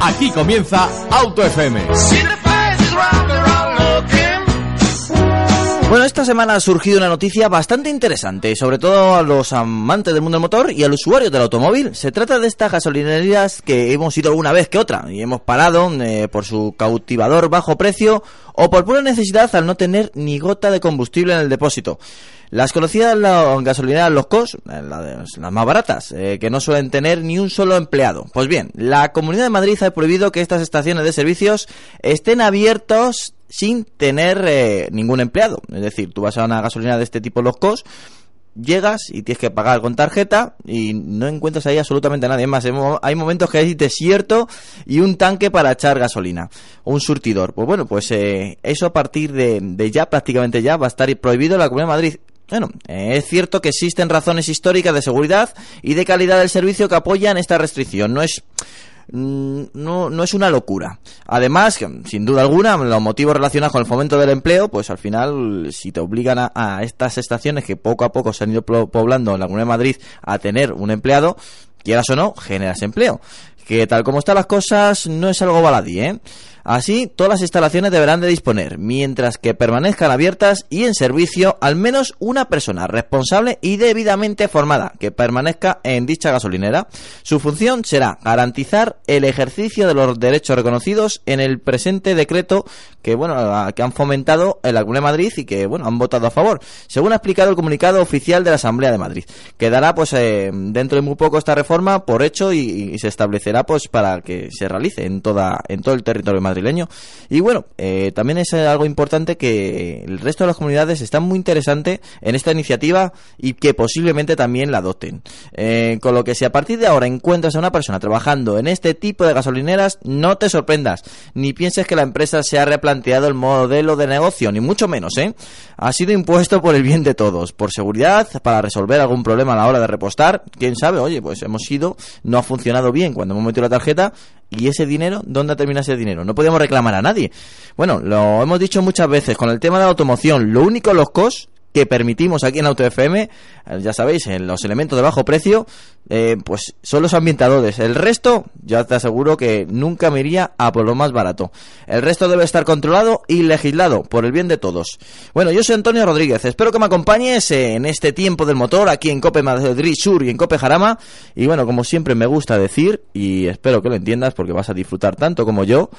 Aquí comienza Auto FM. Bueno, esta semana ha surgido una noticia bastante interesante, sobre todo a los amantes del mundo del motor y al usuario del automóvil. Se trata de estas gasolinerías que hemos ido alguna vez que otra y hemos parado eh, por su cautivador bajo precio o por pura necesidad al no tener ni gota de combustible en el depósito. Las conocidas gasolineras los COS, eh, las más baratas, eh, que no suelen tener ni un solo empleado. Pues bien, la Comunidad de Madrid ha prohibido que estas estaciones de servicios estén abiertos sin tener eh, ningún empleado. Es decir, tú vas a una gasolina de este tipo, los COS, llegas y tienes que pagar con tarjeta y no encuentras ahí absolutamente a nadie más. Hay momentos que hay desierto y un tanque para echar gasolina, un surtidor. Pues bueno, pues eh, eso a partir de, ya, prácticamente ya, va a estar prohibido la Comunidad de Madrid. Bueno, es cierto que existen razones históricas de seguridad y de calidad del servicio que apoyan esta restricción. No es Mm, no, no es una locura. Además, sin duda alguna, los motivos relacionados con el fomento del empleo, pues al final, si te obligan a, estas estaciones que poco a poco se han ido poblando en la Comunidad de Madrid a tener un empleado, quieras o no, generas empleo. Que tal como están las cosas, no es algo baladí, ¿eh? Así, todas las instalaciones deberán de disponer, mientras que permanezcan abiertas y en servicio, al menos una persona responsable y debidamente formada que permanezca en dicha gasolinera. Su función será garantizar el ejercicio de los derechos reconocidos en el presente decreto que bueno que han fomentado en la Madrid y que bueno han votado a favor, según ha explicado el comunicado oficial de la Asamblea de Madrid. Quedará pues eh, dentro de muy poco esta reforma por hecho y, se establecerá pues para que se realice en toda en todo el territorio madrileño y bueno, eh, también es algo importante que el resto de las comunidades están muy interesantes en esta iniciativa y que posiblemente también la adopten. Eh, con lo que si a partir de ahora encuentras a una persona trabajando en este tipo de gasolineras, no te sorprendas, ni pienses que la empresa se ha replanteado el modelo de negocio, ni mucho menos, ¿eh? Ha sido impuesto por el bien de todos, por seguridad, para resolver algún problema a la hora de repostar. Quién sabe, oye, pues hemos ido, no ha funcionado bien cuando hemos metido la tarjeta ¿Y ese dinero? ¿Dónde termina ese dinero? No podemos reclamar a nadie. Bueno, lo hemos dicho muchas veces con el tema de la automoción. Lo único, los COS que permitimos aquí en Auto FM, eh, ya sabéis, en los elementos de bajo precio, eh, pues son los ambientadores. El resto, ya te aseguro que nunca me iría a por lo más barato. El resto debe estar controlado y legislado por el bien de todos. Bueno, yo soy Antonio Rodríguez. Espero que me acompañes en este tiempo del motor aquí en Cope Madrid Sur y en Cope Jarama. Y bueno, como siempre me gusta decir, y espero que lo entiendas porque vas a disfrutar tanto como yo,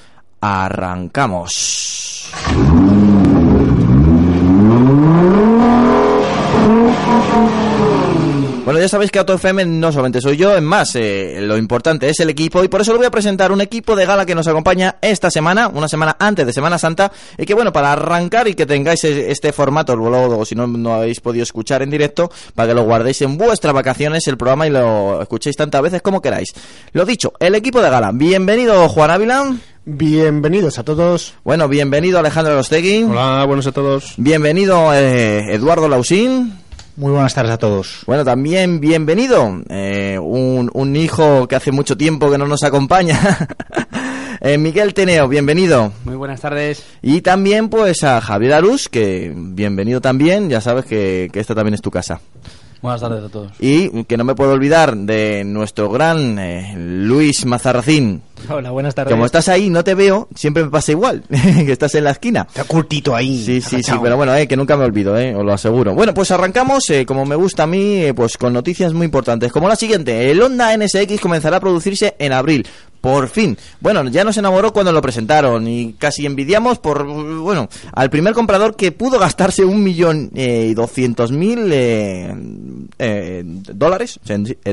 arrancamos. Bueno, ya sabéis que Auto FM no solamente soy yo, en más, eh, lo importante es el equipo y por eso le voy a presentar un equipo de gala que nos acompaña esta semana, una semana antes de Semana Santa, y que bueno, para arrancar y que tengáis este formato, luego si no, no habéis podido escuchar en directo, para que lo guardéis en vuestras vacaciones el programa y lo escuchéis tantas veces como queráis. Lo dicho, el equipo de gala. Bienvenido Juan Ávila. Bienvenidos a todos. Bueno, bienvenido Alejandro Rostegui. Hola, buenos a todos. Bienvenido eh, Eduardo Lausín. Muy buenas tardes a todos. Bueno, también bienvenido eh, un, un, hijo que hace mucho tiempo que no nos acompaña. eh, Miguel Teneo, bienvenido. Muy buenas tardes. Y también pues a Javier Arús, que bienvenido también, ya sabes que, que esta también es tu casa. Buenas tardes a todos. Y que no me puedo olvidar de nuestro gran eh, Luis Mazarracín. Hola, buenas tardes. Como estás ahí, no te veo, siempre me pasa igual, que estás en la esquina. Está cultito ahí. Sí, sí, sí, pero bueno, eh, que nunca me olvido, eh, os lo aseguro. Bueno, pues arrancamos, eh, como me gusta a mí, eh, pues con noticias muy importantes, como la siguiente. El Honda NSX comenzará a producirse en abril. Por fin. Bueno, ya nos enamoró cuando lo presentaron y casi envidiamos por, bueno, al primer comprador que pudo gastarse un millón eh, y doscientos mil eh, eh, dólares,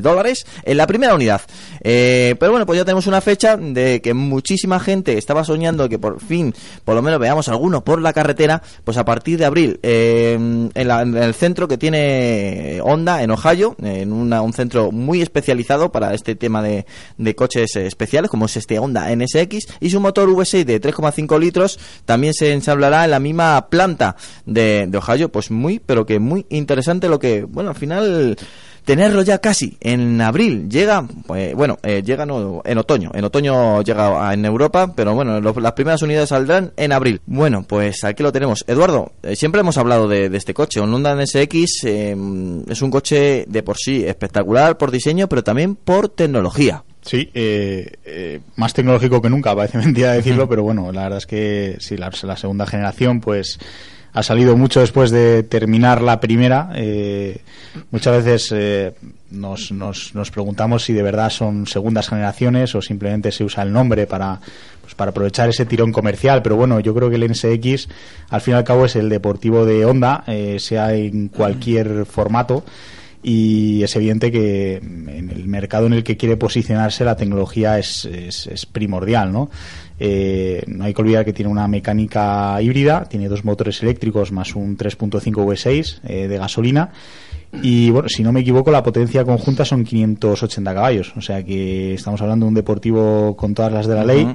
dólares en la primera unidad. Eh, pero bueno, pues ya tenemos una fecha de que muchísima gente estaba soñando que por fin, por lo menos veamos alguno por la carretera, pues a partir de abril, eh, en, la- en el centro que tiene Honda en Ohio, en una- un centro muy especializado para este tema de, de coches eh, como es este Honda NSX, y su motor V6 de 3,5 litros también se ensamblará en la misma planta de, de Ohio. Pues muy, pero que muy interesante lo que, bueno, al final tenerlo ya casi en abril llega pues, bueno eh, llega en otoño en otoño llega en Europa pero bueno las primeras unidades saldrán en abril. Bueno pues aquí lo tenemos. Eduardo eh, siempre hemos hablado de, de este coche. Un Honda NSX eh, es un coche de por sí espectacular por diseño pero también por tecnología Sí, eh, eh, más tecnológico que nunca, parece mentira decirlo, pero bueno, la verdad es que sí, la, la segunda generación, pues ha salido mucho después de terminar la primera. Eh, muchas veces eh, nos, nos, nos preguntamos si de verdad son segundas generaciones o simplemente se usa el nombre para, pues para aprovechar ese tirón comercial. Pero bueno, yo creo que el NSX al fin y al cabo es el deportivo de Honda, eh, sea en cualquier formato y es evidente que en el mercado en el que quiere posicionarse la tecnología es, es, es primordial, ¿no? Eh, no hay que olvidar que tiene una mecánica híbrida, tiene dos motores eléctricos más un 3.5 V6 eh, de gasolina y bueno, si no me equivoco la potencia conjunta son 580 caballos, o sea que estamos hablando de un deportivo con todas las de la ley.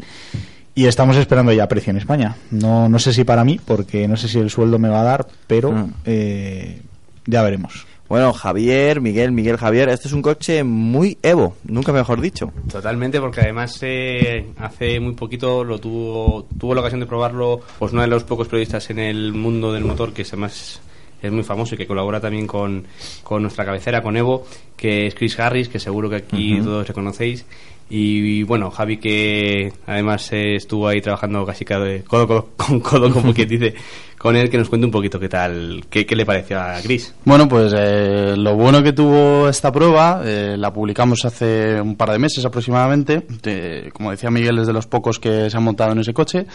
Y estamos esperando ya precio en España. No, no sé si para mí, porque no sé si el sueldo me va a dar, pero Mm. eh, ya veremos. Bueno Javier Miguel Miguel Javier este es un coche muy Evo nunca mejor dicho Totalmente, porque además eh, hace muy poquito lo tuvo tuvo la ocasión de probarlo pues uno de los pocos periodistas en el mundo del motor que además es muy famoso y que colabora también con, con nuestra cabecera, con Evo, que es Chris Harris, que seguro que aquí Ujú. todos le conocéis. Y, bueno, Javi que además eh, estuvo ahí trabajando casi cada, codo, codo con codo, como quien dice, con él, que nos cuente un poquito qué tal, qué, qué le pareció a Chris. Bueno, pues eh, lo bueno que tuvo esta prueba, eh, la publicamos hace un par de meses aproximadamente. de- como decía Miguel, es de los pocos que se han montado en ese coche.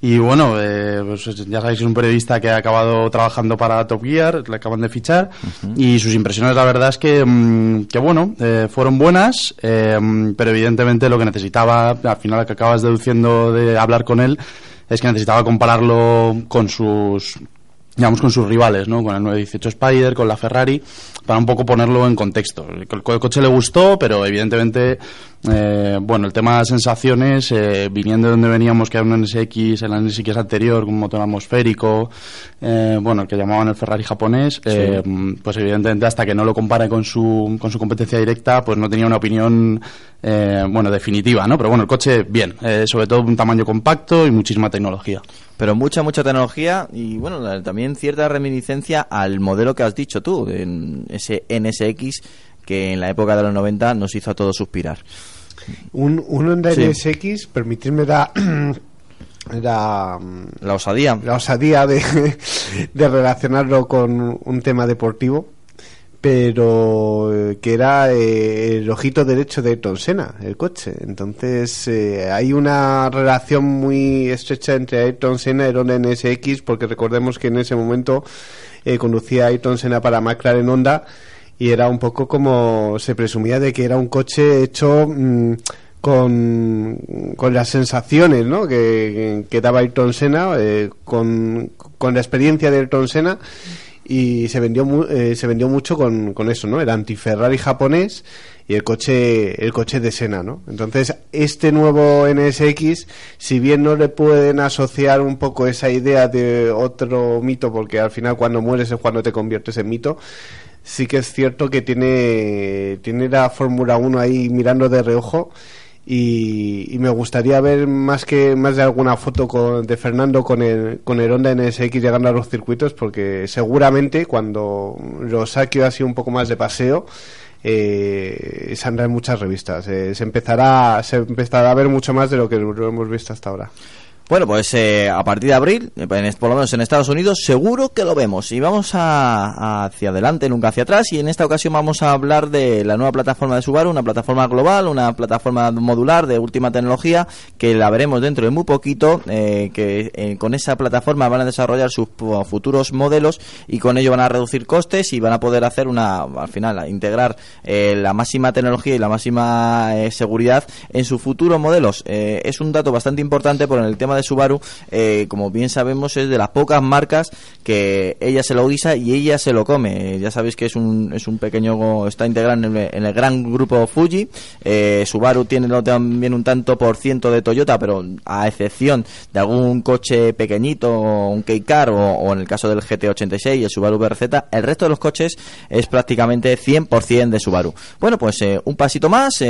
Y bueno, eh, pues ya sabéis, es un periodista que ha acabado trabajando para Top Gear, le acaban de fichar. Y sus impresiones, la verdad es que, mm, que bueno, eh, fueron buenas, eh, pero evidentemente lo que necesitaba, al final que acabas deduciendo de hablar con él, es que necesitaba compararlo con sus digamos con sus rivales, ¿no? Con el 918 Spider, con la Ferrari, para un poco ponerlo en contexto. El, co- el coche le gustó, pero evidentemente, eh, bueno, el tema de sensaciones, eh, viniendo de donde veníamos, que era un NSX, el NSX anterior, con un motor atmosférico, eh, bueno, el que llamaban el Ferrari japonés, eh, pues evidentemente hasta que no lo compare con su, con su competencia directa, pues no tenía una opinión, eh, bueno, definitiva, ¿no? Pero bueno, el coche, bien, eh, sobre todo un tamaño compacto y muchísima tecnología. Pero mucha, mucha tecnología y bueno, también cierta reminiscencia al modelo que has dicho tú, en ese NSX que en la época de los 90 nos hizo a todos suspirar. Un, un Honda Sí. NSX, permitidme la, la, La osadía. la osadía de, de relacionarlo con un tema deportivo, pero eh, que era eh, el ojito derecho de Ayrton Senna, el coche. Entonces eh, hay una relación muy estrecha entre Ayrton Senna y el Honda NSX, porque recordemos que en ese momento eh, conducía Ayrton Senna para McLaren Honda y era un poco como se presumía de que era un coche hecho mm, con, con las sensaciones ¿no? que, daba Ayrton Senna, eh, con, con la experiencia de Ayrton Senna y se vendió eh, se vendió mucho con, con eso, ¿no? El anti-Ferrari japonés y el coche el coche de Senna, ¿no? Entonces, este nuevo NSX, si bien no le pueden asociar un poco esa idea de otro mito, porque al final cuando mueres es cuando te conviertes en mito, sí que es cierto que tiene, tiene la Fórmula 1 ahí mirando de reojo y, y me gustaría ver más que más de alguna foto con- de Fernando con el, con el Honda NSX llegando a los circuitos porque seguramente cuando lo saque así un poco más de paseo eh, saldrá en muchas revistas. Eh, se empezará se empezará a ver mucho más de lo que lo hemos visto hasta ahora Bueno, pues eh, a partir de abril, en- por lo menos en Estados Unidos, seguro que lo vemos. Y vamos a, hacia adelante, nunca hacia atrás. Y en esta ocasión vamos a hablar de la nueva plataforma de Subaru, una plataforma global, una plataforma modular de última tecnología, que la veremos dentro de muy poquito, eh, que eh, con esa plataforma van a desarrollar sus futuros modelos y con ello van a reducir costes y van a poder hacer una, al final, integrar eh, la máxima tecnología y la máxima eh, seguridad en sus futuros modelos. Es un dato bastante importante por el tema de Subaru, eh, como bien sabemos, es de las pocas marcas que ella se lo guisa y ella se lo come. Ya sabéis que es un, es un pequeño, está integrado en el, gran grupo Fuji. Eh, Subaru tiene también un tanto por ciento de Toyota, pero a excepción de algún coche pequeñito, un K-Car o, o en el caso del GT86 y el Subaru BRZ, el resto de los coches es prácticamente 100% de Subaru. Bueno, pues eh, un pasito más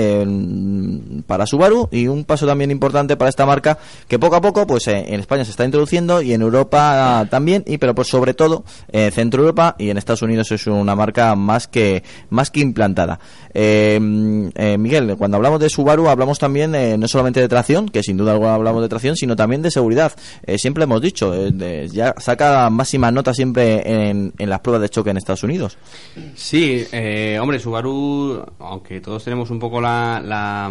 para Subaru y un paso también importante para esta marca que poco a poco pues eh, en España se está introduciendo y en Europa también y pero pues sobre todo en Centro Europa y en Estados Unidos es una marca más que más que implantada. Eh, eh, Miguel, cuando hablamos de Subaru hablamos también eh, no solamente de tracción, que sin duda alguna hablamos de tracción, sino también de seguridad. Eh, siempre hemos dicho, eh, ya saca máxima nota siempre en, en las pruebas de choque en Estados Unidos. Sí, eh, hombre, Subaru, aunque todos tenemos un poco la, la,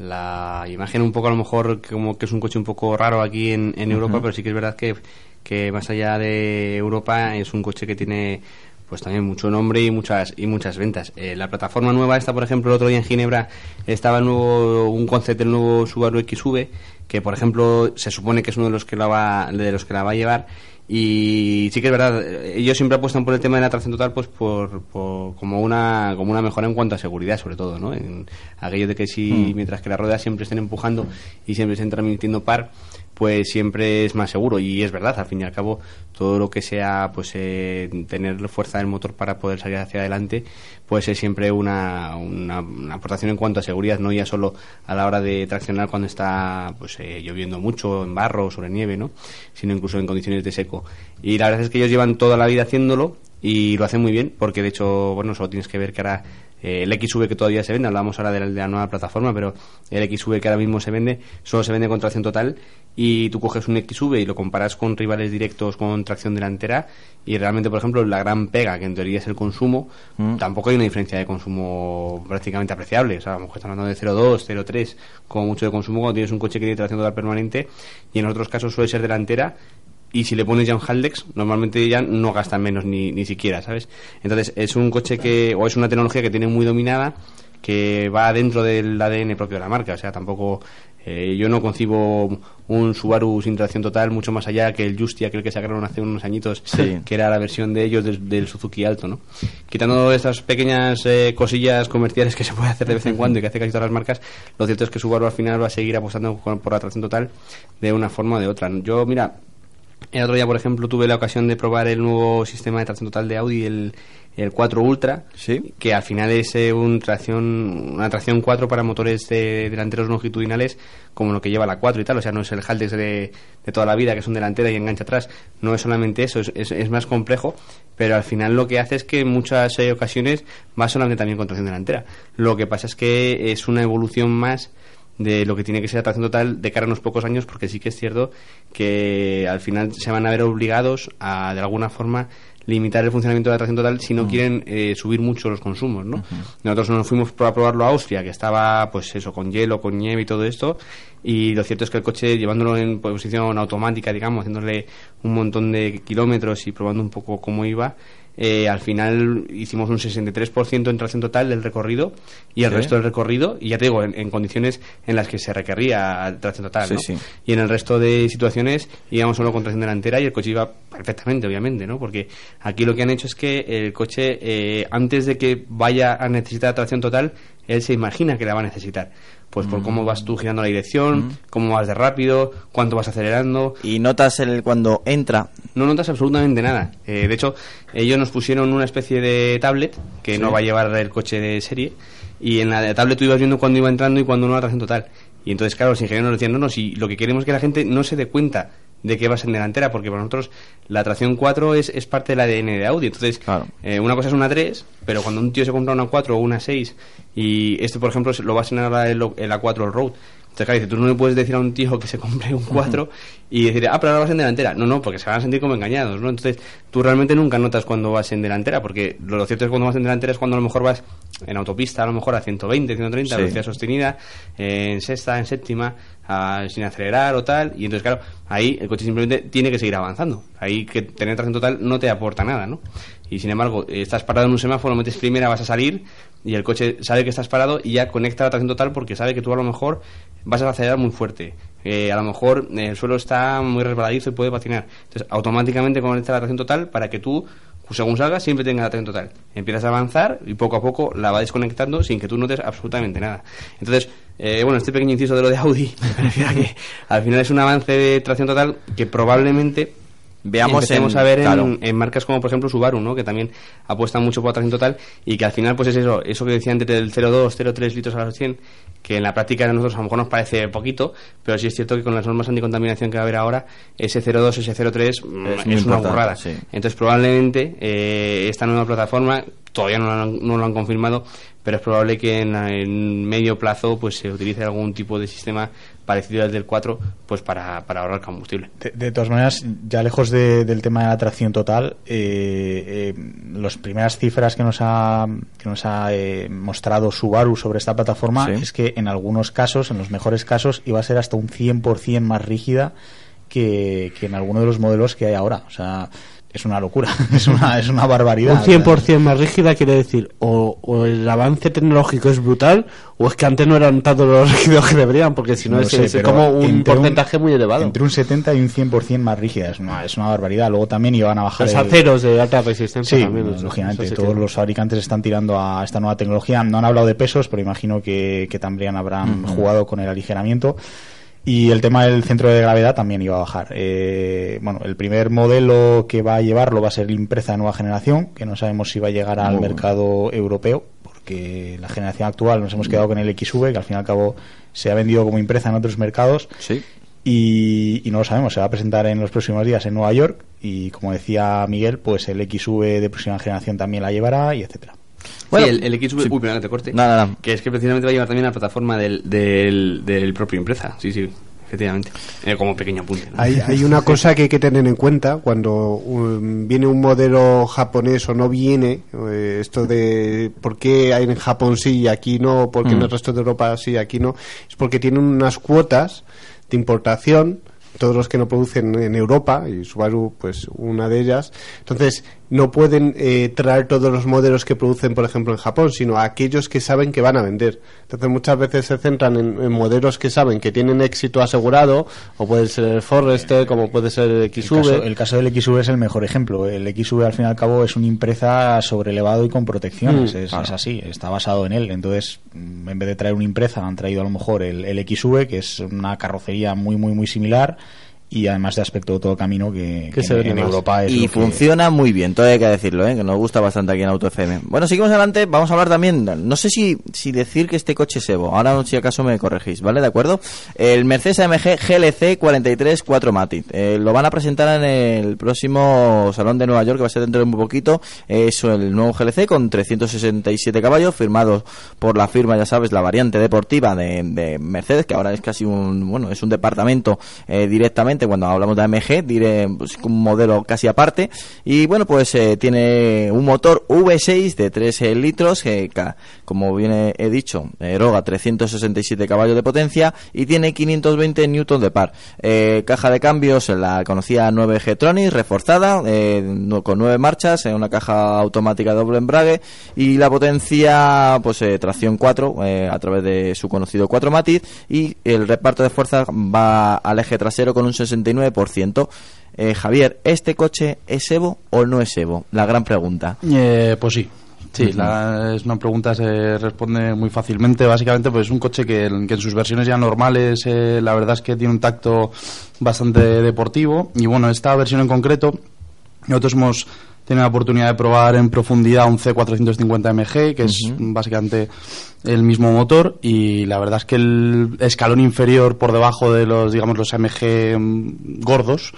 la imagen un poco a lo mejor como que es un coche un poco raro aquí en, en Europa, pero sí que es verdad que, que más allá de Europa es un coche que tiene pues también mucho nombre y muchas y muchas ventas. Eh, la plataforma nueva esta, por ejemplo, el otro día en Ginebra estaba el nuevo, un concept del nuevo Subaru XV que, por ejemplo, se supone que es uno de los que la va de los que la va a llevar y sí que es verdad, eh, ellos siempre apuestan por el tema de la tracción total, pues por, por- como una como una mejora en cuanto a seguridad, sobre todo, ¿no? En aquello de que si Mm. mientras que las ruedas siempre estén empujando y siempre estén transmitiendo par, pues siempre es más seguro y es verdad, al fin y al cabo todo lo que sea pues eh, tener fuerza del motor para poder salir hacia adelante, pues es siempre una, una, una aportación en cuanto a seguridad, no ya solo a la hora de traccionar cuando está pues eh, lloviendo mucho, en barro sobre nieve, ¿no? sino incluso en condiciones de seco. Y la verdad es que ellos llevan toda la vida haciéndolo y lo hacen muy bien, porque de hecho, bueno, solo tienes que ver que ahora eh, el XV que todavía se vende, hablamos ahora de la, de la nueva plataforma, pero el XV que ahora mismo se vende, solo se vende con tracción total y tú coges un XV y lo comparas con rivales directos con tracción delantera y realmente, por ejemplo, la gran pega, que en teoría es el consumo, Mm. tampoco hay una diferencia de consumo prácticamente apreciable. O sea, a lo mejor estamos hablando de 0,2, 0,3 como mucho de consumo cuando tienes un coche que tiene tracción total permanente y en otros casos suele ser delantera y si le pones ya un Haldex, normalmente ya no gasta menos ni, ni siquiera, ¿sabes? Entonces es un coche que, o es una tecnología que tiene muy dominada, que va dentro del ADN propio de la marca, o sea, tampoco, eh, yo no concibo un Subaru sin tracción total mucho más allá que el Justy, aquel que sacaron hace unos añitos, Sí. que era la versión de ellos del, del Suzuki Alto, ¿no? Quitando estas pequeñas eh, cosillas comerciales que se puede hacer de vez en cuando y que hace casi todas las marcas, lo cierto es que Subaru al final va a seguir apostando con- por la tracción total de una forma o de otra. Yo, mira, el otro día, por ejemplo, tuve la ocasión de probar el nuevo sistema de tracción total de Audi, el, el 4 Ultra, Sí. que al final es eh, un tracción, una tracción 4 para motores de- delanteros longitudinales como lo que lleva la 4 y tal. O sea, no es el Haldex de, de toda la vida, que es un delantera y engancha atrás. No es solamente eso, es, es- es más complejo, pero al final lo que hace es que en muchas eh, ocasiones va solamente también con tracción delantera. Lo que pasa es que es una evolución más de lo que tiene que ser la tracción total de cara a unos pocos años, porque sí que es cierto que al final se van a ver obligados a, de alguna forma, limitar el funcionamiento de la tracción total si no quieren eh, subir mucho los consumos, ¿no? Nosotros nos fuimos a probarlo a Austria, que estaba, pues eso, con hielo, con nieve y todo esto, y lo cierto es que el coche, llevándolo en posición automática, digamos, haciéndole un montón de kilómetros y probando un poco cómo iba, eh, al final hicimos un 63% en tracción total del recorrido y el Sí. resto del recorrido, y ya te digo, en, en condiciones en las que se requería tracción total, Sí, ¿no? sí. Y en el resto de situaciones íbamos solo con tracción delantera y el coche iba perfectamente, obviamente, ¿no? Porque aquí lo que han hecho es que el coche, eh, antes de que vaya a necesitar tracción total, él se imagina que la va a necesitar. Pues por cómo vas tú girando la dirección, cómo vas de rápido, cuánto vas acelerando, Y notas el, cuando entra no notas absolutamente nada. Eh, de hecho, ellos nos pusieron una especie de tablet que no va a llevar el coche de serie y en la tablet tú ibas viendo cuándo iba entrando y cuándo no la tracción total. Y entonces, claro, los ingenieros nos decían, no, no, si lo que queremos es que la gente no se dé cuenta de que vas en delantera, porque para nosotros la tracción 4 es, es parte del ADN de Audi. Entonces, Claro. eh, una cosa es una 3, pero cuando un tío se compra una 4 o una 6 y este, por ejemplo, lo va a estrenar el, el A4 el Road, Entonces, claro, dice, tú no le puedes decir a un tío que se compre un 4 y decir, ah, pero ahora vas en delantera. No, no, porque se van a sentir como engañados, ¿no? Entonces, tú realmente nunca notas cuando vas en delantera, porque lo, cierto es que cuando vas en delantera es cuando a lo mejor vas en autopista, a lo mejor a 120, 130, Sí. velocidad sostenida, en sexta, en séptima, a- sin acelerar o tal. Y entonces, claro, ahí el coche simplemente tiene que seguir avanzando. Ahí que tener tracción total no te aporta nada, ¿no? Y sin embargo, estás parado en un semáforo, metes primera, vas a salir y el coche sabe que estás parado y ya conecta la tracción total porque sabe que tú a lo mejor vas a acelerar muy fuerte. Eh, a lo mejor eh, el suelo está muy resbaladizo y puede patinar. Entonces, automáticamente conecta la tracción total para que tú, según salgas, siempre tengas la tracción total. Empiezas a avanzar y poco a poco la va desconectando sin que tú notes absolutamente nada. Entonces, eh, bueno, este pequeño inciso de lo de Audi me que al final es un avance de tracción total que probablemente Veamos empecemos en- a ver en, claro. en marcas como por ejemplo Subaru, ¿no? que también apuesta mucho por tracción total y que al final pues es eso, eso que decía antes del 0,2, 0,3 litros a los 100, que en la práctica a nosotros a lo mejor nos parece poquito, pero sí es cierto que con las normas anticontaminación que va a haber ahora, ese 0,2, ese 0,3 mm, Es es, muy una burrada. sí. Entonces probablemente eh, esta nueva plataforma, todavía no lo, han, no lo han confirmado, pero es probable que en, en medio plazo pues se utilice algún tipo de sistema parecido al del 4 pues para, para ahorrar combustible. De, de todas maneras, ya lejos de- del tema de la atracción total, eh, eh, las primeras cifras que nos ha, que nos ha eh, mostrado Subaru sobre esta plataforma Sí. es que en algunos casos, en los mejores casos, iba a ser hasta un 100% más rígida que, que en alguno de los modelos que hay ahora. O sea, es una locura, es una, es una barbaridad. Un 100% más rígida quiere decir o, o el avance tecnológico es brutal o es que antes no eran tanto los rígidos que deberían, porque si no, es, sé, es pero como un porcentaje muy elevado. Entre un 70 y un 100% más rígida, es una, es una barbaridad. Luego también iban a bajar Los el- aceros de alta resistencia Sí, también. eso- lógicamente, todos los fabricantes están tirando a esta nueva tecnología. No han hablado de pesos, pero imagino que, que también habrán jugado con el aligeramiento. Y el tema del centro de gravedad también iba a bajar. Eh, bueno, el primer modelo que va a llevarlo va a ser el Impreza de nueva generación, que no sabemos si va a llegar al Muy bueno. mercado europeo, porque la generación actual nos hemos quedado con el XV, que al fin y al cabo se ha vendido como Impreza en otros mercados. Sí. Y, y no lo sabemos, se va a presentar en los próximos días en Nueva York y como decía Miguel, pues el XV de próxima generación también la llevará y etcétera. Bueno, Bueno, el, el XV, sí. uy, perdón que te corte. No, no, no. Que es que precisamente va a llevar también la plataforma del, del, del propio empresa. Sí, sí, efectivamente. Eh, como pequeño apunte. ¿no? Hay, hay una cosa que hay que tener en cuenta cuando um, viene un modelo japonés o no viene, eh, esto de por qué hay en Japón sí y aquí no, por qué en el Mm. resto de Europa sí y aquí no, es porque tienen unas cuotas de importación, todos los que no producen en Europa, y Subaru pues una de ellas, entonces no pueden eh, traer todos los modelos que producen, por ejemplo, en Japón, sino aquellos que saben que van a vender. Entonces muchas veces se centran en, en modelos que saben que tienen éxito asegurado, o puede ser el Forester, como puede ser el El XV. caso, el caso del XV es el mejor ejemplo. El XV al fin y al cabo es un impreza sobrelevado y con protecciones. Mm, es, claro. es así, está basado en él. Entonces, en vez de traer un impreza, han traído a lo mejor el, el XV, que es una carrocería muy, muy, muy similar y además de aspecto todo camino que, Que que se en. Europa es y que- funciona muy bien, todo hay que decirlo, ¿eh? que nos gusta bastante aquí en Auto FM. Bueno, seguimos adelante, vamos a hablar también, no sé si, si decir que este coche es Evo, ahora si acaso me corregís, ¿vale? ¿De acuerdo? El Mercedes AMG GLC 43 4 Matic, Eh, lo van a presentar en el próximo Salón de Nueva York, que va a ser dentro de muy poquito, es el nuevo GLC con 367 caballos, firmado por la firma, ya sabes, la variante deportiva de, de Mercedes, que ahora es casi un, bueno, es un departamento eh, directamente, cuando hablamos de AMG, diré, pues, un modelo casi aparte, y bueno, pues eh, tiene un motor V6 de 3 eh, litros, que como bien he- dicho, eroga 367 caballos de potencia y tiene 520 newton de par. Eh, caja de cambios, la conocida 9 G-Tronic, reforzada, eh, con 9 marchas, en una caja automática doble embrague y la potencia, pues eh, tracción 4 eh, a través de su conocido 4 matiz y el reparto de fuerza va al eje trasero con un 69%. Eh, Javier, ¿este coche es Evo o no es Evo? La gran pregunta. Eh, pues sí. Sí, la- es una pregunta se responde muy fácilmente. Básicamente, pues es un coche que, que en sus versiones ya normales, eh, la verdad es que tiene un tacto bastante deportivo. Y bueno, esta versión en concreto, nosotros hemos tenido la oportunidad de probar en profundidad un C450MG, que es básicamente el mismo motor. Y la verdad es que el escalón inferior por debajo de los, digamos, los AMG gordos,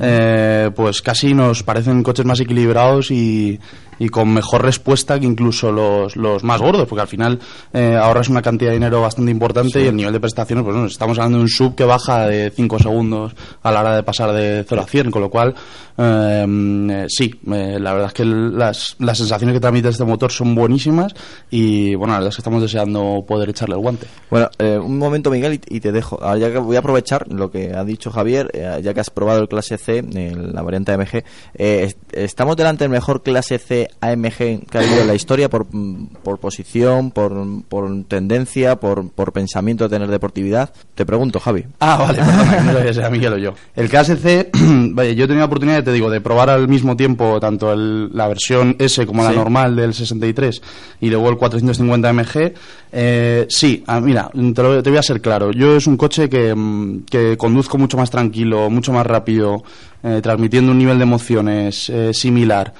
eh, pues casi nos parecen coches más equilibrados y, y con mejor respuesta que incluso los, los más gordos, porque al final eh, ahorras una cantidad de dinero bastante importante y el nivel de prestaciones, pues bueno, estamos hablando de un sub que baja de 5 segundos a la hora de pasar de 0 a 100, con lo cual, eh, eh, sí, eh, la verdad es que las, las sensaciones que transmite este motor son buenísimas y bueno, la verdad es que estamos deseando poder echarle el guante. Bueno, eh, un momento, Miguel, y, y te dejo. Ahora ya que voy a aprovechar lo que ha dicho Javier, eh, ya que has probado el clase C, eh, la variante AMG. eh, est- estamos delante del mejor clase C AMG que ha habido en la historia por, mm, por posición, por, por tendencia, por, por pensamiento de tener deportividad. Te pregunto, Javi. Ah, vale, perdona, no sabía si era Miguel o yo. El KSC, vaya, yo he tenido la oportunidad, te digo, de probar al mismo tiempo tanto el- la versión S como la normal del 63 y luego el 450 MG. Eh, sí, ah, mira, te, lo- te voy a ser claro. Yo es un coche que, mm, que conduzco mucho más tranquilo, mucho más rápido, eh, transmitiendo un nivel de emociones eh, similar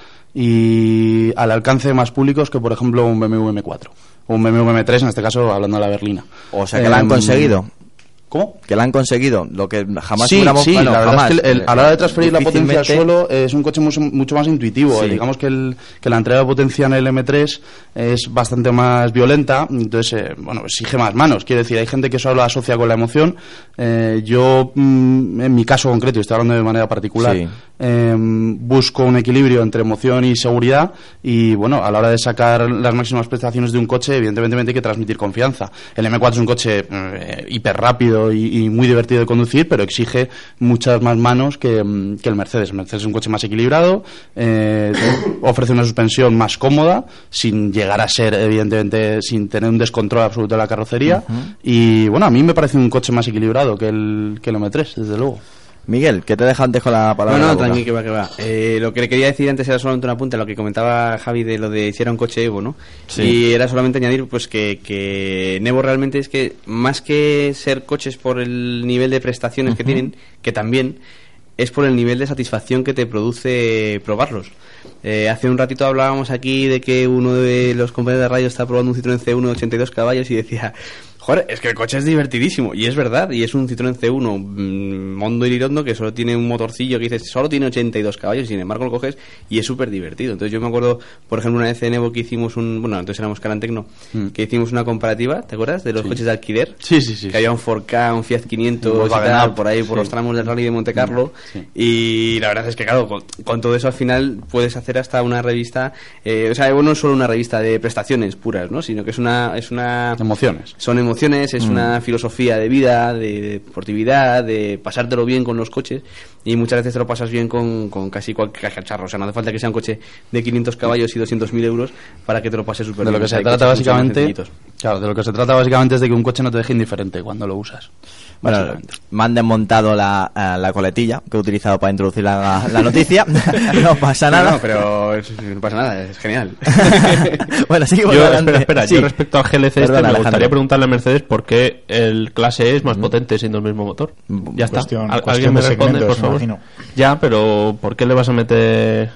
y al alcance de más públicos que, por ejemplo, un BMW M4 o un BMW M3, en este caso, hablando de la berlina. O sea, que la han Em, conseguido. ¿Cómo? Que la han conseguido. Lo que jamás sí, sí, bueno, la verdad jamás. es que el- a la hora de transferir la potencia al suelo eh, es un coche mucho, mucho más intuitivo. Sí. Eh, Digamos que, el, que la entrega de potencia en el M3 es bastante más violenta, entonces, eh, bueno, exige más manos. Quiero decir, hay gente que solo lo asocia con la emoción. Eh, yo, mm, en mi caso concreto, y estoy hablando de manera particular, Sí. eh, busco un equilibrio entre emoción y seguridad y bueno, a la hora de sacar las máximas prestaciones de un coche, evidentemente hay que transmitir confianza. El M4 es un coche eh, hiper rápido y, y muy divertido de conducir, pero exige muchas más manos que, mm, que el Mercedes. El Mercedes es un coche más equilibrado, eh, ofrece una suspensión más cómoda, sin llegar a ser, evidentemente, sin tener un descontrol absoluto de la carrocería. Y bueno, a mí me parece un coche más equilibrado que el, que el M3, desde luego. Miguel, que te deja antes con la palabra. No, no, tranqui, que va, que va. Eh, lo que le quería decir antes era solamente una punta, lo que comentaba Javi de lo de si era un coche Evo, ¿no? Sí. Y era solamente añadir pues que, que Evo realmente es que más que ser coches por el nivel de prestaciones que tienen, que también es por el nivel de satisfacción que te produce probarlos. Eh, hace un ratito hablábamos aquí de que uno de los compañeros de radio está probando un Citroën C1 de 82 caballos y decía, joder, es que el coche es divertidísimo. Y es verdad, y es un Citroën C1 mm, Mondo y Lirondo que solo tiene un motorcillo que dices, solo tiene 82 caballos y sin embargo lo coges y es súper divertido. Entonces yo me acuerdo, por ejemplo, una vez en Evo que hicimos un, bueno, entonces éramos Carantecno, Mm. que hicimos una comparativa, ¿te acuerdas? De los coches de alquiler. Sí, sí, sí. Que había un 4K, un Fiat 500 Un y tal, por ahí, por sí. los tramos del rally de Monte Carlo. Sí. Y la verdad es que, claro, con, con todo eso al final puedes hacer hasta una revista. eh, o sea, Evo no es solo una revista de prestaciones puras, ¿no? Sino que es una. Es una Emociones. son emociones, es una filosofía de vida, de deportividad, de pasártelo bien con los coches y muchas veces te lo pasas bien con, con casi cualquier cacharro. O sea, no hace falta que sea un coche de 500 caballos y 200.000 euros para que te lo pases súper De bien. lo que se trata básicamente, claro, de lo que se trata básicamente es de que un coche no te deje indiferente cuando lo usas. Bueno, me han desmontado la, eh, la coletilla que he utilizado para introducir la, la noticia. no pasa nada. No, no, pero es- no pasa nada, es genial. bueno, seguimos Yo, espera, espera, Sí. yo respecto al GLC este, Perdona, me gustaría preguntarle a Mercedes por qué el clase E es más potente siendo el mismo motor. Ya está. Al- ¿Alguien me de responde, por favor? imagino. Ya, pero ¿por qué le vas a meter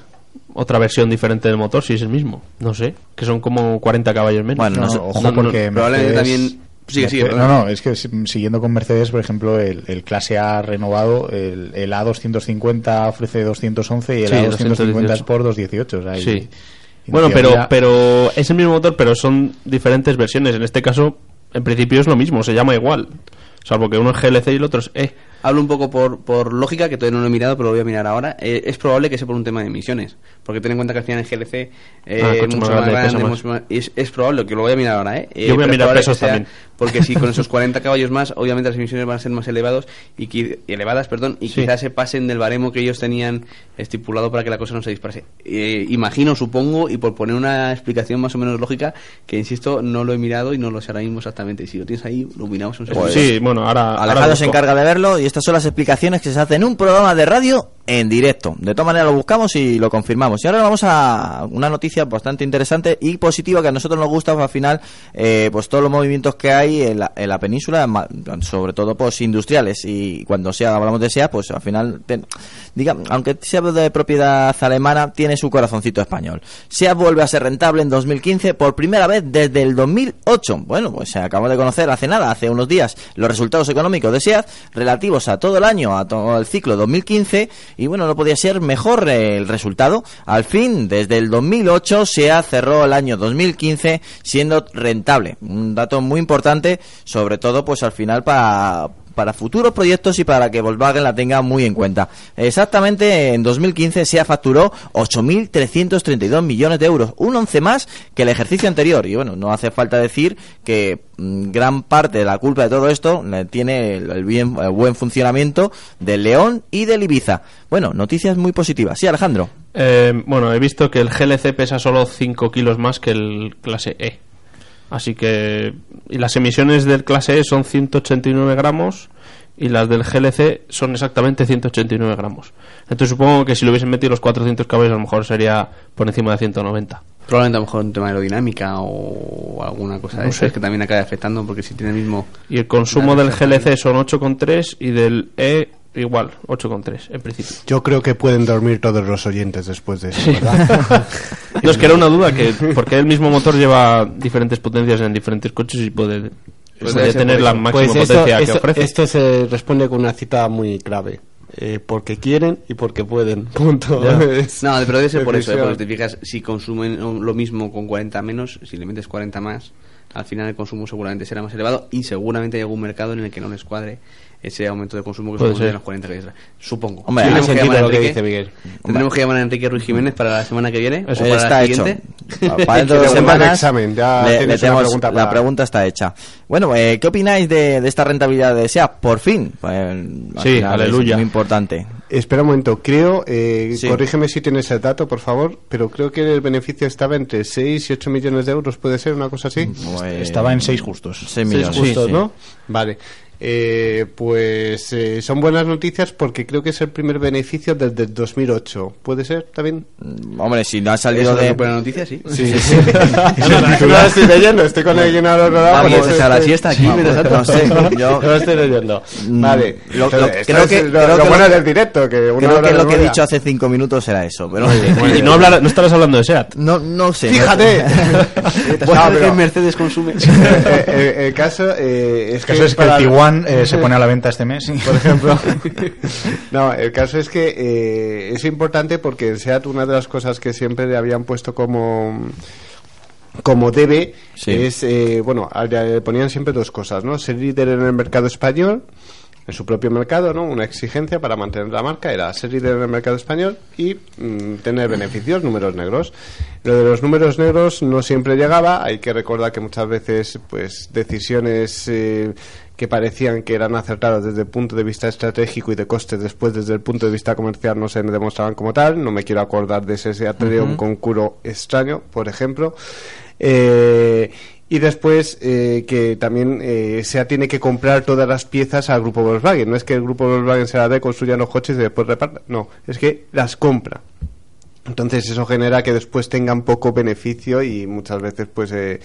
otra versión diferente del motor si es el mismo? No sé, que son como 40 caballos menos. Bueno, No, no sé. ojo, no, no, porque probablemente Mercedes- también- sigue, sigue, Mercedes- no, no, es que si- siguiendo con Mercedes, por ejemplo, el, el clase A renovado, el, el A250 ofrece 211 y el Sí, A250 218. Sport 218. O sea, Sí. y Bueno, en pero, pero es el mismo motor, pero son diferentes versiones. En este caso, en principio es lo mismo, se llama igual. Salvo que uno es GLC y el otro es E. Hablo un poco por, por lógica, que todavía no lo he mirado, pero lo voy a mirar ahora. Eh, es probable que sea por un tema de emisiones. Porque ten en cuenta que al final en GLC eh, Ah, coche mucho más grande, grande, pesa más. mucho más- es, es probable que lo voy a mirar ahora. ¿eh? Eh, Yo voy a es mirar pesos que sea- también. Porque si con esos 40 caballos más, obviamente las emisiones van a ser más elevados y qui- elevadas, perdón, y Sí. quizás se pasen del baremo que ellos tenían estipulado para que la cosa no se disparase. Eh, imagino, supongo, y por poner una explicación más o menos lógica, que insisto, no lo he mirado y no lo sé ahora mismo exactamente. Si lo tienes ahí, lo miramos un segundo. sí, bueno, ahora. ahora Alejandro se encarga de verlo y estas son las explicaciones que se hacen en un programa de radio en directo. De todas maneras lo buscamos y lo confirmamos. Y ahora vamos a una noticia bastante interesante y positiva que a nosotros nos gusta, pues, al final, eh, pues todos los movimientos que hay en la, en la península, sobre todo pues industriales y cuando sea hablamos de SEA, pues al final, diga, aunque sea de propiedad alemana, tiene su corazoncito español. SEA vuelve a ser rentable en 2015 por primera vez desde el 2008. Bueno, pues acabamos de conocer hace nada, hace unos días, los resultados económicos de SEAT relativos a todo el año, a todo el ciclo 2015 Y bueno, no podía ser mejor eh, el resultado. Al fin, desde el 2008 se cerró el año 2015 siendo rentable. Un dato muy importante, sobre todo pues al final para para futuros proyectos y para que Volkswagen la tenga muy en cuenta. Exactamente en 2015 se facturó 8.332 millones de euros, un 11 más que el ejercicio anterior. Y bueno, no hace falta decir que mm, gran parte de la culpa de todo esto tiene el, bien, buen funcionamiento del León y del Ibiza. Bueno, noticias muy positivas. Sí, Alejandro. Eh, bueno, he visto que el GLC pesa solo 5 kilos más que el clase E. Así que y las emisiones del clase E son 189 gramos y las del GLC son exactamente 189 gramos. Entonces supongo que si lo hubiesen metido los 400 caballos a lo mejor sería por encima de 190. Probablemente a lo mejor un tema de aerodinámica o alguna cosa de No eso sé. es que también acaba afectando porque si tiene el mismo... Y el consumo del GLC son 8,3 y del E igual, 8,3 en principio. Yo creo que pueden dormir todos los oyentes después de eso, ¿verdad? No, es que era una duda, que porque el mismo motor lleva diferentes potencias en diferentes coches y puede, Pues puede tener la máxima Pues esto, potencia que esto- ofrece. esto se responde con una cita muy clave. Eh, porque quieren y porque pueden. Punto. No, pero debe ser por eso, ¿eh? porque te fijas, si consumen lo mismo con 40 menos, si le metes 40 más, al final el consumo seguramente será más elevado y seguramente hay algún mercado en el que no les cuadre ese aumento de consumo que Puede supone ser. los 40 que. Supongo. Hombre, Tendremos hace que llamar a lo que Enrique. dice Miguel. Tendremos que llamar a Enrique Ruiz Jiménez para la semana que viene o Eso para está la hecho. Para dentro de semanas examen, ya le- le tenemos- pregunta la para- pregunta está hecha. Bueno, eh, ¿qué opináis de, de esta rentabilidad de SEA? Por fin. Pues, al Sí, final es aleluya. muy importante. Espera un momento, creo, eh, Sí. corrígeme si tienes el dato, por favor, pero creo que el beneficio estaba entre 6 y 8 millones de euros, ¿puede ser una cosa así? Pues, Estaba en 6 justos. seis Seis millones. justos, Sí, sí. ¿no? Vale. Eh, pues eh, son buenas noticias porque creo que es el primer beneficio desde el 2008. ¿Puede ser también? Mm, Hombre, si no ha salido de... buena noticia, sí. Sí, sí. no, lo estoy leyendo, estoy con el llenador. Alguien se la siesta aquí, No, mientras pues, tanto. No sé, yo... Lo estoy leyendo. Mm, Vale. lo- lo- Entonces, creo que- lo, creo lo que bueno lo- del directo, que una Creo hora que lo que he dicho hace cinco minutos era eso, pero Y no, hablar- no estarás hablando de SEAT. no, no sé. Fíjate. No, que pero- Mercedes consume. Eh, eh, el caso eh, es El caso es que para- eh, se pone a la venta este mes. por ejemplo. no, el caso es que eh, es importante porque en SEAT una de las cosas que siempre le habían puesto como como debe Sí. es, eh, bueno, le ponían siempre dos cosas, ¿no? Ser líder en el mercado español, en su propio mercado, ¿no? Una exigencia para mantener la marca era ser líder en el mercado español y mm, tener beneficios, números negros. Lo de los números negros no siempre llegaba, hay que recordar que muchas veces, pues, decisiones eh, que parecían que eran acertadas desde el punto de vista estratégico y de costes, después desde el punto de vista comercial no se demostraban como tal. No me quiero acordar de ese Seat León con curo extraño, por ejemplo. Eh, y después eh, que también eh, SEA tiene que comprar todas las piezas al grupo Volkswagen. No es que el grupo Volkswagen se la dé, construya los coches y después reparta. No, es que las compra. Entonces eso genera que después tengan poco beneficio y muchas veces pues eh,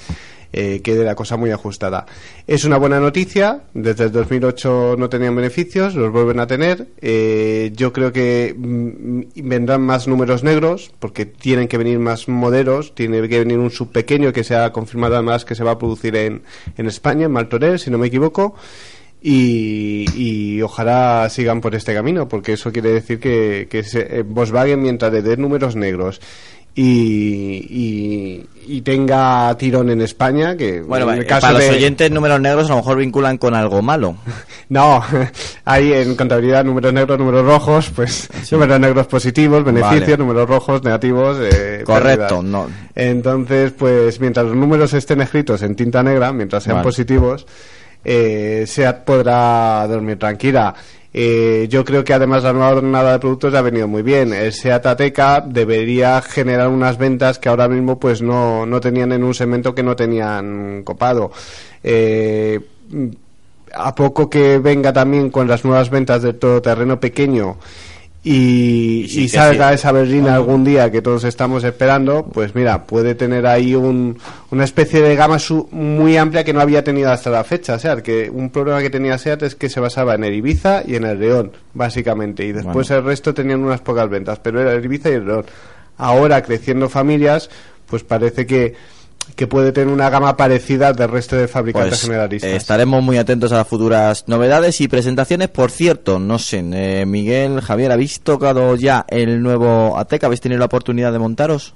eh, quede la cosa muy ajustada. Es una buena noticia, desde el 2008 no tenían beneficios, los vuelven a tener. Eh, yo creo que mm, vendrán más números negros porque tienen que venir más modelos, tiene que venir un sub pequeño que se ha confirmado además que se va a producir en, en España, en Martorell, si no me equivoco. Y, ojalá sigan por este camino, porque eso quiere decir que, que se- eh, Volkswagen, mientras le dé números negros y, y, y tenga tirón en España, que Bueno, en el caso para de- los oyentes números negros a lo mejor vinculan con algo malo. No, hay en contabilidad números negros, números rojos, pues números negros positivos, beneficios, Vale. números rojos, negativos. eh, Correcto, pérdidas. no. Entonces, pues mientras los números estén escritos en tinta negra, mientras sean Vale. positivos, eh, SEAT podrá dormir tranquila. Eh, yo creo que además la nueva jornada de productos ha venido muy bien. El SEAT debería generar unas ventas que ahora mismo pues no, no tenían en un segmento que no tenían copado. Eh, a poco que venga también con las nuevas ventas del todoterreno pequeño y, Y y salga sí. esa berlina algún día que todos estamos esperando, pues mira, puede tener ahí un, una especie de gama su- muy amplia que no había tenido hasta la fecha. O sea, que un problema que tenía SEAT es que se basaba en el Ibiza y en el León, básicamente, y después el resto tenían unas pocas ventas, pero era el Ibiza y el León. Ahora, creciendo familias, pues parece que que puede tener una gama parecida del resto de fabricantes Pues generalistas. eh, estaremos muy atentos a las futuras novedades y presentaciones. Por cierto, no sé, eh, Miguel, Javier, ¿habéis tocado ya el nuevo Ateca? ¿Habéis tenido la oportunidad de montaros?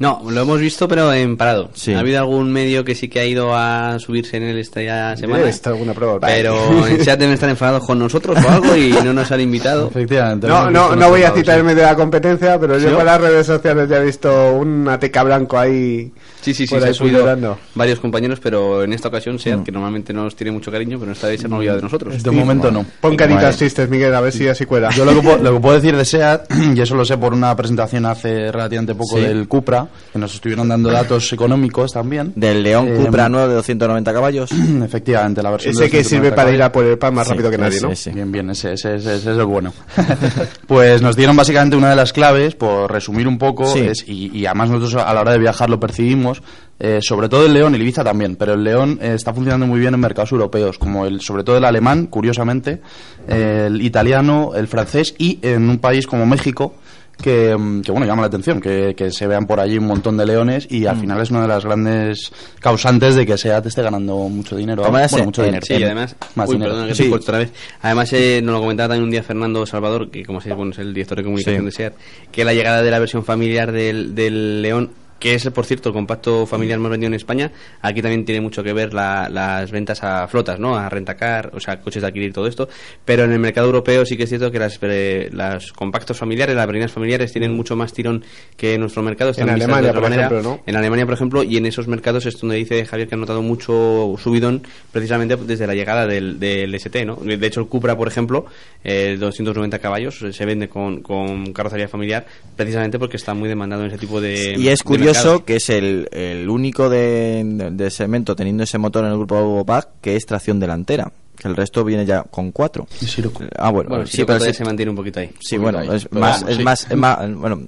No, lo hemos visto, pero en parado. Sí. Ha habido algún medio que sí que ha ido a subirse en él esta semana. Debe estar alguna prueba. Pero en chat deben estar enfadados con nosotros o algo y no nos han invitado. Efectivamente. No, no, no voy a citarme de la competencia, pero yo ¿Sí? por las redes sociales ya he visto un ateca blanco ahí. Sí, sí, sí, se han subido varios compañeros, pero en esta ocasión Mm. SEAT, que normalmente no nos tiene mucho cariño, pero esta vez se han olvidado de nosotros. De momento no. Pon caritas tristes, Miguel, a ver si así cuela. Yo lo que, puedo, lo que puedo decir de SEAT, y eso lo sé por una presentación hace relativamente poco Sí. del Cupra, que nos estuvieron dando datos económicos también. Del León Eh, Cupra nuevo de 290 caballos. Efectivamente, la versión Ese de que sirve 290 para ir a caballos. por el pan más Sí, rápido que nadie, ese, ¿no? ese. Bien, bien, ese, ese, ese- ese es el bueno. pues nos dieron básicamente una de las claves, por resumir un poco, Sí. es- y, y además nosotros a la hora de viajar lo percibimos, eh, sobre todo el León y el Ibiza también, pero el León eh, está funcionando muy bien en mercados europeos, como el, sobre todo el alemán, curiosamente, el italiano, el francés y en un país como México, que, mm, que, bueno llama la atención que, que se vean por allí un montón de leones y al Mm. final es una de las grandes causantes de que SEAT esté ganando mucho dinero bueno, ese- mucho dinero Sí, además, más uy, dinero. perdona que Sí. te corto otra vez. Además, eh, nos lo comentaba también un día Fernando Salvador, que como sabéis, bueno, es el director de comunicación Sí. de SEAT, que la llegada de la versión familiar del, del León que es, por cierto, el compacto familiar más vendido en España, aquí también tiene mucho que ver la- las ventas a flotas, ¿no? A rentacar, o sea, coches de adquirir, todo esto. Pero en el mercado europeo sí que es cierto que las, eh, las compactos familiares, las berlinas familiares, tienen mucho más tirón que en nuestro mercado. están En Alemania, otra por manera. ejemplo, ¿no? En Alemania, por ejemplo, y en esos mercados es donde dice Javier que ha notado mucho subidón precisamente desde la llegada del, del ST, ¿no? De hecho, el Cupra, por ejemplo, eh, 290 caballos, eh, se vende con, con carrocería familiar precisamente porque está muy demandado en ese tipo de Y es de curioso que es el, el único de, de segmento teniendo ese motor en el grupo PAC que es tracción delantera. Que el resto viene ya con cuatro. Ah, bueno, Bueno, sí, pero sí- se mantiene un poquito ahí. Sí, bueno, ahí. es más, vamos, es sí. más, es más, bueno,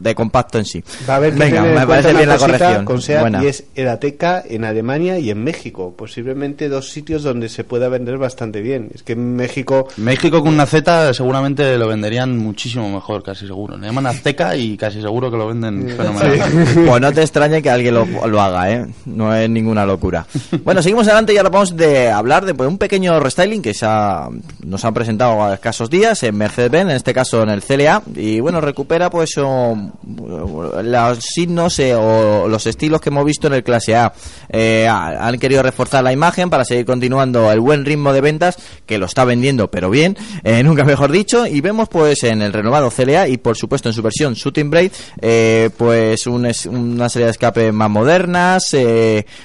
de compacto en sí. Va a haber que Venga, me parece bien la corrección. con SEAT, Buena. y es el Ateca en Alemania y en México. Posiblemente dos sitios donde se pueda vender bastante bien. Es que en México México con una Z seguramente lo venderían muchísimo mejor, casi seguro. Le llaman Azteca y casi seguro que lo venden fenomenal. Pues no te extrañe que alguien lo, lo haga, ¿eh? No es ninguna locura. Bueno, seguimos adelante y ahora vamos de hablar de pues, un pequeño restyling que ha- nos han presentado a escasos días en Mercedes-Benz, en este caso en el CLA, y bueno, recupera pues los signos eh, o los estilos que hemos visto en el clase A. Eh, ha- han querido reforzar la imagen para seguir continuando el buen ritmo de ventas, que lo está vendiendo, pero bien, eh, nunca mejor dicho, y vemos pues en el renovado CLA y por supuesto en su versión Shooting Brake, pues un una serie de escape más modernas,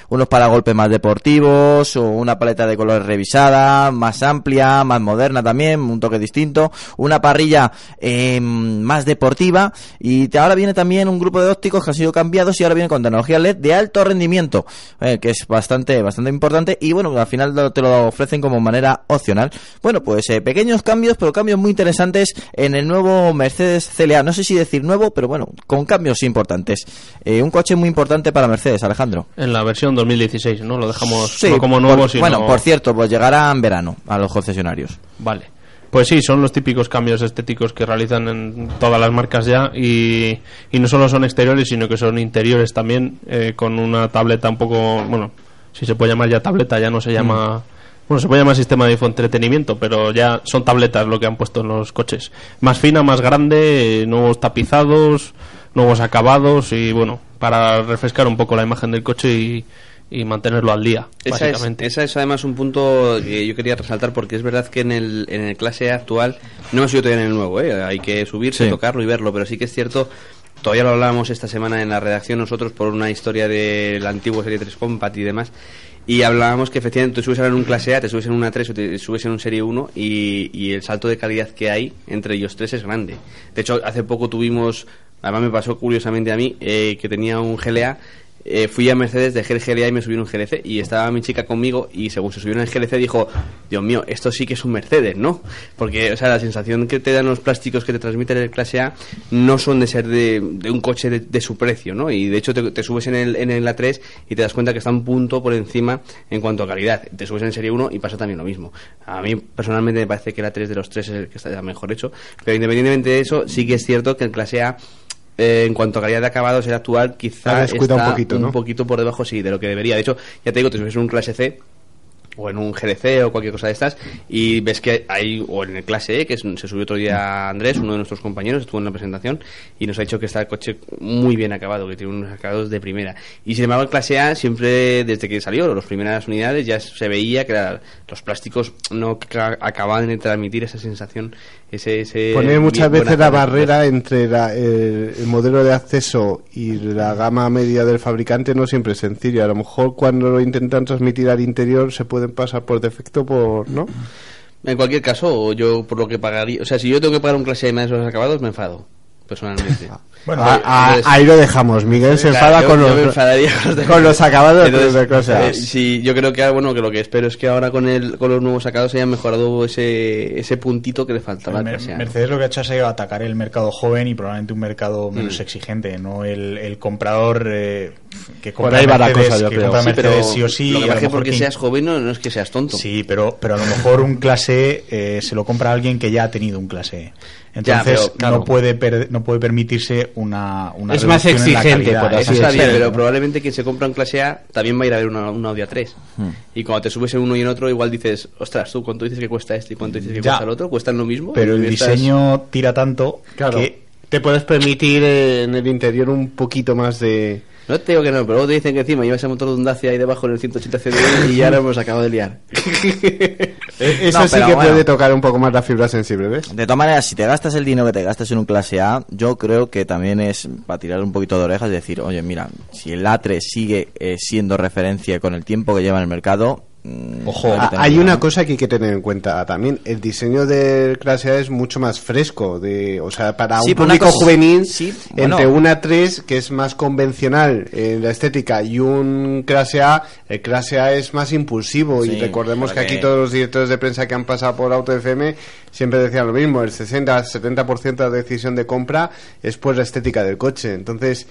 unos paragolpes más deportivos, o una paleta de colores revisada, más amplia, más moderna también, un toque distinto, una parrilla eh, más deportiva, y te- ahora viene también un grupo de ópticos que han sido cambiados y ahora viene con tecnología LED de alto rendimiento, eh, que es bastante, bastante importante, y bueno, al final te lo ofrecen como manera opcional. Bueno, pues eh, pequeños cambios, pero cambios muy interesantes en el nuevo Mercedes CLA. No sé si decir nuevo, pero bueno, con cambios importantes. Eh, un coche muy importante para Mercedes, Alejandro. En la versión 2016, ¿no? Lo dejamos Sí, no como nuevo, por- sino... Bueno, por cierto, pues llegará en verano a los concesionarios. Vale. Pues sí, son los típicos cambios estéticos que realizan en todas las marcas ya y, y no solo son exteriores, sino que son interiores también, eh, con una tableta un poco, bueno, si se puede llamar ya tableta, ya no se llama... Bueno, se puede llamar sistema de infoentretenimiento, pero ya son tabletas lo que han puesto en los coches. Más fina, más grande, eh, nuevos tapizados, nuevos acabados y bueno, para refrescar un poco la imagen del coche y, y mantenerlo al día, Esa es, esa es además un punto que yo quería resaltar porque es verdad que en el, en el clase A actual no hemos subido todavía en el nuevo, ¿eh? hay que subirse, Sí. tocarlo y verlo, pero sí que es cierto, todavía lo hablábamos esta semana en la redacción nosotros por una historia del antiguo Serie 3 Compact y demás, y hablábamos que efectivamente te subes ahora en un clase A, te subes en una 3 o te subes en un Serie 1 y, y el salto de calidad que hay entre ellos tres es grande. De hecho, hace poco tuvimos, además me pasó curiosamente a mí, eh, que tenía un GLA eh, fui a Mercedes, dejé el GLA y me subí en un GLC y estaba mi chica conmigo y según se subió en el GLC dijo, Dios mío, esto sí que es un Mercedes, ¿no? Porque, o sea, la sensación que te dan los plásticos que te transmiten el clase A no son de ser de, un coche de, de su precio, ¿no? Y de hecho te, subes en el, en el A3 y te das cuenta que está un punto por encima en cuanto a calidad. Te subes en Serie 1 y pasa también lo mismo. A mí personalmente me parece que el A3 de los tres es el que está mejor hecho, pero independientemente de eso, sí que es cierto que el clase A eh, en cuanto a calidad de acabados, el actual Ha quizá descuidado está un poquito, ¿no? poquito por debajo, sí, de lo que debería. De hecho, ya te digo, te subes un clase C o en un GDC o cualquier cosa de estas y ves que hay, o en el clase E, que es- se subió otro día Andrés, uno de nuestros compañeros, estuvo en la presentación y nos ha dicho que está el coche muy bien acabado, que tiene unos acabados de primera. Y sin embargo, el clase A siempre, desde que salió, las primeras unidades, ya se veía que la- los plásticos no ca- acababan de transmitir esa sensación, ese... ese Poner muchas veces la barrera entre la- el, el modelo de acceso y la gama media del fabricante no siempre es sencillo. A lo mejor cuando lo intentan transmitir al interior se pueden pasar por defecto por, ¿no? En cualquier caso, yo por lo que pagaría, o sea, si yo tengo que pagar un clase de esos acabados, me enfado, personalmente. Bueno, A- a- entonces- ahí lo dejamos. Miguel se Claro, enfada yo- con, los, con los, con los acabados Entonces, de cosas. eh, sí, yo creo que ah, bueno que lo que espero es que ahora con el con los nuevos sacados hayan mejorado ese ese puntito que le faltaba al Mer-. Mercedes lo que ha hecho ha sido atacar el mercado joven y probablemente un mercado menos Mm. exigente, no el, el comprador eh, que Por compra ahí va la cosa, yo que creo. compra Sí, pero Mercedes sí o sí. lo que a mejor porque que- seas joven no, no es que seas tonto. Sí, pero, pero a lo mejor un clase eh, se lo compra alguien que ya ha tenido un clase E. Entonces pero, claro. no puede per- no puede permitirse una, una Es más reducción en la exigente, calidad. por Eso así está bien, pero probablemente quien se compra en clase A también va a ir a ver una, una Audi A3. Hmm. Y cuando te subes en uno y en otro, igual dices, ostras, tú, ¿cuánto dices que cuesta este y cuánto dices que Ya. cuesta el otro? ¿Cuestan lo mismo? Pero el estás- diseño tira tanto Claro. que Te puedes permitir eh, en el interior un poquito más de... No te digo que no, pero luego te dicen que encima llevas el motor de un Dacia ahí debajo en el 180 CDI y ya lo hemos acabado de liar. Eh, Eso No, sí que bueno. puede tocar un poco más la fibra sensible, ¿ves? De todas maneras, si te gastas el dinero que te gastas en un clase A, yo creo que también es para tirar un poquito de orejas y decir, oye, mira, si el A3 sigue eh, siendo referencia con el tiempo que lleva en el mercado, Ojo, hay una cosa que hay que tener en cuenta también. El diseño del clase A es mucho más fresco. De, o sea, para Sí, un público cosa- juvenil, sí, bueno. entre una 3 que es más convencional en la estética y un clase A, el clase A es más impulsivo. Sí, y recordemos que aquí todos los directores de prensa que han pasado por Auto FM siempre decían lo mismo. El 60-70% de la decisión de compra es por la estética del coche. Entonces,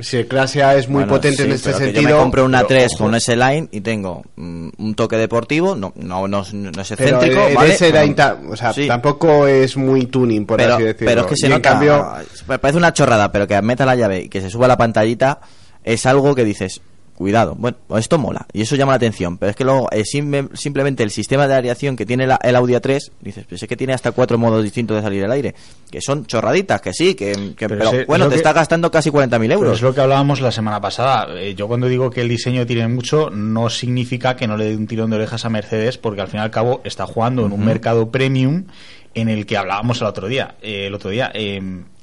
si el clase A es muy Bueno, potente en sí, este pero que sentido. Yo me compro una pero, 3 ojo, con ese line y tengo mm, un toque deportivo, no, no, no, no es Pero excéntrico, el ¿vale? ese Pero- o sea, sí. tampoco es muy tuning, por pero, así decirlo. pero es que se en nota, cambio, parece una chorrada, pero que meta la llave y que se suba la pantallita es algo que dices, cuidado, bueno, esto mola y eso llama la atención, pero es que luego eh, simple- simplemente el sistema de aireación que tiene la- el Audi A3, dices, pues es que tiene hasta cuatro modos distintos de salir el aire, que son chorraditas, que sí, que, que- Pero pero, ese- bueno, te que- está gastando casi 40.000 Pero euros. es lo que hablábamos la semana pasada. Eh, yo cuando digo que el diseño tiene mucho, no significa que no le dé un tirón de orejas a Mercedes, porque al fin y al cabo está jugando en un mercado premium en el que hablábamos el otro día. Eh, el otro día.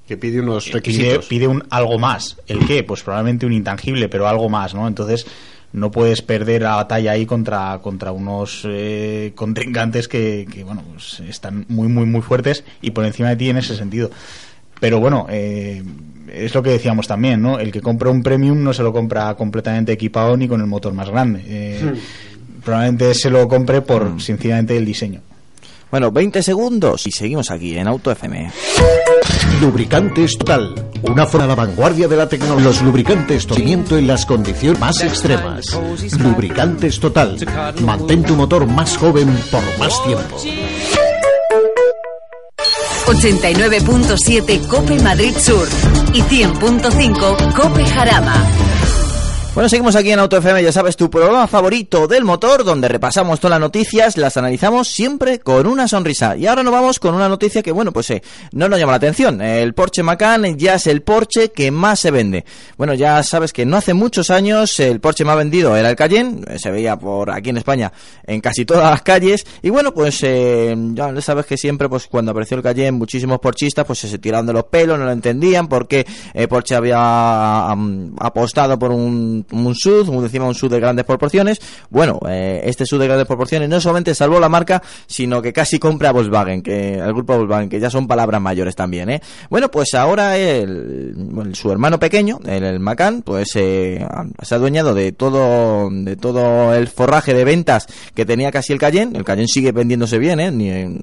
Eh, que pide unos pide, requisitos. pide un algo más. ¿El qué? Pues probablemente un intangible, pero algo más, ¿no? Entonces no puedes perder la batalla ahí contra, contra unos eh, contrincantes que, que, bueno, pues están muy, muy, muy fuertes y por encima de ti en ese sentido. Pero bueno, eh, es lo que decíamos también, ¿no? El que compra un premium no se lo compra completamente equipado ni con el motor más grande. Eh, Probablemente se lo compre por, sencillamente, el diseño. Bueno, 20 segundos y seguimos aquí en Auto FM. Lubricantes Total, una forma a la vanguardia de la tecnología. Los lubricantes Tocimiento en las condiciones más extremas. Lubricantes Total, mantén tu motor más joven por más tiempo. 89.7 Cope Madrid Sur y 100.5 Cope Jarama. Bueno, seguimos aquí en Auto FM, ya sabes, tu programa favorito del motor, donde repasamos todas las noticias, las analizamos siempre con una sonrisa. Y ahora nos vamos con una noticia que, bueno, pues eh, no nos llama la atención. El Porsche Macan ya es el Porsche que más se vende. Bueno, ya sabes que no hace muchos años el Porsche más vendido era el Cayenne, eh, se veía por aquí en España en casi todas las calles. Y bueno, pues eh, ya sabes que siempre, pues cuando apareció el Cayenne, muchísimos porchistas pues se tiraron de los pelos, no lo entendían, porque eh, Porsche había apostado por un, un SUV, un- encima un SUV de grandes proporciones. Bueno, eh, este SUV de grandes proporciones no solamente salvó la marca, sino que casi compra a Volkswagen, que el grupo Volkswagen, que ya son palabras mayores también, ¿eh? Bueno, pues ahora el, su hermano pequeño, el, Macan, pues eh, se ha adueñado de todo, de todo el forraje de ventas que tenía casi el Cayenne. El Cayenne sigue vendiéndose bien, ¿eh?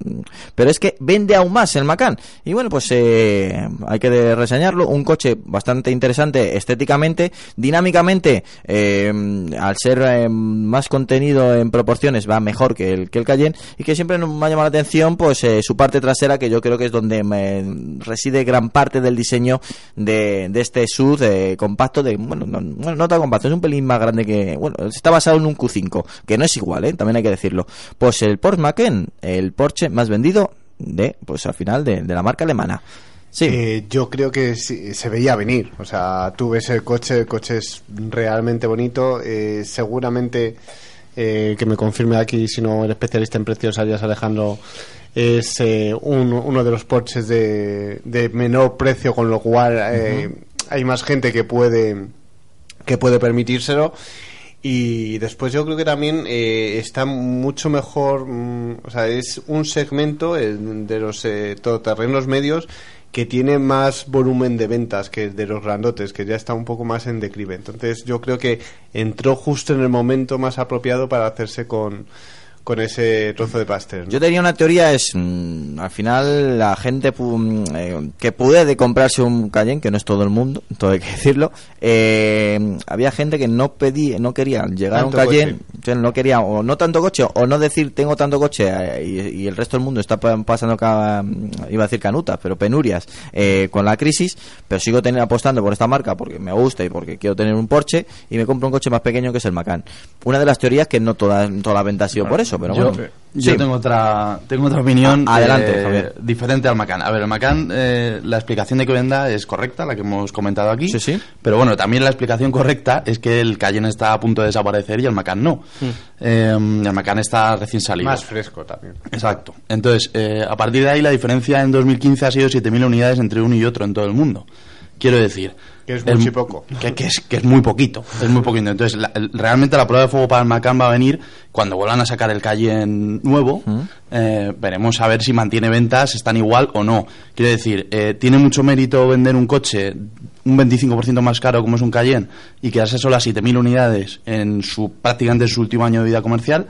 Pero es que vende aún más el Macan. Y bueno, pues eh, hay que reseñarlo. Un coche bastante interesante estéticamente, dinámicamente eh, al ser eh, más contenido en proporciones va mejor que el, que el Cayenne y que siempre me ha llamado la atención pues eh, su parte trasera que yo creo que es donde reside gran parte del diseño de, este SUV compacto de bueno no, tan compacto es un pelín más grande que bueno está basado en un Q5 que no es igual también hay que decirlo. Pues el Porsche Macan el Porsche más vendido de pues al final de la marca alemana Sí. Eh, yo creo que sí, se veía venir. O sea, tú ves el coche, el coche es realmente bonito. Eh, seguramente, eh, que me confirme aquí, si no el especialista en precios, Arias Alejandro, es eh, un- uno de los Porsches de, de menor precio, con lo cual eh, hay más gente que puede que puede permitírselo. Y después yo creo que también eh, está mucho mejor, mm, o sea, es un segmento eh, de los eh, todoterrenos medios que tiene más volumen de ventas que el de los grandotes, que ya está un poco más en declive. Entonces yo creo que entró justo en el momento más apropiado para hacerse con, con ese trozo de pastel. ¿no? Yo tenía una teoría, es mm, al final la gente pu- mm, eh, que puede comprarse un Cayenne, que no es todo el mundo, todo hay que decirlo, eh, había gente que no pedía, no quería llegar Tanto a un Cayenne, coche. no quería o no tanto coche o no decir tengo tanto coche eh, y, y el resto del mundo está pa- pasando ca- iba a decir canutas, pero penurias eh, con la crisis, pero sigo teniendo, apostando por esta marca porque me gusta y porque quiero tener un Porsche y me compro un coche más pequeño que es el Macan. Una de las teorías que no toda, toda la venta ha sido por eso, pero yo, bueno. yo Sí. tengo otra tengo otra opinión Ah, adelante, eh, Javier. diferente al Macan. A ver, el Macan, eh, la explicación de que venda es correcta, la que hemos comentado aquí. Sí, sí. Pero bueno, también la explicación correcta es que el Cayenne está a punto de desaparecer y el Macan no. Eh, el Macan está recién salido. Más fresco también. Exacto. Entonces, eh, a partir de ahí la diferencia en 2015 ha sido 7.000 unidades entre uno y otro en todo el mundo. Quiero decir... Que es el- mucho y poco. Que, que es, que es muy poquito. Es muy poquito. Entonces, la- el- realmente la prueba de fuego para el Macan va a venir cuando vuelvan a sacar el Cayenne nuevo. Eh, veremos a ver si mantiene ventas, están igual o no. Quiero decir, eh, tiene mucho mérito vender un coche un 25% más caro como es un Cayenne y quedarse solo a 7.000 unidades en su prácticamente en su último año de vida comercial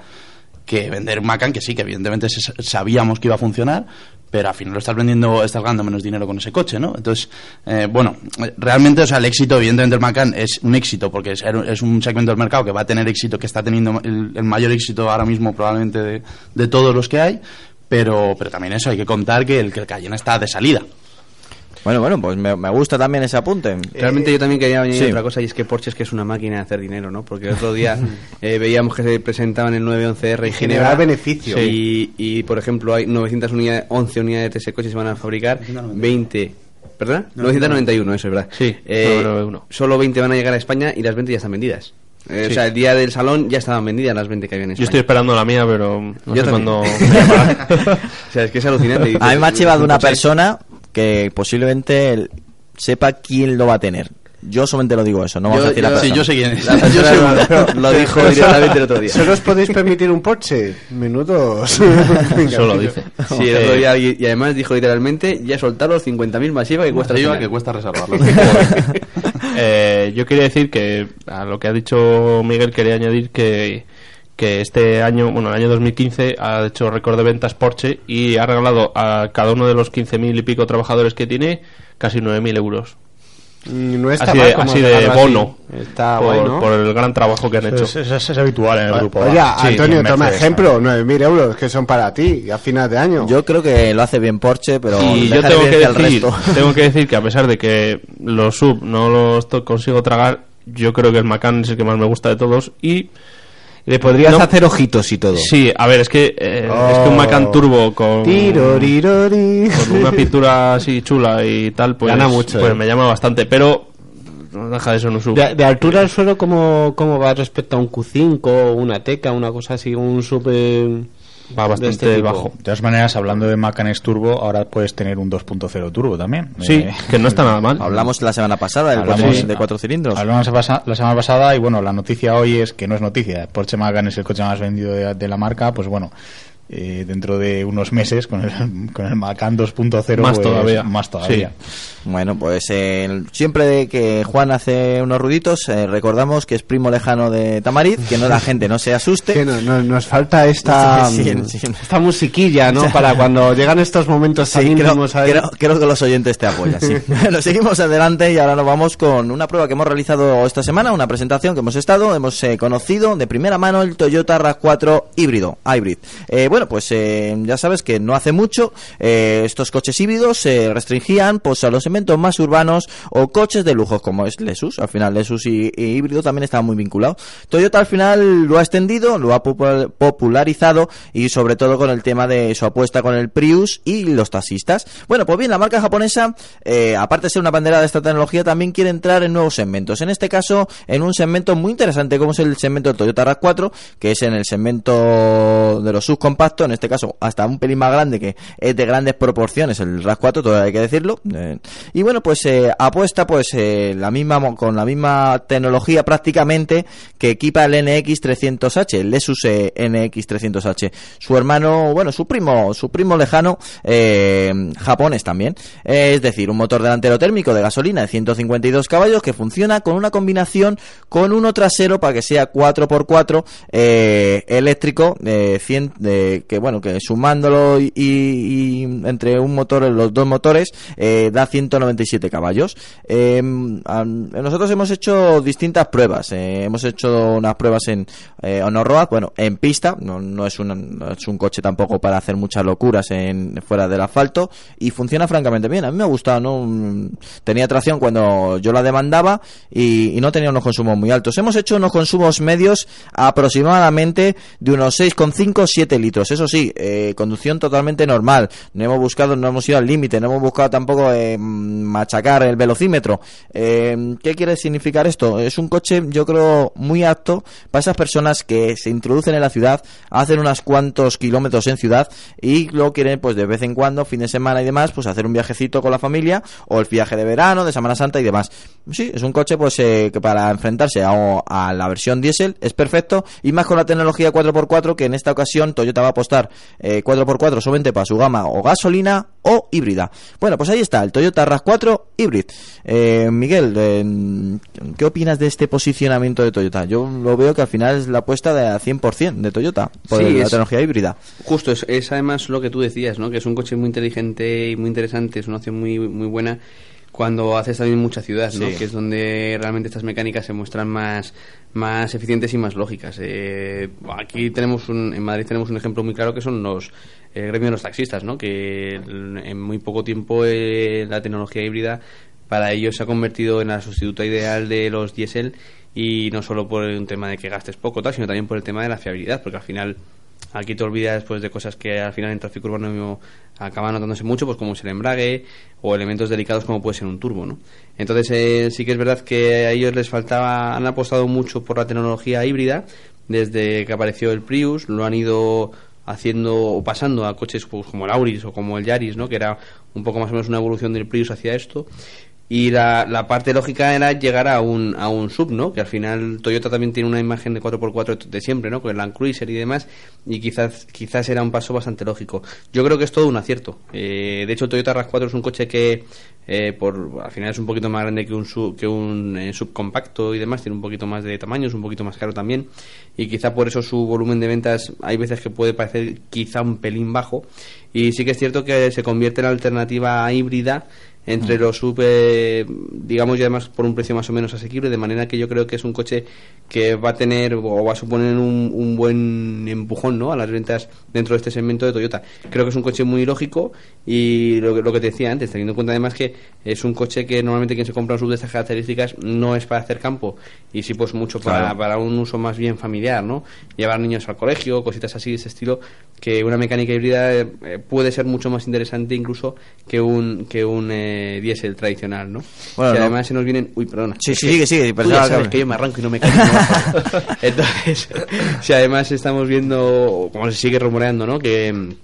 que vender un Macan, que sí, que evidentemente se- sabíamos que iba a funcionar, pero al final lo estás vendiendo, estás ganando menos dinero con ese coche, ¿no? Entonces, eh, bueno, realmente, o sea, el éxito, evidentemente, el Macan es un éxito, porque es, es un segmento del mercado que va a tener éxito, que está teniendo el, el mayor éxito ahora mismo probablemente de, todos los que hay, pero, pero también eso, hay que contar que el, que el está de salida. Bueno, bueno, pues me, me gusta también ese apunte. Realmente yo también quería añadir sí. otra cosa y es que Porsche es que es una máquina de hacer dinero, ¿no? Porque el otro día eh, veíamos que se presentaban el 911R y Generar Ginebra beneficio. Y, y, por ejemplo hay 900 unidades, 11 unidades de ese coche se van a fabricar, 20 ¿Perdón? 991, eso es verdad. Sí, Eh, 991. solo 20 van a llegar a España y las 20 ya están vendidas. Eh, Sí. O sea, el día del salón ya estaban vendidas las 20 que había en Yo España. estoy esperando la mía, pero no Yo sé cuándo. o sea, es que es alucinante. Dices, A mí me ha chivado un una coche- persona que posiblemente él sepa quién lo va a tener. Yo solamente lo digo eso, no vamos Yo- a decir la yo- persona. Sí, yo sé quién es. Yo lo, lo dijo directamente el otro día. ¿Solo os podéis permitir un Porsche? Menudos. Eso lo dice. Sí, el otro día y, y además dijo literalmente ya soltar los 50.000 masiva que cuesta final. que cuesta reservarlo. Eh, yo quería decir que a lo que ha dicho Miguel quería añadir que que este año, bueno, el año 2015 ha hecho récord de ventas Porsche y ha regalado a cada uno de los 15.000 y pico trabajadores que tiene casi 9.000 euros. No está así mal de, como así de regalarlo así. bono Está por, guay, ¿no? por el gran trabajo que han hecho. Es, es- es habitual en el grupo. Oye. Sí, Antonio, toma Mercedes, ejemplo, 9.000 euros que son para ti a final de año. Yo creo que lo hace bien Porsche, pero y yo tengo que, decir, resto. tengo que decir que a pesar de que los sub no los consigo tragar, yo creo que el Macan es el que más me gusta de todos y Le podrías No. hacer ojitos y todo. sí, a ver, es que eh, es que un Macan Turbo con una pintura así chula y tal, pues, Gana mucho, pues eh. me llama bastante, pero no deja de ser un sub. De, de altura al suelo, ¿cómo, ¿cómo va respecto a un Q5, una Teca, una cosa así, un sub... eh, Va de bastante este bajo. De todas maneras, hablando de Macanes Turbo, ahora puedes tener un 2.0 Turbo también. Sí, Eh, que no está nada mal. Hablamos la semana pasada del Hablamos- coche de cuatro cilindros. Hablamos la semana pasada y bueno, la noticia hoy es que no es noticia. Porsche Macan es el coche más vendido de, de la marca, pues bueno, eh, dentro de unos meses con el, con el Macan 2.0 Más pues, todavía. más todavía. Bueno, pues eh, siempre que Juan hace unos ruiditos, eh, recordamos que es primo lejano de Tamariz, que no la gente no se asuste. Que no- no- nos falta esta, Sí, mm, sí, sí. esta musiquilla, ¿no? Para cuando llegan estos momentos Sí, creo, creo- creo que los oyentes te apoyan, sí. Bueno, seguimos adelante y ahora nos vamos con una prueba que hemos realizado esta semana, una presentación que hemos estado, hemos eh, conocido de primera mano el Toyota RAV4 híbrido, hybrid. Eh, bueno, pues eh, ya sabes que no hace mucho eh, estos coches híbridos se restringían pues a los segmentos más urbanos o coches de lujo como es Lexus. Al final Lexus y, y híbrido también estaban muy vinculados. Toyota al final lo ha extendido, lo ha popul- popularizado y sobre todo con el tema de su apuesta con el Prius y los taxistas. Bueno, pues bien, la marca japonesa, eh, aparte de ser una bandera de esta tecnología, también quiere entrar en nuevos segmentos. En este caso, en un segmento muy interesante como es el segmento del Toyota RAV4, que es en el segmento de los subcompactos, en este caso hasta un pelín más grande, que es de grandes proporciones, el RAV4, todo hay que decirlo. Eh, y bueno, pues eh, apuesta pues eh, la misma con la misma tecnología prácticamente que equipa el NX300H, el Lexus eh, NX300H. Su hermano, bueno, su primo, su primo lejano eh, japonés también. Eh, es decir, un motor delantero térmico de gasolina de 152 caballos que funciona con una combinación con uno trasero para que sea 4x4 eh, eléctrico eh, 100, eh, que bueno que sumándolo y, y- entre un motor los dos motores eh, da 197 caballos. Eh, am- nosotros hemos hecho distintas pruebas. Eh, hemos hecho unas pruebas en eh, on road bueno en pista. No, no es un no es un coche tampoco para hacer muchas locuras en fuera del asfalto. Y funciona francamente bien. A mí me ha gustado no tenía tracción cuando yo la demandaba y, y no tenía unos consumos muy altos. Hemos hecho unos consumos medios aproximadamente de unos 6,5 7 litros eso sí eh, conducción totalmente normal. No hemos buscado no hemos ido al límite no hemos buscado tampoco eh, machacar el velocímetro. Eh, ¿qué quiere significar esto? es un coche yo creo muy apto para esas personas que se introducen en la ciudad hacen unos cuantos kilómetros en ciudad y luego quieren pues de vez en cuando fin de semana y demás pues hacer un viajecito con la familia o el viaje de verano de Semana Santa y demás. Sí es un coche pues eh, que para enfrentarse a, a la versión diésel es perfecto y más con la tecnología 4x4 que en esta ocasión Toyota va a apostar eh, 4x4 solamente para su gama o gasolina o híbrida bueno pues ahí está el Toyota RAV4 Hybrid Eh, Miguel eh, ¿qué opinas de este posicionamiento de Toyota? yo lo veo que al final es la apuesta de a 100% de Toyota por Sí, la es- tecnología híbrida Justo, es, es además lo que tú decías, ¿no? Que es un coche muy inteligente y muy interesante, es una opción muy, muy buena cuando haces también mucha ciudad, ¿no? Sí. Que es donde realmente estas mecánicas se muestran más, más eficientes y más lógicas. Eh, aquí tenemos un, en Madrid tenemos un ejemplo muy claro que son los el gremio de los taxistas, ¿no? Que en muy poco tiempo eh, la tecnología híbrida para ellos se ha convertido en la sustituta ideal de los diésel y no solo por un tema de que gastes poco, tal, sino también por el tema de la fiabilidad, porque al final aquí te olvidas pues de cosas que al final en tráfico urbano acaban notándose mucho pues como es el embrague o elementos delicados como puede ser un turbo no entonces eh, sí que es verdad que a ellos les faltaba han apostado mucho por la tecnología híbrida desde que apareció el Prius lo han ido haciendo o pasando a coches pues, como el Auris o como el Yaris no que era un poco más o menos una evolución del Prius hacia esto y la, la parte lógica era llegar a un, a un sub, ¿no? Que al final Toyota también tiene una imagen de 4x4 de siempre, ¿no? Con el Land Cruiser y demás. Y quizás, quizás era un paso bastante lógico. Yo creo que es todo un acierto. Eh, de hecho, Toyota RAV4 es un coche que, eh, por, al final es un poquito más grande que un, sub, que un eh, subcompacto y demás. Tiene un poquito más de tamaño, es un poquito más caro también. Y quizá por eso su volumen de ventas hay veces que puede parecer quizá un pelín bajo. Y sí que es cierto que se convierte en alternativa híbrida entre los sub, digamos, y además por un precio más o menos asequible, de manera que yo creo que es un coche que va a tener o va a suponer un, un buen empujón ¿no? a las ventas dentro de este segmento de Toyota. Creo que es un coche muy lógico y lo, que- lo que te decía antes, teniendo en cuenta además que es un coche que normalmente quien se compra un sub de estas características no es para hacer campo y sí pues mucho para, Claro. para un uso más bien familiar, ¿no? Llevar niños al colegio, cositas así de ese estilo, que una mecánica híbrida eh, puede ser mucho más interesante incluso que un que un eh, diésel tradicional, ¿no? Bueno, no. además se nos vienen... Uy, perdona. Sí, sí, que sigue, sigue, tú ya sabes que yo me arranco y no me callo. Entonces, si además estamos viendo, como se sigue rumoreando, ¿no? Que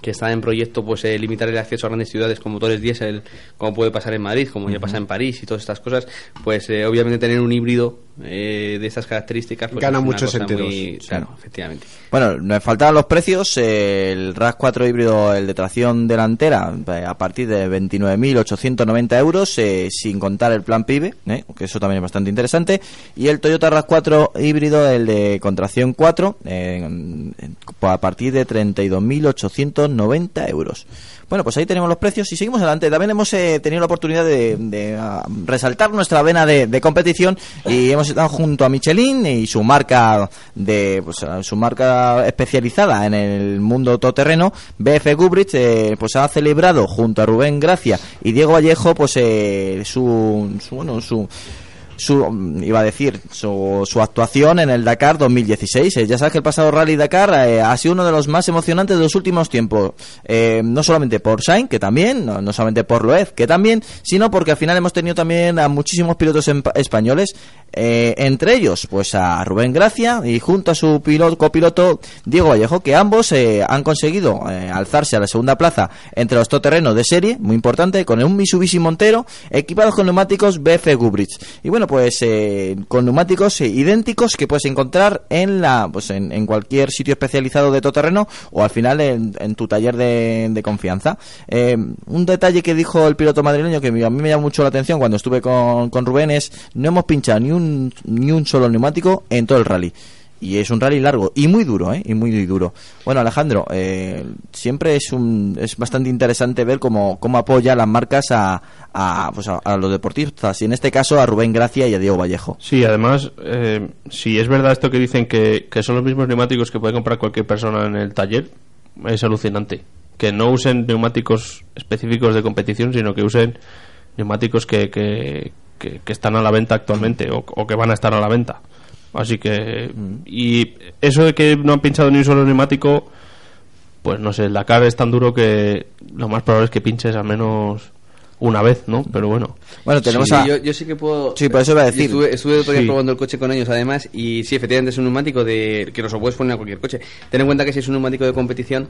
que está en proyecto pues eh, limitar el acceso a grandes ciudades con motores diésel como puede pasar en Madrid como ya pasa en París y todas estas cosas pues eh, obviamente tener un híbrido eh, de estas características, pues Gana es muchos enteros. muy- Sí. Claro, efectivamente. Bueno, me faltaban los precios. el RAS4 híbrido, el de tracción delantera, eh, a partir de 29.890 euros, eh, sin contar el plan PIBE, eh, que eso también es bastante interesante. Y el Toyota RAS4 híbrido, el de contracción 4, eh, en- a partir de 32.890 euros. Bueno, pues ahí tenemos los precios y seguimos adelante. También hemos eh, tenido la oportunidad de, de, ah, resaltar nuestra vena de, de competición y hemos estado junto a Michelin y su marca de pues, ah, su marca especializada en el mundo todoterreno, BF Goodrich, eh, pues ha celebrado junto a Rubén Gracia y Diego Vallejo, pues eh, su bueno su su, mm, iba a decir, su, su actuación en el Dakar 2016. Eh, ya sabes que el pasado Rally Dakar eh, ha sido uno de los más emocionantes de los últimos tiempos. Eh, no solamente por Sainz, que también, no, no solamente por Loez, que también, sino porque al final hemos tenido también a muchísimos pilotos españoles, eh, entre ellos, pues a Rubén Gracia y junto a su piloto, copiloto Diego Vallejo, que ambos eh, han conseguido eh, alzarse a la segunda plaza entre los todoterrenos de serie, muy importante, con un Mitsubishi Montero, equipados con neumáticos BF Goodrich. Y bueno, pues eh, con neumáticos eh, idénticos que puedes encontrar en la pues en, en cualquier sitio especializado de todoterreno o al final en, en tu taller de, confianza. Un detalle que dijo el piloto madrileño que a mí me llamó mucho la atención cuando estuve con, con Rubén es no hemos pinchado ni un, ni un solo neumático en todo el rally. Y es un rally largo y muy duro, ¿eh? Y muy, duro. Bueno, Alejandro, eh, siempre es un es bastante interesante ver cómo, cómo apoya las marcas a, a, pues a, a los deportistas. Y en este caso a Rubén Gracia y a Diego Vallejo. Sí, además, eh, si es verdad esto que dicen que, que son los mismos neumáticos que puede comprar cualquier persona en el taller, es alucinante. Que no usen neumáticos específicos de competición, sino que usen neumáticos que, que, que- que están a la venta actualmente o, o que van a estar a la venta. Así que. Y eso de que no han pinchado ni un solo neumático, pues no sé, el Dakar es tan duro que lo más probable es que pinches al menos una vez, ¿no? Pero bueno. Bueno, tenemos Sí, a... yo, yo sí que puedo. Sí, por eso iba a decir. Estuve, estuve otro día Sí. probando el coche con ellos, además, y sí, efectivamente es un neumático de que no se lo puedes poner a cualquier coche. Ten en cuenta que si es un neumático de competición,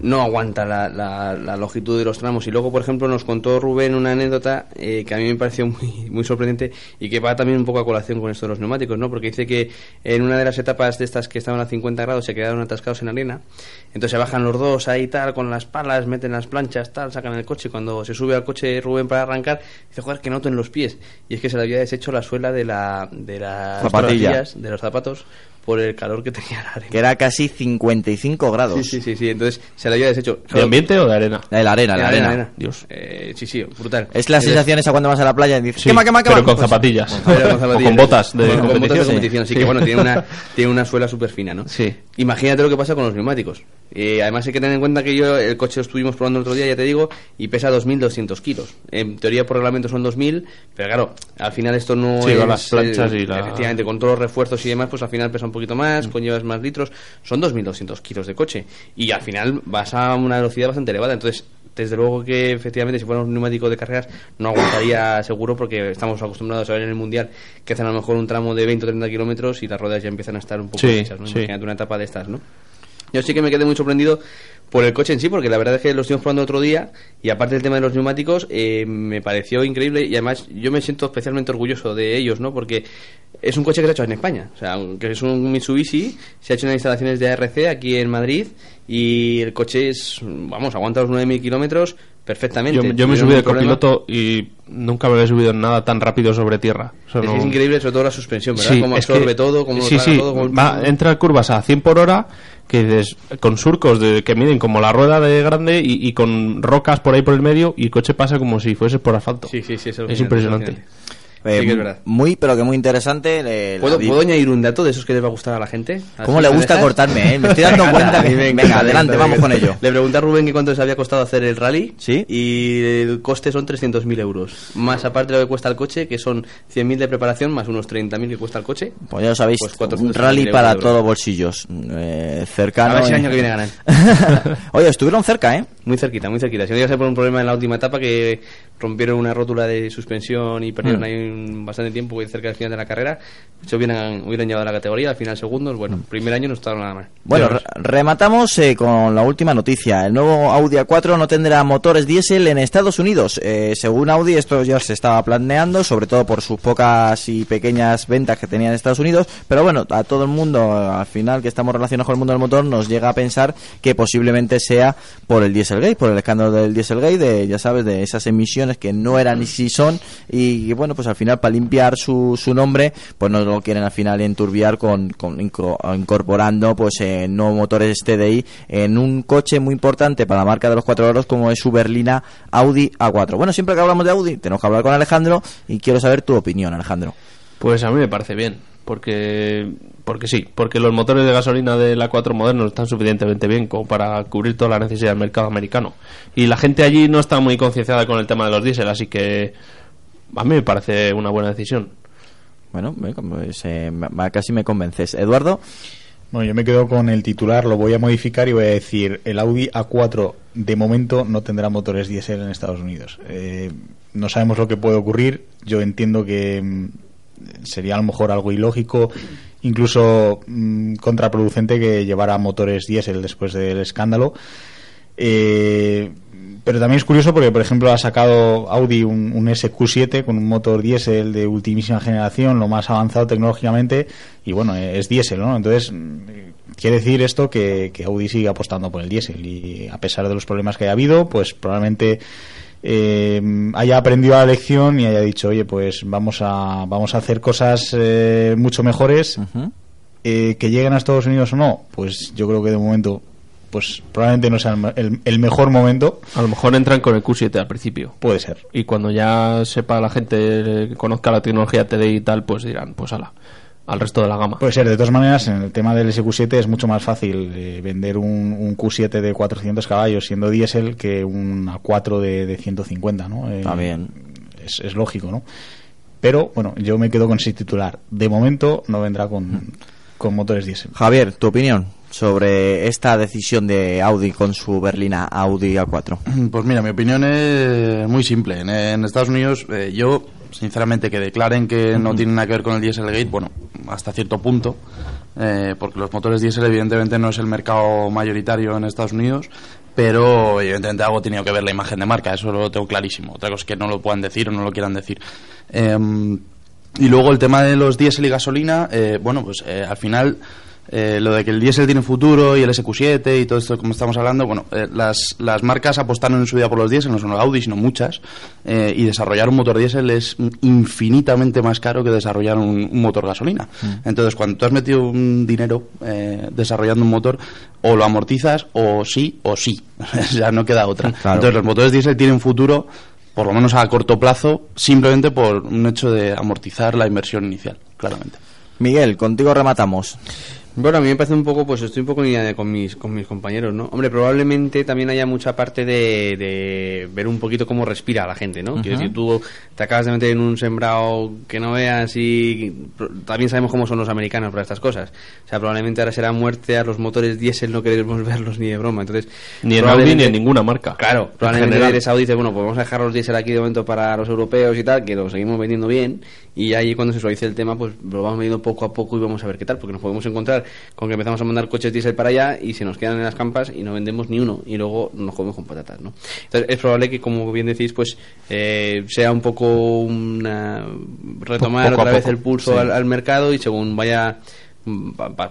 no aguanta la, la- la longitud de los tramos. Y luego, por ejemplo, nos contó Rubén una anécdota eh, que a mí me pareció muy, muy sorprendente y que va también un poco a colación con esto de los neumáticos, ¿no? Porque dice que en una de las etapas de estas que estaban a 50 grados se quedaron atascados en arena. Entonces se bajan los dos ahí tal, con las palas, meten las planchas, tal, sacan el coche. y Cuando se sube al coche Rubén para arrancar, dice, joder, que noto en los pies. Y es que se le había deshecho la suela de, la, de las Zapatilla. zapatillas, de los zapatos, por el calor que tenía la arena. Que era casi 55 grados. Sí, sí, sí, sí. Entonces se le había deshecho. ¿De ambiente o de arena? De la arena, De la arena, arena. arena. Dios. Eh, sí, sí, brutal. Es la Entonces- sensación esa cuando vas a la playa y dices, Sí, quema, quema, quema. pero con Pues- zapatillas. Pero con zapatillas. o con botas de Con- con botas competición. de competición, sí, que bueno, tiene una, tiene una suela súper fina, ¿no? Sí. Imagínate lo que pasa con los neumáticos. Eh, además hay que tener en cuenta que yo el coche lo estuvimos probando el otro día, ya te digo, y pesa 2.200 kilos. En teoría por reglamento son 2.000, pero claro, al final esto no Sí, es... con las planchas eh, y la- Efectivamente, con todos los refuerzos y demás, pues al final pesa un poquito más, conllevas más litros, son 2.200 kilos de coche. Y al final vas a una velocidad bastante elevada, entonces... Desde luego que efectivamente si fuera un neumático de carreras no aguantaría seguro porque estamos acostumbrados a ver en el mundial que hacen a lo mejor un tramo de 20 o 30 kilómetros y las ruedas ya empiezan a estar un poco Sí, hechas, ¿no? sí. Imagínate una etapa de estas, ¿no? Yo sí que me quedé muy sorprendido por el coche en sí, porque la verdad es que lo estuvimos probando otro día y aparte del tema de los neumáticos, eh, me pareció increíble y además yo me siento especialmente orgulloso de ellos, ¿no? Porque es un coche que se ha hecho en España, o sea, aunque es un Mitsubishi, se ha hecho en las instalaciones de ARC aquí en Madrid y el coche es, vamos, aguanta los 9.000 kilómetros perfectamente. Yo, yo me subí de copiloto y nunca me había subido nada tan rápido sobre tierra. O sea, Es, no- es increíble sobre todo la suspensión, ¿verdad? Sí, Cómo es absorbe que- todo, cómo sí, sí, todo. cómo- va, entra curvas a 100 por hora que dices, con surcos de, que miden como la rueda de grande y, y con rocas por ahí por el medio y el coche pasa como si fuese por asfalto. Sí, sí, sí, es es impresionante. Eh, Sí que es verdad. Muy, pero que muy interesante. eh, ¿Puedo, ¿Puedo añadir un dato de esos que les va a gustar a la gente? ¿Cómo le gusta dejas. cortarme, eh? Me estoy dando cuenta que- venga, adelante, vamos con ello. Le pregunté a Rubén que cuánto les había costado hacer el rally ¿Sí? y el coste son 300.000 euros. Más aparte de lo que cuesta el coche, que son 100.000 de preparación, más unos 30.000 que cuesta el coche. Pues ya lo sabéis, Pues un 400.000 rally para todos bolsillos. Eh, cercano. A ver si el año que viene ganan. Oye, estuvieron cerca, ¿eh? Muy cerquita, muy cerquita. Si no llegase por un problema en la última etapa que rompieron una rótula de suspensión y perdieron Mm. ahí un- bastante tiempo cerca del final de la carrera, se hubieran, hubieran llevado a la categoría, al final segundos, bueno, primer año no estaba nada mal. Bueno, re- rematamos eh, con la última noticia. El nuevo Audi A4 no tendrá motores diésel en Estados Unidos. Eh, según Audi, esto ya se estaba planeando, sobre todo por sus pocas y pequeñas ventas que tenía en Estados Unidos. Pero bueno, a todo el mundo, al final que estamos relacionados con el mundo del motor, nos llega a pensar que posiblemente sea por el Dieselgate, por el escándalo del Dieselgate, de, ya sabes, de esas emisiones que no eran ni si son. Y bueno, pues al final, para limpiar su, su nombre, pues no lo quieren al final enturbiar con, con incorporando pues eh, nuevos motores TDI en un coche muy importante para la marca de los cuatro euros como es su berlina Audi A4. Bueno, siempre que hablamos de Audi tenemos que hablar con Alejandro y quiero saber tu opinión, Alejandro. Pues a mí me parece bien, porque porque sí, porque los motores de gasolina de la 4 modernos están suficientemente bien como para cubrir toda la necesidad del mercado americano. Y la gente allí no está muy concienciada con el tema de los diésel, así que a mí me parece una buena decisión. Bueno, pues, eh, casi me convences. Eduardo, Bueno, yo me quedo con el titular, lo voy a modificar y voy a decir, el Audi A4 de momento no tendrá motores diésel en Estados Unidos. Eh, no sabemos lo que puede ocurrir, yo entiendo que mm, sería a lo mejor algo ilógico, incluso mm, contraproducente que llevara motores diésel después del escándalo. Eh, pero también es curioso porque, por ejemplo, ha sacado Audi un, un SQ7 con un motor diésel de ultimísima generación, lo más avanzado tecnológicamente, y bueno, eh, es diésel, ¿no? Entonces, mm, quiere decir esto que, que Audi sigue apostando por el diésel y a pesar de los problemas que haya habido, pues probablemente eh, haya aprendido la lección y haya dicho, oye, pues vamos a, vamos a hacer cosas eh, mucho mejores. Eh, que lleguen a Estados Unidos o no, pues yo creo que de momento pues probablemente no sea el, el- mejor momento. A lo mejor entran con el Q7 al principio. Puede ser. Y cuando ya sepa la gente, que conozca la tecnología TDI y tal, pues dirán, pues ala, al resto de la gama. Puede ser, de todas maneras, en el tema del SQ7 es mucho más fácil eh, vender un, un Q7 de 400 caballos siendo diésel que un A4 de, de 150, ¿no? Eh, Está bien. Es, es lógico, ¿no? Pero, bueno, yo me quedo con ese titular. De momento no vendrá con, con motores diésel. Javier, tu opinión sobre esta decisión de Audi con su berlina Audi A4. Pues mira, mi opinión es muy simple. En, en Estados Unidos, eh, yo, sinceramente, que declaren que no tienen nada que ver con el Dieselgate, bueno, hasta cierto punto, eh, porque los motores diésel, evidentemente, no es el mercado mayoritario en Estados Unidos, pero evidentemente algo ha tenido que ver la imagen de marca, eso lo tengo clarísimo. Otra cosa es que no lo puedan decir o no lo quieran decir. Em, y luego el tema de los diésel y gasolina, eh, bueno, pues eh, al final eh, lo de que el diésel tiene futuro y el SQ7 y todo esto como estamos hablando, bueno, eh, las, las marcas apostaron en su día por los diésel, no solo Audi, sino muchas, eh, y desarrollar un motor diésel es infinitamente más caro que desarrollar un, un motor gasolina. Entonces, cuando tú has metido un dinero eh, desarrollando un motor, o lo amortizas o sí o sí, ya no queda otra. Claro. Entonces, los motores diésel tienen futuro por lo menos a corto plazo, simplemente por un hecho de amortizar la inversión inicial, claramente. Miguel, contigo rematamos. Bueno, a mí me parece un poco, pues estoy un poco en línea de- con mis, con mis compañeros, ¿no? Hombre, probablemente también haya mucha parte de, de ver un poquito cómo respira la gente, ¿no? Quiero Ujú. decir, tú te acabas de meter en un sembrado que no veas y también sabemos cómo son los americanos para estas cosas. O sea, probablemente ahora será muerte a los motores diésel, no queremos verlos ni de broma. Entonces, Ni en Audi ni en ninguna marca. Claro, En probablemente eres Audi dice, bueno, pues vamos a dejar los diésel aquí de momento para los europeos y tal, que lo seguimos vendiendo bien, y ahí cuando se suavice el tema, pues lo vamos vendiendo poco a poco y vamos a ver qué tal, porque nos podemos encontrar con que empezamos a mandar coches diésel para allá y se nos quedan en las campas y no vendemos ni uno, y luego nos comemos con patatas, ¿no? Entonces es probable que, como bien decís, pues eh, sea un poco una... retomar Poco otra vez el pulso sí. al, al mercado y según vaya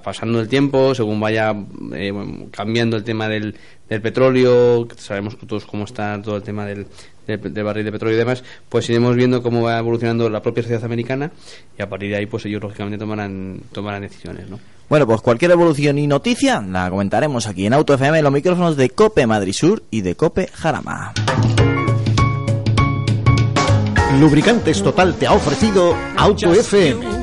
pasando el tiempo, según vaya eh, bueno, cambiando el tema del, del petróleo, sabemos todos cómo está todo el tema del, del, del barril de petróleo y demás, pues iremos viendo cómo va evolucionando la propia sociedad americana y a partir de ahí pues ellos lógicamente tomarán, tomarán decisiones, ¿no? Bueno, pues cualquier evolución y noticia la comentaremos aquí en Auto FM, en los micrófonos de Cope Madrid Sur y de Cope Jarama. Lubricantes Total te ha ofrecido Auto FM.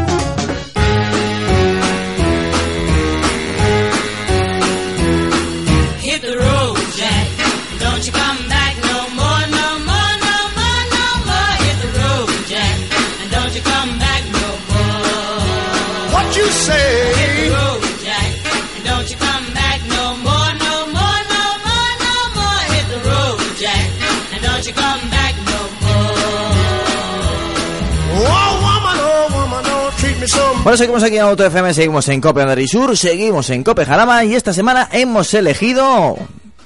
Bueno, seguimos aquí en Auto FM, seguimos en Cope Sur, seguimos en Cope Jarama y esta semana hemos elegido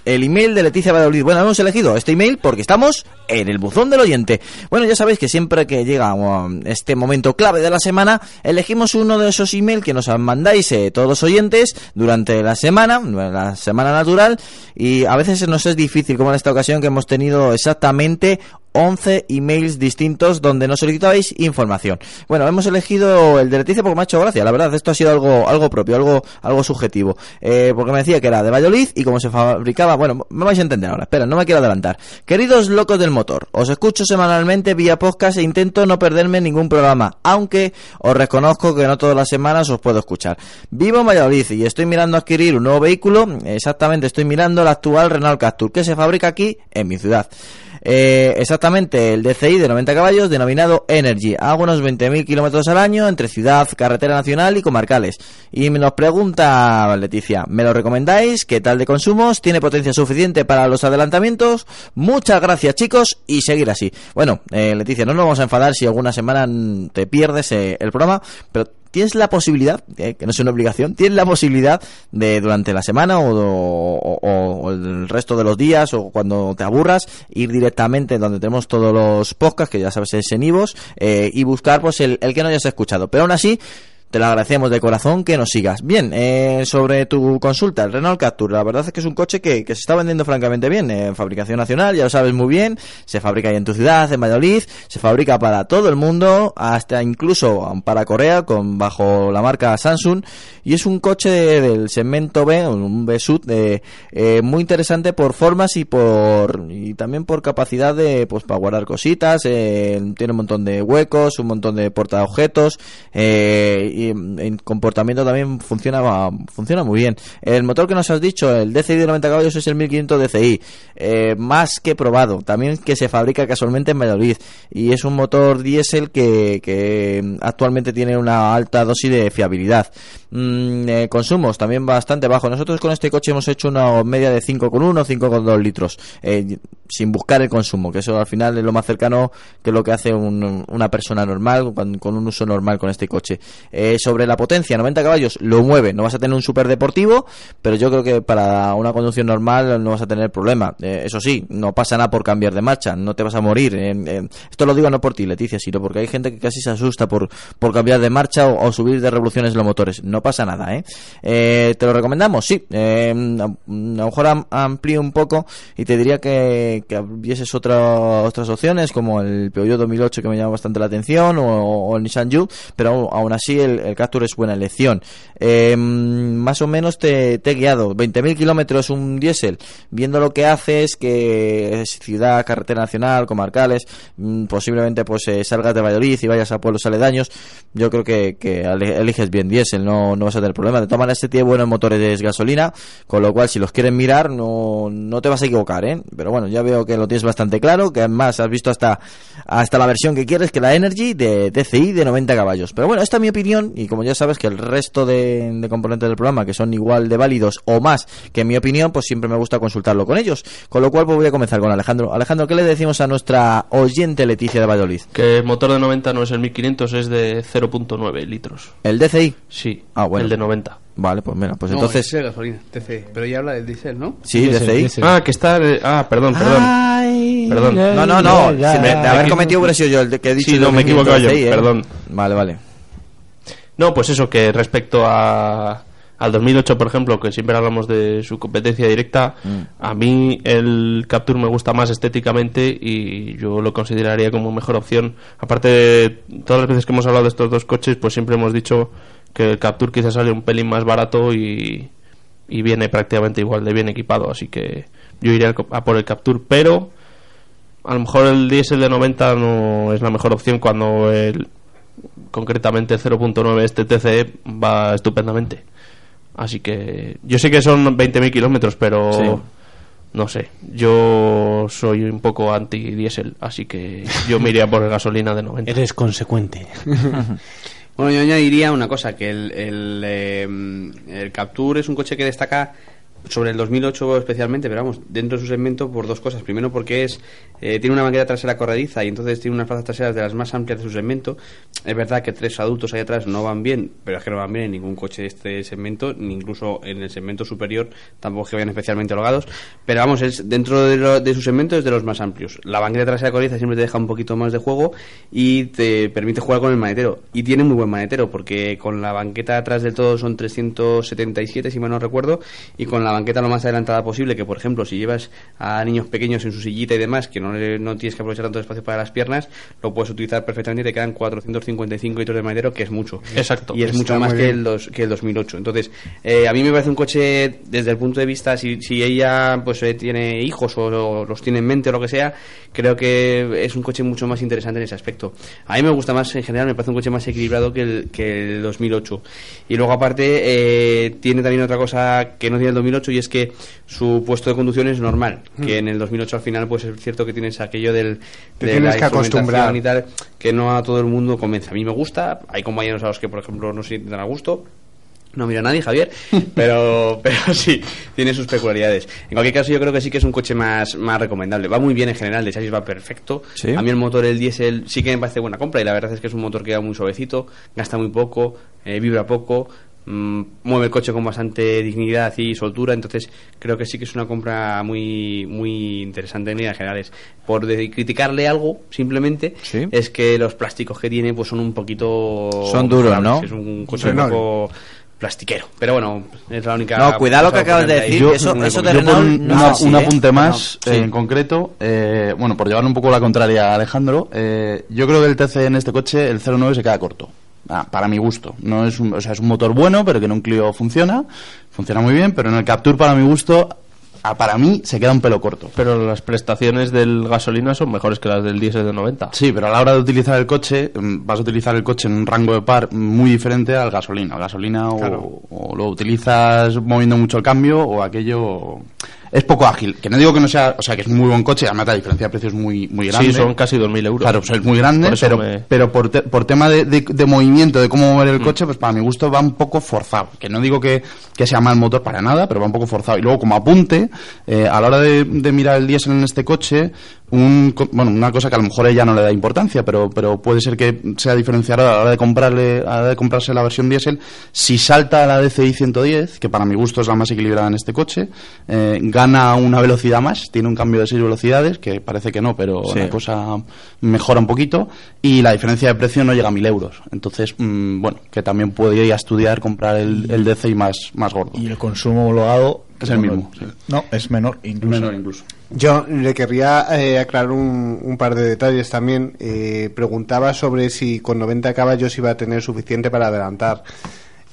el email de Leticia Valladolid. Bueno, hemos elegido este email porque estamos en el buzón del oyente. Bueno, ya sabéis que siempre que llega um, este momento clave de la semana, elegimos uno de esos emails que nos mandáis eh, todos los oyentes durante la semana, la semana natural, y a veces nos es difícil, como en esta ocasión que hemos tenido exactamente 11 emails distintos donde nos solicitabais información. Bueno, hemos elegido el de Leticia porque me ha hecho gracia, la verdad, esto ha sido algo, algo propio, algo, algo subjetivo. Eh, porque me decía que era de Valladolid y cómo se fabricaba, bueno, me vais a entender ahora, espera, no me quiero adelantar. Queridos locos del motor, os escucho semanalmente vía podcast e intento no perderme ningún programa, aunque os reconozco que no todas las semanas os puedo escuchar. Vivo en Valladolid y estoy mirando adquirir un nuevo vehículo, exactamente estoy mirando el actual Renault Captur que se fabrica aquí en mi ciudad. Eh, exactamente el DCI de 90 caballos denominado Energy, a unos 20.000 kilómetros al año entre ciudad, carretera nacional y comarcales. Y nos pregunta Leticia, ¿me lo recomendáis? ¿Qué tal de consumos? ¿Tiene potencia suficiente para los adelantamientos? Muchas gracias chicos y seguir así. Bueno, eh, Leticia, no nos vamos a enfadar si alguna semana te pierdes eh, el programa, pero tienes la posibilidad, eh, que no es una obligación, tienes la posibilidad de durante la semana o, el resto de los días o cuando te aburras ir directamente donde tenemos todos los podcasts, que ya sabes es en Ivos, eh, y buscar pues el, el que no hayas escuchado. Pero aún así, te lo agradecemos de corazón que nos sigas. Bien, eh, sobre tu consulta, el Renault Captur, la verdad es que es un coche que, que se está vendiendo francamente bien, en fabricación nacional, ya lo sabes muy bien, se fabrica ahí en tu ciudad, en Valladolid, se fabrica para todo el mundo, hasta incluso para Corea, con bajo la marca Samsung, y es un coche del segmento B, un B-Sud, eh, eh, muy interesante por formas y por y también por capacidad de pues para guardar cositas, eh, tiene un montón de huecos, un montón de portaobjetos, eh, y en en comportamiento también funciona funciona muy bien. El motor que nos has dicho, el DCI de 90 caballos es el 1500 DCI, eh, más que probado, también que se fabrica casualmente en Valladolid y es un motor diésel que, que actualmente tiene una alta dosis de fiabilidad. Mm, eh, consumos también bastante bajo. Nosotros con este coche hemos hecho una media de 5,1, 5,2 litros, eh, sin buscar el consumo, que eso al final es lo más cercano que lo que hace un- una persona normal con, con un uso normal con este coche. Eh, sobre la potencia, 90 caballos, lo mueve. No vas a tener un super deportivo, pero yo creo que para una conducción normal no vas a tener problema. Eh, eso sí, no pasa nada por cambiar de marcha, no te vas a morir. Eh, eh, esto lo digo no por ti, Leticia, sino porque hay gente que casi se asusta por, por cambiar de marcha o, subir de revoluciones los motores. No pasa nada, ¿eh? Eh, ¿Te lo recomendamos? Sí. A, lo mejor am- un poco y te diría que, que vieses otra- otras opciones como el Peugeot 2008 que me llama bastante la atención o, el Nissan Juke, pero aún así el, el Captur es buena elección. Eh, más o menos te, he guiado. 20.000 kilómetros un diésel. Viendo lo que haces, que es ciudad, carretera nacional, comarcales, mm, posiblemente pues eh, salgas de Valladolid y vayas a pueblos aledaños, yo creo que, que eliges bien diésel, no, no vas a tener problema. De todas maneras, este tiene buenos motores de gasolina, con lo cual si los quieres mirar no, no te vas a equivocar, ¿eh? Pero bueno, ya veo que lo tienes bastante claro, que además has visto hasta, hasta la versión que quieres, que la Energy de DCI de 90 caballos. Pero bueno, esta es mi opinión y como ya sabes que el resto de, de componentes del programa que son igual de válidos o más que mi opinión, pues siempre me gusta consultarlo con ellos. Con lo cual pues voy a comenzar con Alejandro. Alejandro, ¿qué le decimos a nuestra oyente Leticia de Valladolid? Que el motor de 90 no es el 1500, es de 0.9 litros. ¿El DCI? Sí, Ah, bueno. el de 90. Vale, pues mira, pues No, entonces... es gasolina, TC. Pero ya habla del diésel, ¿no? Sí, DCI. Ah, que está... eh, Ah, perdón, perdón. Perdón. No, no, no. Si me- de haber cometido hubiera sido yo el de que he dicho. Sí, no, me he el equivocado yo, DCI, ¿eh? perdón. Vale, vale. No, pues eso, que respecto a, al 2008, por ejemplo, que siempre hablamos de su competencia directa, a mí el Capture me gusta más estéticamente y yo lo consideraría como mejor opción. Aparte de todas las veces que hemos hablado de estos dos coches, pues siempre hemos dicho que el Capture quizás sale un pelín más barato y, y viene prácticamente igual de bien equipado, así que yo iría a por el Capture, pero a lo mejor el diésel de 90 no es la mejor opción cuando el concretamente el 0.9 este TCE va estupendamente. Así que yo sé que son 20.000 kilómetros, pero Sí. no sé. Yo soy un poco anti-diésel, así que yo me iría por el gasolina de 90. Eres consecuente. Bueno, yo añadiría una cosa, que el, el, eh, el Captur es un coche que destaca sobre el 2008 especialmente, pero vamos, dentro de su segmento por dos cosas. Primero porque es eh, tiene una banqueta trasera corrediza y entonces tiene unas plazas traseras de las más amplias de su segmento. Es verdad que tres adultos ahí atrás no van bien, pero es que no van bien en ningún coche de este segmento, ni incluso en el segmento superior, tampoco es que vayan especialmente holgados. Pero vamos, es dentro de, lo- de su segmento es de los más amplios. La banqueta trasera corrediza siempre te deja un poquito más de juego y te permite jugar con el manetero. Y tiene muy buen manetero, porque con la banqueta atrás del todo son 377, si mal no recuerdo, y con la banqueta lo más adelantada posible, que por ejemplo, si llevas a niños pequeños en su sillita y demás, que no, le- no tienes que aprovechar tanto espacio para las piernas, lo puedes utilizar perfectamente y te quedan 455 litros de manetero, que es mucho. Exacto. Y es Está mucho más que el, dos- que el 2008. Entonces, eh, a mí me parece un coche, desde el punto de vista, si, si ella pues eh, tiene hijos o, o los tiene en mente o lo que sea, creo que es un coche mucho más interesante en ese aspecto. A mí me gusta más, en general, me parece un coche más equilibrado que el, que el 2008. Y luego, aparte, eh, tiene también otra cosa que no tiene el 2008 y es que su puesto de conducción es normal. Que en el 2008 al final, pues es cierto que tienes aquello del. Te de tienes la que acostumbrar. y tal, que no a todo el mundo convence. A mí me gusta, hay compañeros a los que, por ejemplo, no se sienten a gusto. No mira a nadie, Javier, pero, pero sí, tiene sus peculiaridades. En cualquier caso, yo creo que sí que es un coche más, más recomendable. Va muy bien en general, de chasis va perfecto. Sí. A mí el motor, el diésel, sí que me parece buena compra y la verdad es que es un motor que va muy suavecito, gasta muy poco, eh, vibra poco, mm, mueve el coche con bastante dignidad y soltura, entonces creo que sí que es una compra muy, muy interesante en líneas generales. Por de- criticarle algo, simplemente, es que los plásticos que tiene pues son un poquito... Son duros, ¿no? Es un coche un poco plastiquero. Pero bueno, es la única... No, cuidado lo que acabas de decir, Yo- eso, yo eso de Renault no una- así, un ¿eh? apunte más No, sí. en concreto, eh, bueno, por llevar un poco la contraria a Alejandro, eh, yo creo que el TC en este coche, el 09 se queda corto. Ah, para mi gusto. No es un, o sea, es un motor bueno, pero que en un Clio funciona, funciona muy bien, pero en el Capture para mi gusto, ah, para mí se queda un pelo corto. Pero las prestaciones del gasolina son mejores que las del diésel de 90. Sí, pero a la hora de utilizar el coche, mm, vas a utilizar el coche en un rango de par muy diferente al gasolina. El gasolina o- o, lo utilizas moviendo mucho el cambio o aquello es poco ágil. Que no digo que no sea, o sea, que es muy buen coche, además la diferencia de precios es muy, muy grande. Sí, son casi 2.000 euros. Claro, pues es muy grande, Por pero, me- pero por, te- por tema de, de- de movimiento, de cómo Mm. mover el coche, pues para mi gusto va un poco forzado. Que no digo que, que sea mal motor para nada, pero va un poco forzado. Y luego, como apunte, eh, a la hora de, de mirar el diésel en este coche, un, bueno, una cosa que a lo mejor ella no le da importancia, pero, pero puede ser que sea diferenciadora a la hora de comprarle, a la hora de comprarse la versión diésel, si salta a la DCI 110, que para mi gusto es la más equilibrada en este coche, eh, gana una velocidad más, tiene un cambio de 6 velocidades, que parece que no, pero Sí. la cosa mejora un poquito, y la diferencia de precio no llega a 1000 euros. Entonces, mm, bueno, que también podría estudiar comprar el, el DCI más, más gordo. Y el consumo homologado Es el mismo, sí. No, es menor incluso. Menor incluso. Yo le querría eh, aclarar un, un par de detalles también. Eh, preguntaba sobre si con 90 caballos iba a tener suficiente para adelantar.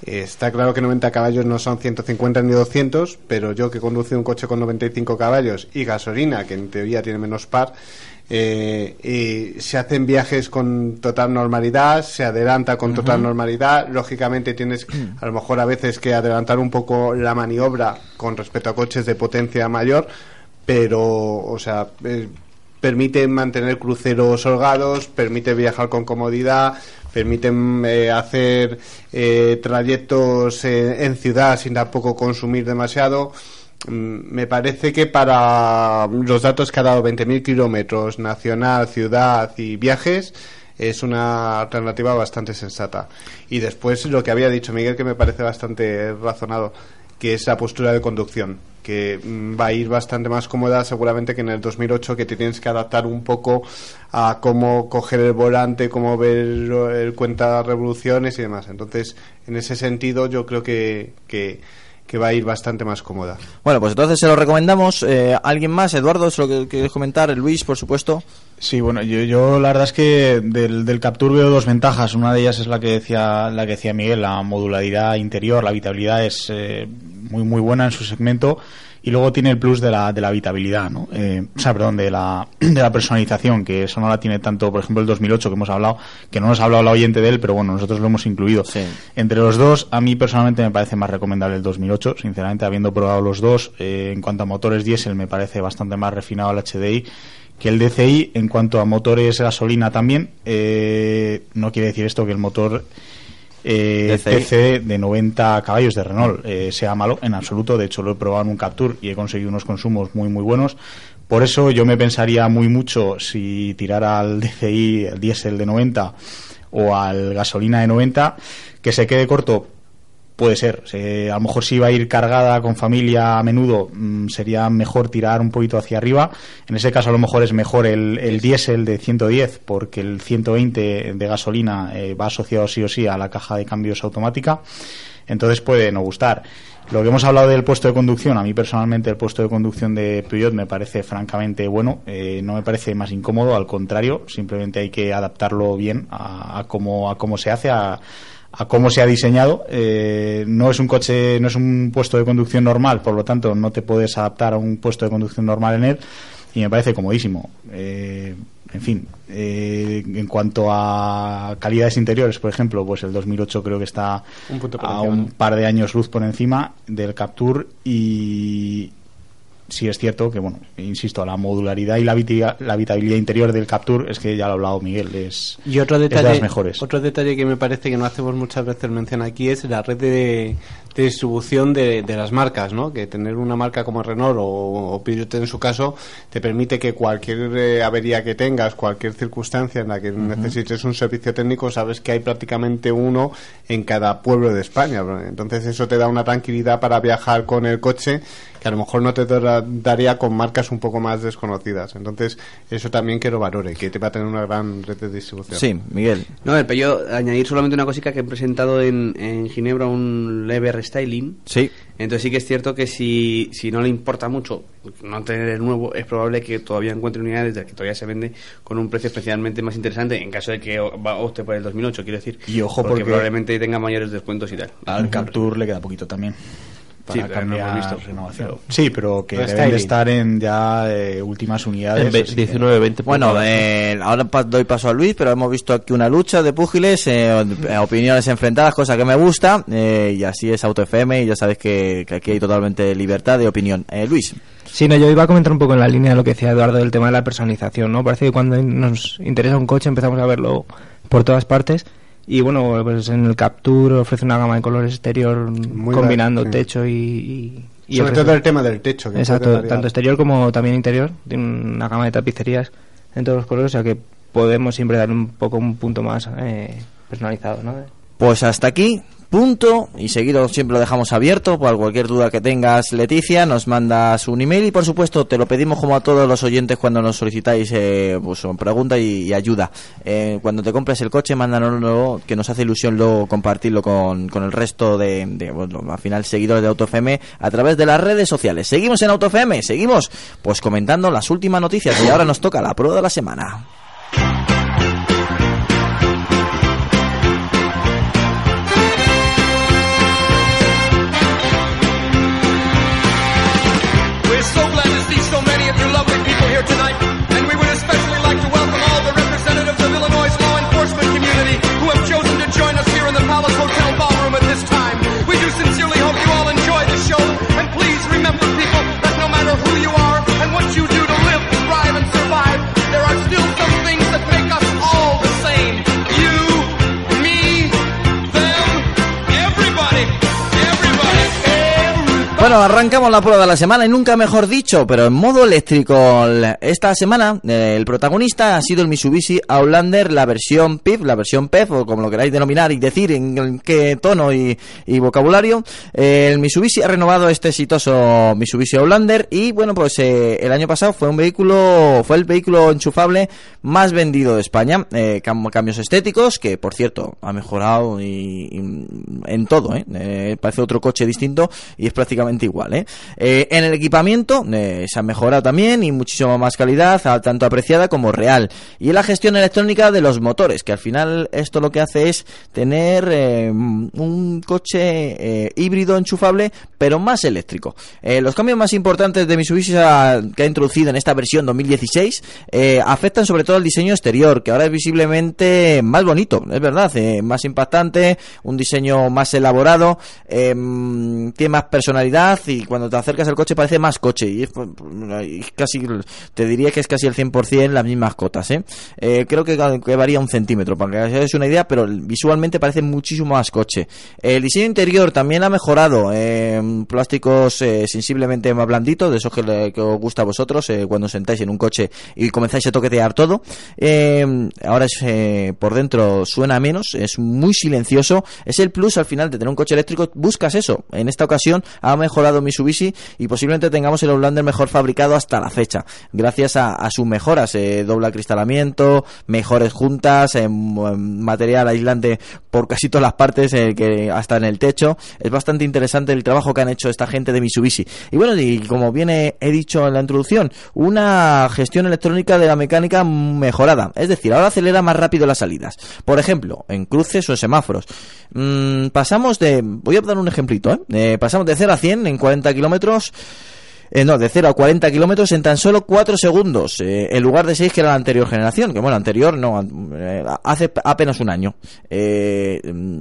Eh, está claro que 90 caballos no son 150 ni 200, pero yo que conduce un coche con 95 caballos y gasolina, que en teoría tiene menos par, eh, y se hacen viajes con total normalidad, se adelanta con total normalidad. Lógicamente tienes a lo mejor a veces que adelantar un poco la maniobra con respecto a coches de potencia mayor, pero, o sea, eh, permite mantener cruceros holgados, permite viajar con comodidad, permiten eh, hacer eh, trayectos eh, en ciudad sin tampoco consumir demasiado. Mm, Me parece que para los datos que ha dado 20.000 kilómetros, nacional, ciudad y viajes, es una alternativa bastante sensata. Y después lo que había dicho Miguel, que me parece bastante razonado, que es la postura de conducción, que mm, va a ir bastante más cómoda seguramente que en el 2008, que te tienes que adaptar un poco a cómo coger el volante, cómo ver el cuenta revoluciones y demás. Entonces, en ese sentido, yo creo que, que, que va a ir bastante más cómoda. Bueno, pues entonces se lo recomendamos. Eh, ¿Alguien más? Eduardo, ¿se lo que quieres comentar? Luis, por supuesto. Sí, bueno, yo, yo la verdad es que del, del Capture veo dos ventajas. Una de ellas es la que decía la que decía Miguel, la modularidad interior, la habitabilidad es eh, muy muy buena en su segmento y luego tiene el plus de la, de la habitabilidad, ¿no? Eh, o sea, perdón, de la, de la personalización, que eso no la tiene tanto, por ejemplo, el 2008 que hemos hablado, que no nos ha hablado la oyente de él, pero bueno, nosotros lo hemos incluido. Entre los dos, a mí personalmente me parece más recomendable el 2008, sinceramente, habiendo probado los dos, eh, en cuanto a motores diésel me parece bastante más refinado el HDI que el DCI en cuanto a motores gasolina también eh, no quiere decir esto que el motor eh. TC de 90 caballos de Renault eh, sea malo en absoluto. De hecho, lo he probado en un Capture y he conseguido unos consumos muy, muy buenos. Por eso yo me pensaría muy mucho si tirara al DCI, el diésel de 90 o al gasolina de 90, que se quede corto. Puede ser. Se- a lo mejor si va a ir cargada con familia a menudo, mm, sería mejor tirar un poquito hacia arriba. En ese caso, a lo mejor es mejor el, el diésel de 110, porque el 120 de gasolina eh, va asociado sí o sí a la caja de cambios automática. Entonces puede no gustar. Lo que hemos hablado del puesto de conducción, a mí personalmente el puesto de conducción de Peugeot me parece francamente bueno, eh, no me parece más incómodo, al contrario, simplemente hay que adaptarlo bien a, a cómo, a cómo se hace, a cómo se ha diseñado. Eh, no es un coche, no es un puesto de conducción normal, por lo tanto no te puedes adaptar a un puesto de conducción normal en él y me parece comodísimo. Eh, en fin, eh, en cuanto a calidades interiores, por ejemplo, pues el 2008 creo que está Un a un par de años luz por encima del Capture y sí es cierto que, bueno, insisto, la modularidad y la, habiti- la habitabilidad interior del Capture es que ya lo ha hablado Miguel, es, Y otro es de detalle, las mejores. otro detalle que me parece que no hacemos muchas veces mención aquí es la red de, de distribución de, de las marcas, ¿no? Que tener una marca como Renault o, o Peugeot en su caso te permite que cualquier eh, avería que tengas, cualquier circunstancia en la que necesites un servicio técnico, sabes que hay prácticamente uno en cada pueblo de España. Entonces eso te da una tranquilidad para viajar con el coche que a lo mejor no te da- daría con marcas un poco más desconocidas. Entonces eso también que lo valore, que te va a tener una gran red de distribución. Sí, Miguel. No, el yo añadir solamente una cosita que he presentado en, en Ginebra un leve restyling. Sí. Entonces sí que es cierto que si, si no le importa mucho no tener el nuevo, es probable que todavía encuentre unidades de las que todavía se vende con un precio especialmente más interesante en caso de que opte por el 2008, quiero decir. Y ojo, porque- probablemente tenga mayores descuentos y tal. Al Capture le queda poquito también. Sí, Para pero no hemos cambiar visto. renovación. Pero- sí, pero que deben de estar en ya eh, últimas unidades. En ve- así que- 19, 20 Bueno, eh, ahora pa- doy paso a Luis, pero hemos visto aquí una lucha de púgiles, eh, eh, opiniones enfrentadas, cosa que me gusta, eh, y así es Auto FM, y ya sabes que, que aquí hay totalmente libertad de opinión. Eh, Luis. Sí, no, yo iba a comentar un poco en la línea de lo que decía Eduardo del tema de la personalización, ¿no? Parece que cuando nos interesa un coche empezamos a verlo por todas partes y bueno, pues en el Capture ofrece una gama de colores exterior Muy combinando sí. techo y... y- y Sobre todo el tema del techo. Que Exacto, tanto exterior como también interior, tiene una gama de tapicerías en todos los colores, o sea que podemos siempre dar un poco un punto más eh, personalizado, ¿no? Pues hasta aquí, punto, y seguido siempre lo dejamos abierto, por cualquier duda que tengas, Leticia, nos mandas un email y por supuesto te lo pedimos como a todos los oyentes cuando nos solicitáis eh, pues, pregunta y, ayuda. Eh, cuando te compres el coche, mándanoslo, que nos hace ilusión luego compartirlo con, con el resto de, de, bueno, al final, seguidores de AutoFM a través de las redes sociales. Seguimos en AutoFM, seguimos pues comentando las últimas noticias y ahora nos toca la prueba de la semana. Bueno, arrancamos la prueba de la semana y nunca mejor dicho, pero en modo eléctrico. Esta semana eh, el protagonista ha sido el Mitsubishi Outlander, la versión PIF, la versión PEF, o como lo queráis denominar y decir en, qué tono y, vocabulario. Eh, el Mitsubishi ha renovado este exitoso Mitsubishi Outlander y bueno, pues eh, el año pasado fue un vehículo, fue el vehículo enchufable más vendido de España. Eh, cam- cambios estéticos que, por cierto, ha mejorado y en todo, ¿eh? Eh, parece otro coche distinto y es prácticamente igual, ¿eh? Eh, en el equipamiento eh, se ha mejorado también y muchísimo más calidad, tanto apreciada como real. Y en la gestión electrónica de los motores, que al final esto lo que hace es tener eh, un coche híbrido enchufable, pero más eléctrico. Los cambios más importantes de Mitsubishi a- que ha introducido en esta versión 2016 eh, afectan sobre todo al diseño exterior, que ahora es visiblemente más bonito, es verdad, más impactante, un diseño más elaborado, tiene más personalidad y cuando te acercas al coche parece más coche y es casi te diría que es casi el 100% las mismas cotas ¿eh? Eh, creo que, varía un centímetro para que hagáis una idea pero visualmente parece muchísimo más coche. El diseño interior también ha mejorado eh, plásticos sensiblemente más blanditos de esos que, os gusta a vosotros cuando sentáis en un coche y comenzáis a toquetear todo. Ahora es por dentro suena menos es muy silencioso es el plus al final de tener un coche eléctrico buscas eso. En esta ocasión ha mejorado Mitsubishi y posiblemente tengamos el Outlander mejor fabricado hasta la fecha gracias a, sus mejoras eh, doble acristalamiento mejores juntas eh, m- material aislante por casi todas las partes eh, que hasta en el techo. Es bastante interesante el trabajo que han hecho esta gente de Mitsubishi. Y bueno y como bien he, dicho en la introducción una gestión electrónica de la mecánica mejorada es decir ahora acelera más rápido las salidas. Por ejemplo en cruces o en semáforos. Mm, pasamos de voy a dar un ejemplito ¿eh? Eh, pasamos de 0 a 100 en 40 kilómetros eh, no, de 0 a 40 kilómetros en tan solo 4 segundos, eh, en lugar de 6 que era la anterior generación, que bueno, anterior no, eh, hace apenas un año. Eh,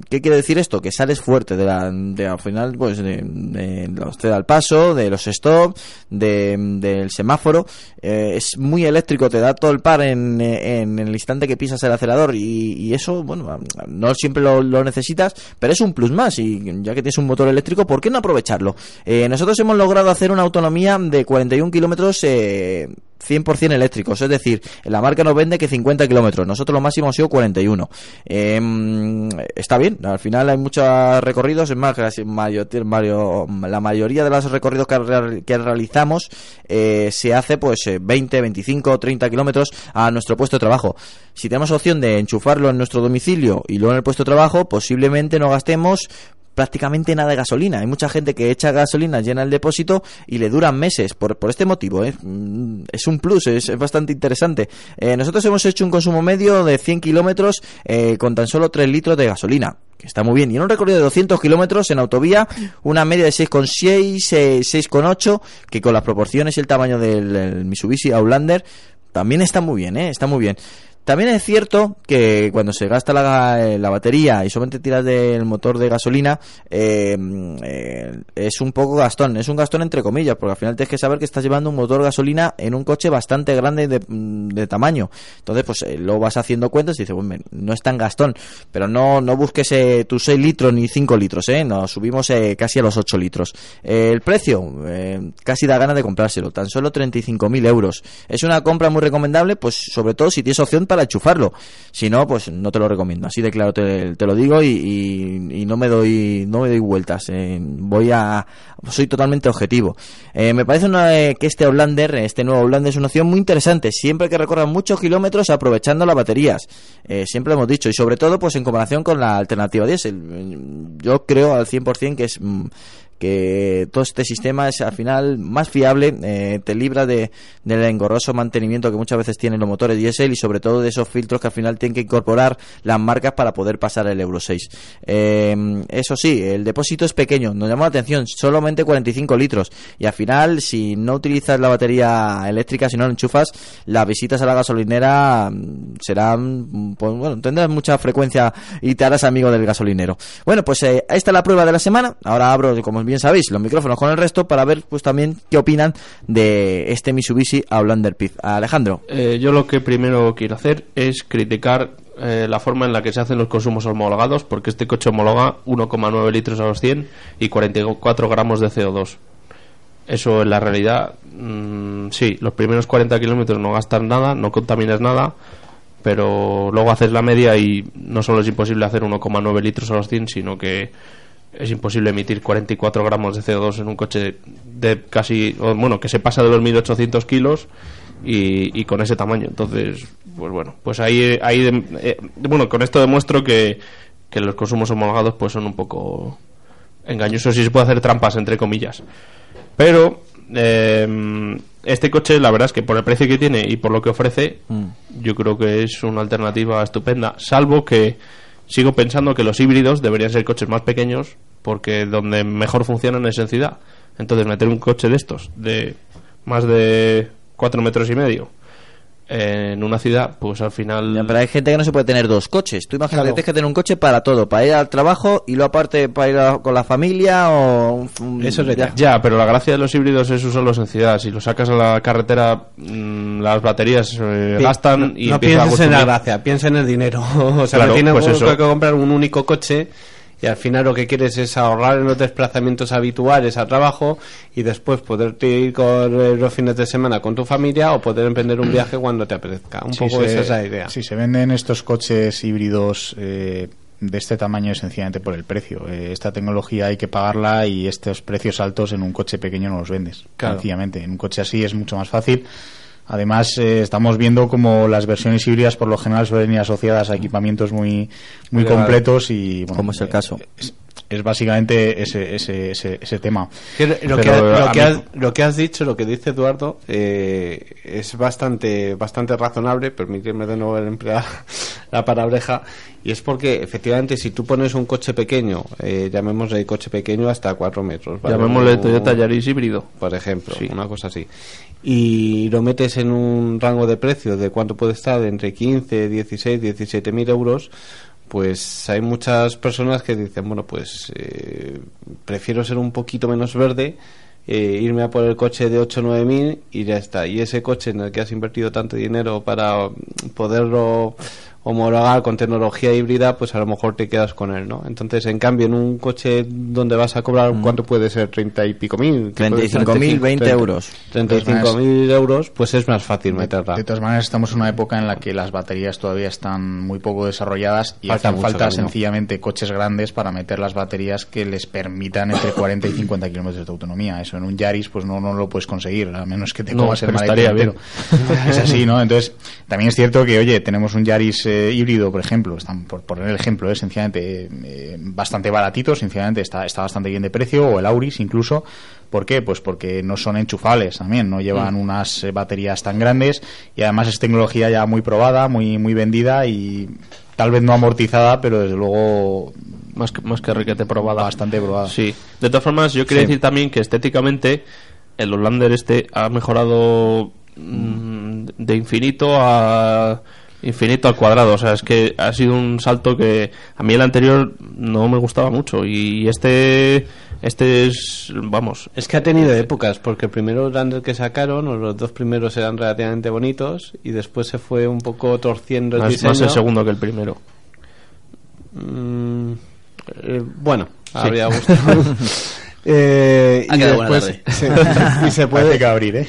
¿Qué quiere decir esto? Que sales fuerte de la, al final, pues, de, de los te da el paso, de los stop, de, del semáforo, eh, es muy eléctrico, te da todo el par en, en el instante que pisas el acelerador y, eso, bueno, no siempre lo, lo necesitas, pero es un plus más y ya que tienes un motor eléctrico, ¿por qué no aprovecharlo? Nosotros hemos logrado hacer una autonomía de 41 kilómetros eh, 100% eléctricos, es decir, la marca nos vende que 50 kilómetros, nosotros lo máximo ha sido 41. Eh, está bien, al final hay muchos recorridos, es más, casi mayo- mayo- la mayoría de los recorridos que, real- que realizamos eh, se hace pues eh, 20, 25, 30 kilómetros a nuestro puesto de trabajo. Si tenemos opción de enchufarlo en nuestro domicilio y luego en el puesto de trabajo, posiblemente no gastemos prácticamente nada de gasolina. Hay mucha gente que echa gasolina, llena el depósito y le duran meses por, por este motivo. ¿eh? Mm, Es un plus, es, es bastante interesante. Eh, nosotros hemos hecho un consumo medio de 100 kilómetros eh, con tan solo 3 litros de gasolina. Que está muy bien. Y en un recorrido de 200 kilómetros en autovía, una media de 6,6, eh, 6,8, que con las proporciones y el tamaño del, del Mitsubishi Outlander también está muy bien, ¿eh? Está muy bien. También es cierto que cuando se gasta la, eh, la batería y solamente tiras del motor de gasolina, eh, eh, es un poco gastón. Es un gastón entre comillas, porque al final tienes que saber que estás llevando un motor gasolina en un coche bastante grande de, mm, tamaño. Entonces, pues eh, lo vas haciendo cuentas y dices, bueno, no es tan gastón. Pero no, no busques tus 6 litros ni 5 litros, ¿eh? Nos subimos casi a los 8 litros. El precio, casi da ganas de comprárselo. Tan solo 35.000 euros. Es una compra muy recomendable, pues sobre todo si tienes opción para enchufarlo. Si no, pues no te lo recomiendo. Así de claro te, lo digo y, y- no me doy no me doy vueltas. eh. Voy a soy totalmente objetivo. Eh, me parece una, eh, que este Outlander, este nuevo Outlander es una opción muy interesante. Siempre que recorran muchos kilómetros aprovechando las baterías. Eh, siempre lo hemos dicho y sobre todo pues en comparación con la alternativa diésel. Yo creo al 100% que es mm, que todo este sistema es al final más fiable, eh, te libra de, del engorroso mantenimiento que muchas veces tienen los motores diésel y sobre todo de esos filtros que al final tienen que incorporar las marcas para poder pasar el Euro 6. Eh, eso sí, el depósito es pequeño, nos llamó la atención, solamente 45 litros y al final si no utilizas la batería eléctrica, si no la enchufas, las visitas a la gasolinera mm, serán, mm, pues bueno, tendrás mucha frecuencia y te harás amigo del gasolinero. Bueno, pues eh, ahí está la prueba de la semana. Ahora abro, como bien sabéis, los micrófonos con el resto para ver pues también qué opinan de este Mitsubishi Outlander Pit. Alejandro. Eh, yo lo que primero quiero hacer es criticar eh, la forma en la que se hacen los consumos homologados, porque este coche homologa 1,9 litros a los 100 y 44 gramos de CO2. Eso en la realidad, mm, sí, los primeros 40 kilómetros no gastas nada, no contaminas nada, pero luego haces la media y no solo es imposible hacer 1,9 litros a los 100, sino que es imposible emitir 44 gramos de CO2 en un coche de casi, bueno, que se pasa de los 1800 kilos y, y con ese tamaño. Entonces, pues bueno, pues ahí, ahí de- eh, bueno, con esto demuestro que, que los consumos homologados pues son un poco engañosos y se puede hacer trampas, entre comillas. Pero eh, este coche, la verdad es que por el precio que tiene y por lo que ofrece, yo creo que es una alternativa estupenda, salvo que sigo pensando que los híbridos deberían ser coches más pequeños porque donde mejor funcionan es en ciudad. Entonces meter un coche de estos de más de 4 metros y medio en una ciudad, pues al final... Pero hay gente que no se puede tener dos coches. Tú imagínate, Claro. tienes que tener un coche para todo, para ir al trabajo y luego aparte para ir a- con la familia o... un- un viaje. Ya, pero la gracia de los híbridos es usarlos en ciudad. Si los sacas a la carretera, mm, las baterías eh, Pi- gastan no, y no a pienses en la gracia, piensa en el dinero. o sea, Claro, que tienes pues que eso. comprar un único coche y al final lo que quieres es ahorrar en los desplazamientos habituales al trabajo y después poderte ir con eh, los fines de semana con tu familia o poder emprender un viaje cuando te apetezca. Un Si poco se- esa es la idea. Si se venden estos coches híbridos eh, de este tamaño es sencillamente por el precio. Eh, esta tecnología hay que pagarla y estos precios altos en un coche pequeño no los vendes. Claro. Sencillamente. En un coche así es mucho más fácil. Además, eh, estamos viendo como las versiones híbridas por lo general suelen ir asociadas a equipamientos muy, muy completos y... Bueno, Como es el caso. Es, es básicamente ese, ese, ese, ese tema. Lo, que, ha- lo que mí- has, lo que has dicho, lo que dice Eduardo, eh, es bastante bastante razonable, permíteme de nuevo emplear la palabreja, y es porque efectivamente si tú pones un coche pequeño, eh, llamémosle coche pequeño hasta 4 metros, ¿vale? Llamémosle Toyota Yaris híbrido. Por ejemplo, una cosa así. Y lo metes en un rango de precio de cuánto puede estar, de entre 15, 16, 17 mil euros, pues hay muchas personas que dicen, bueno, pues eh, prefiero ser un poquito menos verde, eh, irme a por el coche de 8 o 9 mil y ya está. Y ese coche en el que has invertido tanto dinero para poderlo homologar con tecnología híbrida, pues a lo mejor te quedas con él, ¿no? Entonces, en cambio, en un coche donde vas a cobrar, ¿cuánto puede ser? 30 y pico mil. 35.000, 20 euros. 35 mil euros, pues es más fácil meterla. De todas maneras, estamos en una época en la que las baterías todavía están muy poco desarrolladas y Falta hacen falta camino. sencillamente coches grandes para meter las baterías que les permitan entre 40 y 50 kilómetros de autonomía. Eso en un Yaris pues no, no lo puedes conseguir, a menos que te No, comas el pero maletero. Es así, ¿no? Entonces, también es cierto que, oye, tenemos un Yaris eh, híbrido, por ejemplo, están, por poner el ejemplo, es sencillamente eh, bastante baratito, sencillamente está, está bastante bien de precio, o el Auris incluso. ¿Por qué? Pues porque no son enchufables también, no llevan Mm. unas eh, baterías tan grandes y además es tecnología ya muy probada, muy, muy vendida y tal vez no amortizada, pero desde luego más que, más que requete probada. Bastante probada. Sí. De todas formas, yo quería Sí. decir también que estéticamente el Hollander este ha mejorado mm, de infinito a infinito al cuadrado. O sea, es que ha sido un salto que a mí el anterior no me gustaba mucho y este este es vamos Es que ha tenido épocas, porque el primero Lander que sacaron, o los dos primeros eran relativamente bonitos, y después se fue un poco torciendo el más, diseño. más el segundo que el primero. Mm, eh, bueno, Sí. habría gustado. Eh, Ha y quedado buena después tarde. se, y se puede Parece que abrir, ¿eh?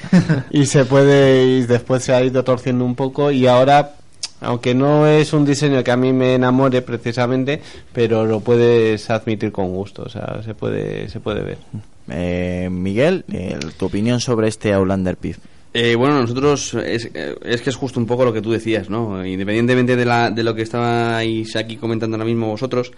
y se puede y después se ha ido torciendo un poco y ahora aunque no es un diseño que a mí me enamore precisamente pero lo puedes admitir con gusto o sea se puede se puede ver Eh, Miguel, eh, tu opinión sobre este Outlander PIF. Eh, bueno, nosotros es, eh, es que es justo un poco lo que tú decías, ¿no? Independientemente de, la, de lo que estabais aquí comentando ahora mismo vosotros,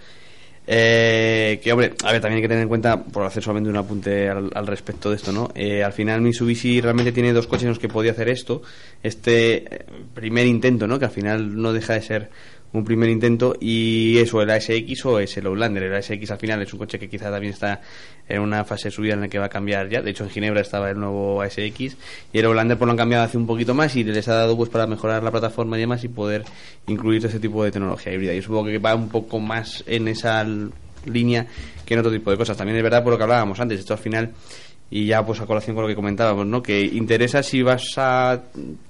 eh, que hombre, a ver, también hay que tener en cuenta, por hacer solamente un apunte al, respecto de esto, ¿no? Eh, al final Mitsubishi realmente tiene dos coches en los que podía hacer esto, este eh, primer intento, ¿no? Que al final no deja de ser un primer intento y eso, el ASX o es el Outlander. El ASX al final es un coche que quizá también está en una fase subida en la que va a cambiar ya. De hecho, en Ginebra estaba el nuevo ASX y el Outlander pues lo han cambiado hace un poquito más y les ha dado pues para mejorar la plataforma y demás y poder incluir ese tipo de tecnología híbrida. Y supongo que va un poco más en esa línea que en otro tipo de cosas. También es verdad por lo que hablábamos antes, esto al final y ya pues a colación con lo que comentábamos, ¿no? Que interesa si vas a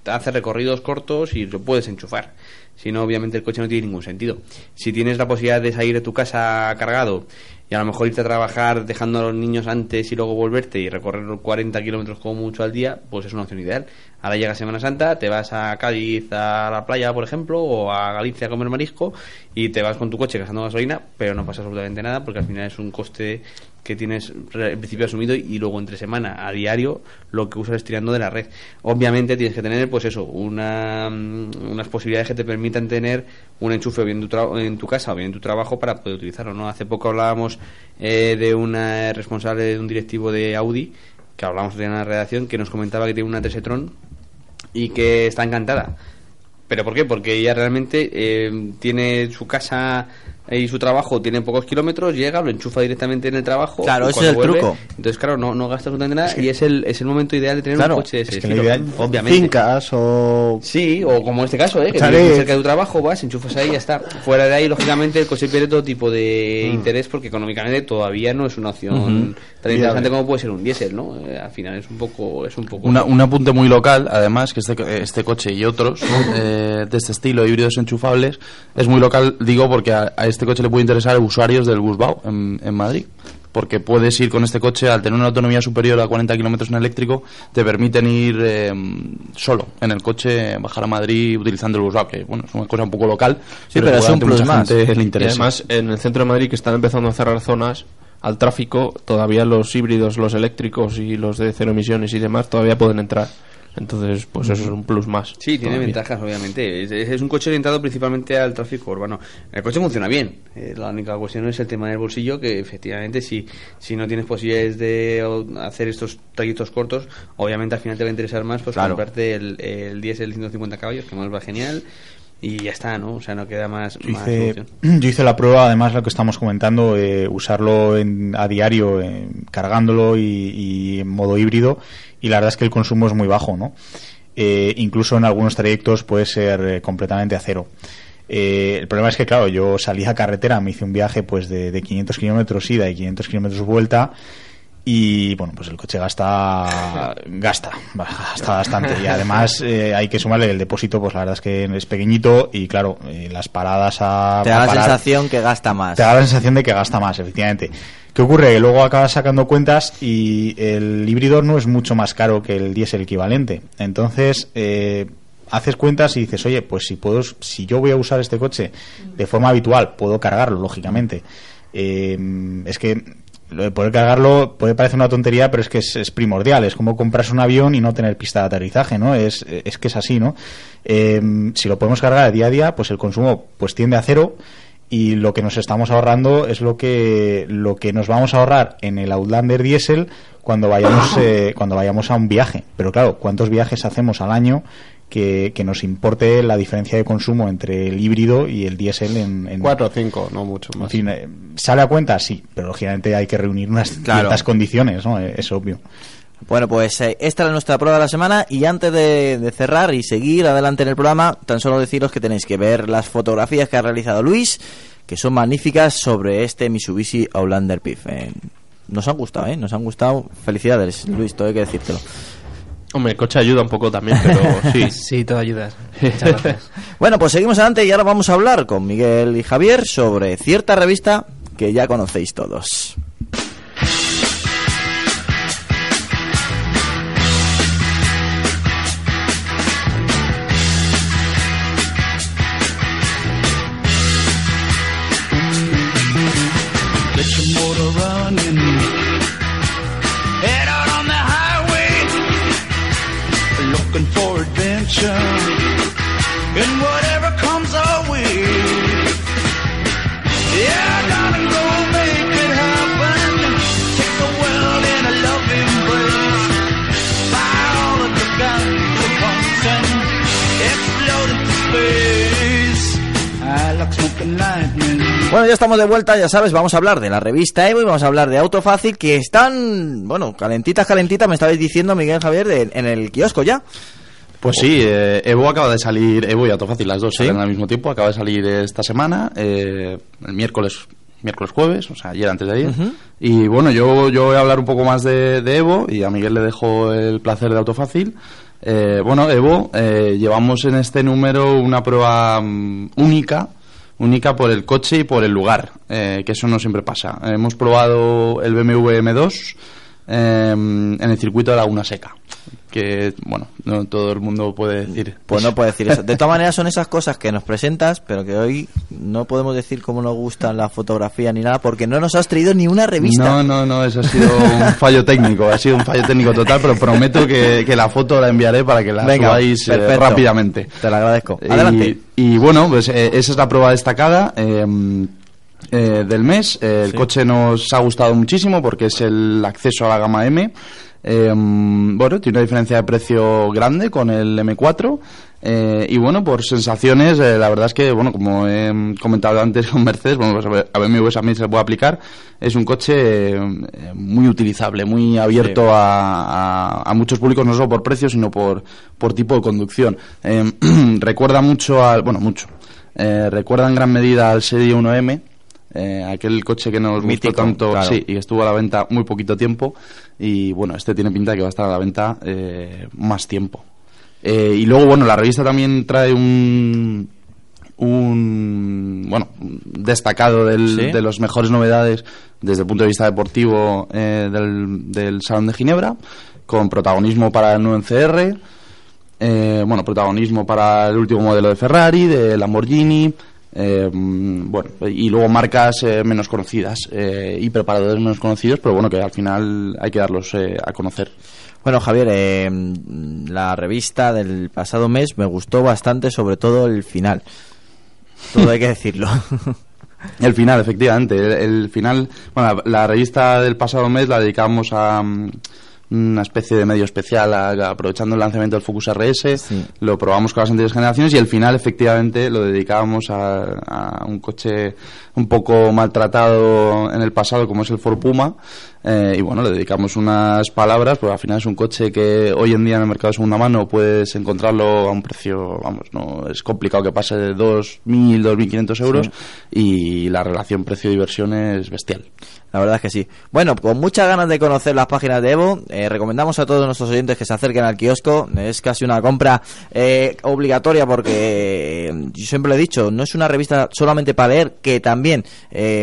hacer recorridos cortos y lo puedes enchufar. Si no, obviamente el coche no tiene ningún sentido. Si tienes la posibilidad de salir de tu casa cargado y a lo mejor irte a trabajar dejando a los niños antes y luego volverte y recorrer 40 kilómetros como mucho al día, pues es una opción ideal. Ahora llega Semana Santa, te vas a Cádiz a la playa, por ejemplo, o a Galicia a comer marisco y te vas con tu coche gastando gasolina, pero no pasa absolutamente nada porque al final es un coste que tienes en principio asumido y luego entre semana a diario lo que usas es tirando de la red. Obviamente tienes que tener pues eso, una, mm, unas posibilidades que te permitan tener un enchufe bien en tu, en tu casa o bien en tu trabajo para poder utilizarlo. ¿no? Hace poco hablábamos eh, de una responsable de un directivo de Audi que hablábamos de una redacción que nos comentaba que tiene una Tron y que está encantada. ¿Pero por qué? Porque ella realmente eh, tiene su casa y su trabajo tiene pocos kilómetros, llega, lo enchufa directamente en el trabajo. Claro, ese es el truco. Entonces, claro, no, no gasta absolutamente nada y es el, es el momento ideal de tener Claro, un coche de ese Es que lo estilo, ideal- obviamente. Fincas o. Sí, o como en este caso, ¿eh? que vives cerca de tu trabajo, vas, enchufas ahí y ya está. Fuera de ahí, lógicamente, el coche pierde todo tipo de Mm. interés porque económicamente todavía no es una opción tan interesante como puede ser un diésel, ¿no? Eh, al final es un poco... Es un poco Una- un apunte muy local, además, que este, este coche y otros eh, de este estilo, híbridos enchufables, es muy local, digo, porque a, a este coche le puede interesar a usuarios del Busbau en, en Madrid. Porque puedes ir con este coche, al tener una autonomía superior a 40 kilómetros en eléctrico, te permiten ir eh, solo en el coche, bajar a Madrid utilizando el Busbau, que bueno, es una cosa un poco local. seguramente mucha gente le Y interesa. además, en el centro de Madrid, que están empezando a cerrar zonas al tráfico, todavía los híbridos, los eléctricos y los de cero emisiones y demás todavía pueden entrar. Entonces, pues eso es un plus más. Sí, tiene todavía. ventajas, obviamente. Es, es un coche orientado principalmente al tráfico urbano. El coche funciona bien. Eh, la única cuestión es el tema del bolsillo, que efectivamente si, si no tienes posibilidades de hacer estos trayectos cortos, obviamente al final te va a interesar más pues Claro. comprarte el, el diésel 150 caballos, que más va genial, y ya está, ¿no? O sea, no queda más, Yo más hice, solución. yo hice la prueba, además, lo que estamos comentando, eh, usarlo en- a diario, eh, cargándolo y, y en modo híbrido, y la verdad es que el consumo es muy bajo, ¿no? Eh, incluso en algunos trayectos puede ser eh, completamente a cero. Eh, el problema es que, claro, yo salí a carretera, me hice un viaje pues de, de 500 kilómetros ida y 500 kilómetros vuelta, y bueno, pues el coche gasta, gasta, gasta bastante. Y además eh, hay que sumarle el depósito, pues la verdad es que es pequeñito y claro, eh, las paradas a. Te da a la parar- sensación que gasta más. Te da la sensación de que gasta más, efectivamente. ¿Qué ocurre? Que luego acabas sacando cuentas y el híbrido no es mucho más caro que el diésel equivalente. Entonces, eh, haces cuentas y dices, oye, pues si puedo, si yo voy a usar este coche de forma habitual, puedo cargarlo, lógicamente. Eh, es que poder cargarlo puede parecer una tontería, pero es que es, es primordial. Es como comprarse un avión y no tener pista de aterrizaje, ¿no? Es, es que es así, ¿no? Eh, si lo podemos cargar día a día, pues el consumo pues tiende a cero y lo que nos estamos ahorrando es lo que lo que nos vamos a ahorrar en el Outlander diésel cuando vayamos eh, cuando vayamos a un viaje. Pero claro, ¿cuántos viajes hacemos al año que, que nos importe la diferencia de consumo entre el híbrido y el diésel en, en Cuatro o cinco, no mucho en más. fin, eh, ¿sale a cuenta? Sí, pero lógicamente hay que reunir unas Claro. ciertas condiciones, ¿no? Eh, Es obvio. Bueno, pues eh, esta es nuestra prueba de la semana y antes de, de cerrar y seguir adelante en el programa, tan solo deciros que tenéis que ver las fotografías que ha realizado Luis, que son magníficas sobre este Mitsubishi Outlander PIF. Eh, nos han gustado, ¿eh? Nos han gustado. Felicidades, Luis, todo hay que decírtelo. Hombre, el coche ayuda un poco también, pero sí. Sí, todo ayuda. Muchas gracias. Bueno, pues seguimos adelante y ahora vamos a hablar con Miguel y Javier sobre cierta revista que ya conocéis todos. Adventure. And whatever comes our way. Yeah, darling, go make it happen. Take the world in a love embrace. Fire all of the once and explode into space. I like smoking lightning. Bueno, ya estamos de vuelta, ya sabes, vamos a hablar de la revista Evo y vamos a hablar de Autofácil, que están, bueno, calentitas, calentitas, me estabais diciendo, Miguel Javier, de- en el kiosco ya. Pues sí, eh, Evo acaba de salir, Evo y Autofácil, las dos salen al mismo tiempo, acaba de salir esta semana, eh, el miércoles miércoles jueves, o sea, ayer antes de ayer. Y bueno, yo, yo voy a hablar un poco más de, de Evo y a Miguel le dejo el placer de Autofácil. Eh, bueno, Evo, eh, llevamos en este número una prueba mm, única, única por el coche y por el lugar, eh, que eso no siempre pasa. Hemos probado el BMW M2 eh, en el circuito de Laguna Seca, que bueno, no todo el mundo puede decir. Pues no puedo decir eso. De todas maneras son esas cosas que nos presentas, pero que hoy no podemos decir cómo nos gustan la fotografía ni nada, porque no nos has traído ni una revista. No, no, no, eso ha sido un fallo técnico, ha sido un fallo técnico total, pero prometo que, que la foto la enviaré para que la Venga, subáis eh, rápidamente. Te lo agradezco. Y- Adelante. Y, bueno, pues eh, esa es la prueba destacada eh, eh, del mes. Eh, el Sí. coche nos ha gustado muchísimo porque es el acceso a la gama M. Eh, bueno, tiene una diferencia de precio grande con el M4. Eh, y bueno, por sensaciones, eh, la verdad es que, bueno, como he comentado antes con Mercedes, bueno, pues a ver- a BMW también se le puede aplicar. Es un coche eh, muy utilizable, muy abierto Sí. a, a- a muchos públicos, no solo por precio, sino por, por tipo de conducción. Eh, recuerda mucho al, bueno, mucho. Eh, recuerda en gran medida al Serie 1M, eh, aquel coche que nos Mítico, gustó tanto, claro. sí, y estuvo a la venta muy poquito tiempo. Y bueno, este tiene pinta de que va a estar a la venta eh, más tiempo. Eh, y luego, bueno, la revista también trae un, un bueno, destacado del- Sí. de las mejores novedades desde el punto de vista deportivo eh, del, del Salón de Ginebra, con protagonismo para el nuevo NCR, eh, bueno, protagonismo para el último modelo de Ferrari, de Lamborghini, eh, bueno, y luego marcas eh, menos conocidas eh, y preparadores menos conocidos, pero bueno, que al final hay que darlos eh, a conocer. Bueno, Javier, la revista del pasado mes me gustó bastante, sobre todo el final. Todo hay que decirlo. El final, efectivamente. El, el final, bueno, la, la revista del pasado mes la dedicamos a una especie de medio especial, a- aprovechando el lanzamiento del Focus RS. Lo probamos con las anteriores generaciones y el final, efectivamente, lo dedicábamos a, a un coche un poco maltratado en el pasado, como es el Ford Puma. Eh, y bueno, le dedicamos unas palabras, pues al final es un coche que hoy en día en el mercado de segunda mano puedes encontrarlo a un precio, vamos, no es complicado que pase de 2.000, 2.500 euros y la relación precio-diversión es bestial. La verdad es que sí. Bueno, con muchas ganas de conocer las páginas de Evo, eh, recomendamos a todos nuestros oyentes que se acerquen al kiosco. Es casi una compra eh, obligatoria porque, eh, yo siempre lo he dicho, no es una revista solamente para leer, que también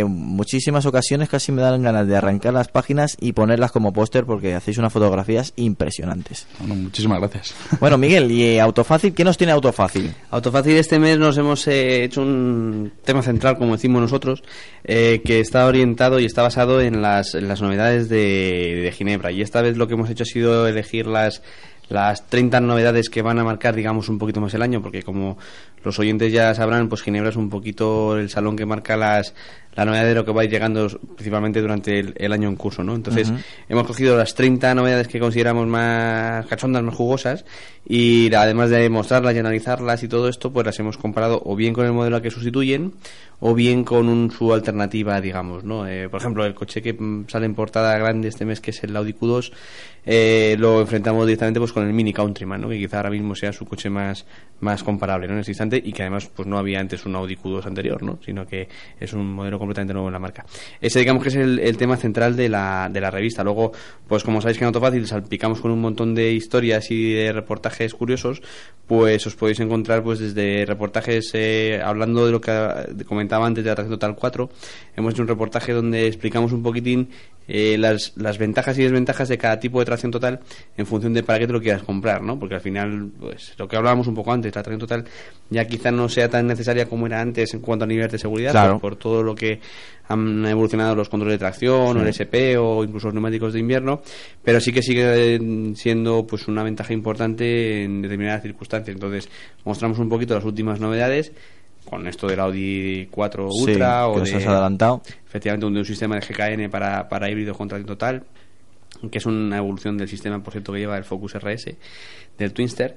muchísimas ocasiones casi me dan ganas de arrancar las páginas y ponerlas como póster porque hacéis unas fotografías impresionantes. Bueno, muchísimas gracias. Bueno, Miguel, ¿y Autofácil? ¿Qué nos tiene Autofácil? Autofácil este mes nos hemos eh, hecho un tema central, como decimos nosotros, eh, que está orientado y está basado en las, en las novedades de, de Ginebra. Y esta vez lo que hemos hecho ha sido elegir las las 30 novedades que van a marcar, digamos, un poquito más el año, porque como los oyentes ya sabrán, pues Ginebra es un poquito el salón que marca las la novedad de lo que va llegando principalmente durante el, el año en curso, ¿no? Entonces, hemos cogido las 30 novedades que consideramos más cachondas, más jugosas, y además de mostrarlas y analizarlas y todo esto, pues las hemos comparado o bien con el modelo al que sustituyen, o bien con un, su alternativa, digamos, ¿no? Eh, por ejemplo, el coche que mm, sale en portada grande este mes, que es el Audi Q2, eh, lo enfrentamos directamente pues con el Mini Countryman, ¿no? Que quizá ahora mismo sea su coche más, más comparable, ¿no? En este instante, y que además pues no había antes un Audi Q2 anterior, ¿no? Sino que es un modelo completamente nuevo en la marca. Ese digamos que es el, tema central de la, de la revista. Luego, pues como sabéis que en Autofácil salpicamos con un montón de historias y de reportajes curiosos, pues os podéis encontrar pues desde reportajes eh, hablando de lo que comentaba antes de la tracción total 4, hemos hecho un reportaje donde explicamos un poquitín eh, las, las ventajas y desventajas de cada tipo de tracción total en función de para qué te lo quieras comprar, ¿no? Porque al final, pues lo que hablábamos un poco antes, la tracción total ya quizá no sea tan necesaria como era antes en cuanto a niveles de seguridad, Claro. por, por todo lo que han evolucionado los controles de tracción, o el. SP o incluso los neumáticos de invierno, pero sí que sigue siendo pues una ventaja importante en determinadas circunstancias. Entonces, mostramos un poquito las últimas novedades con esto del Audi 4 Sí, Ultra o que de, has adelantado. efectivamente un, de un sistema de GKN para, para híbrido con tracción total que es una evolución del sistema, por cierto, que lleva el Focus RS del Twinster.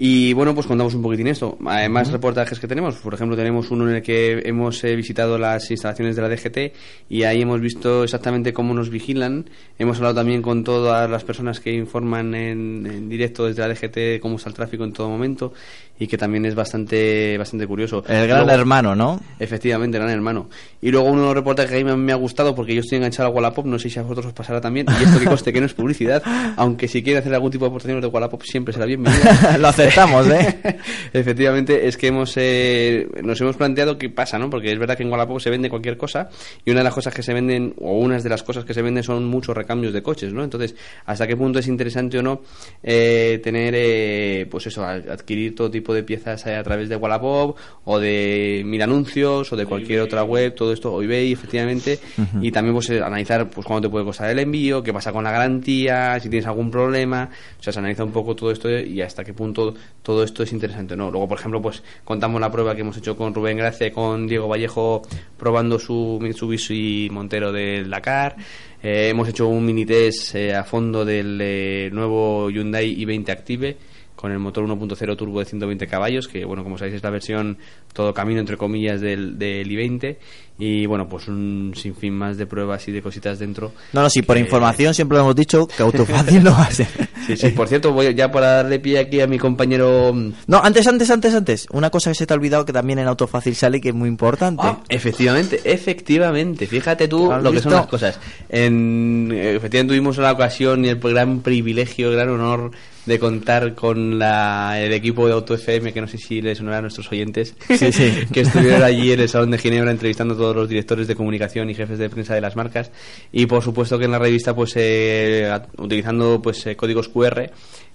Y bueno, pues contamos un poquitín esto. Además, reportajes que tenemos. Por ejemplo, tenemos uno en el que hemos eh, visitado las instalaciones de la DGT y ahí hemos visto exactamente cómo nos vigilan. Hemos hablado también con todas las personas que informan en, en directo desde la DGT de cómo está el tráfico en todo momento y que también es bastante bastante curioso. El gran Luego- hermano, ¿no? Efectivamente, gran hermano. Y luego uno de los reportajes que a mí me, ha gustado porque yo estoy enganchado a Wallapop, no sé si a vosotros os pasará también, y esto que coste que no es publicidad, aunque si quiere hacer algún tipo de aportación de Wallapop siempre será bienvenido. Lo aceptamos, ¿eh? Efectivamente, es que hemos eh, nos hemos planteado qué pasa, ¿no? Porque es verdad que en Wallapop se vende cualquier cosa y una de las cosas que se venden, o unas de las cosas que se venden son muchos recambios de coches, ¿no? Entonces, ¿hasta qué punto es interesante o no eh, tener, eh, pues eso, adquirir todo tipo de piezas a través de Wallapop o de mil anuncios o de cualquier otra web, todo esto, o eBay, efectivamente, y también pues eh, analizar pues cuánto te puede costar el envío, qué pasa con la garantía, si tienes algún problema, o sea, se analiza un poco todo esto y hasta qué punto todo esto es interesante o no. Luego, por ejemplo, pues contamos la prueba que hemos hecho con Rubén Gracia y con Diego Vallejo probando su Mitsubishi Montero del Dakar. Eh, hemos hecho un mini test eh, a fondo del eh, nuevo Hyundai i20 Active con el motor 1.0 turbo de 120 caballos, que bueno, como sabéis es la versión todo camino entre comillas del, del i20 y bueno, pues un sinfín más de pruebas y de cositas dentro. No, no, sí, por información siempre lo hemos dicho que Autofácil no va a ser. Sí, sí, por cierto, voy ya para darle pie aquí a mi compañero mm, No, antes, antes, antes, antes. Una cosa que se te ha olvidado que también en Autofácil sale que es muy importante. Ah, efectivamente, efectivamente. Fíjate tú ¿Has lo que son las cosas. En, eh, efectivamente tuvimos la ocasión y el gran privilegio, el gran honor de contar con la, el equipo de Auto FM, que no sé si les sonará a nuestros oyentes, Sí, sí. que estuvieron allí en el Salón de Ginebra entrevistando a todos los directores de comunicación y jefes de prensa de las marcas. Y por supuesto que en la revista, pues eh, utilizando pues eh, códigos QR,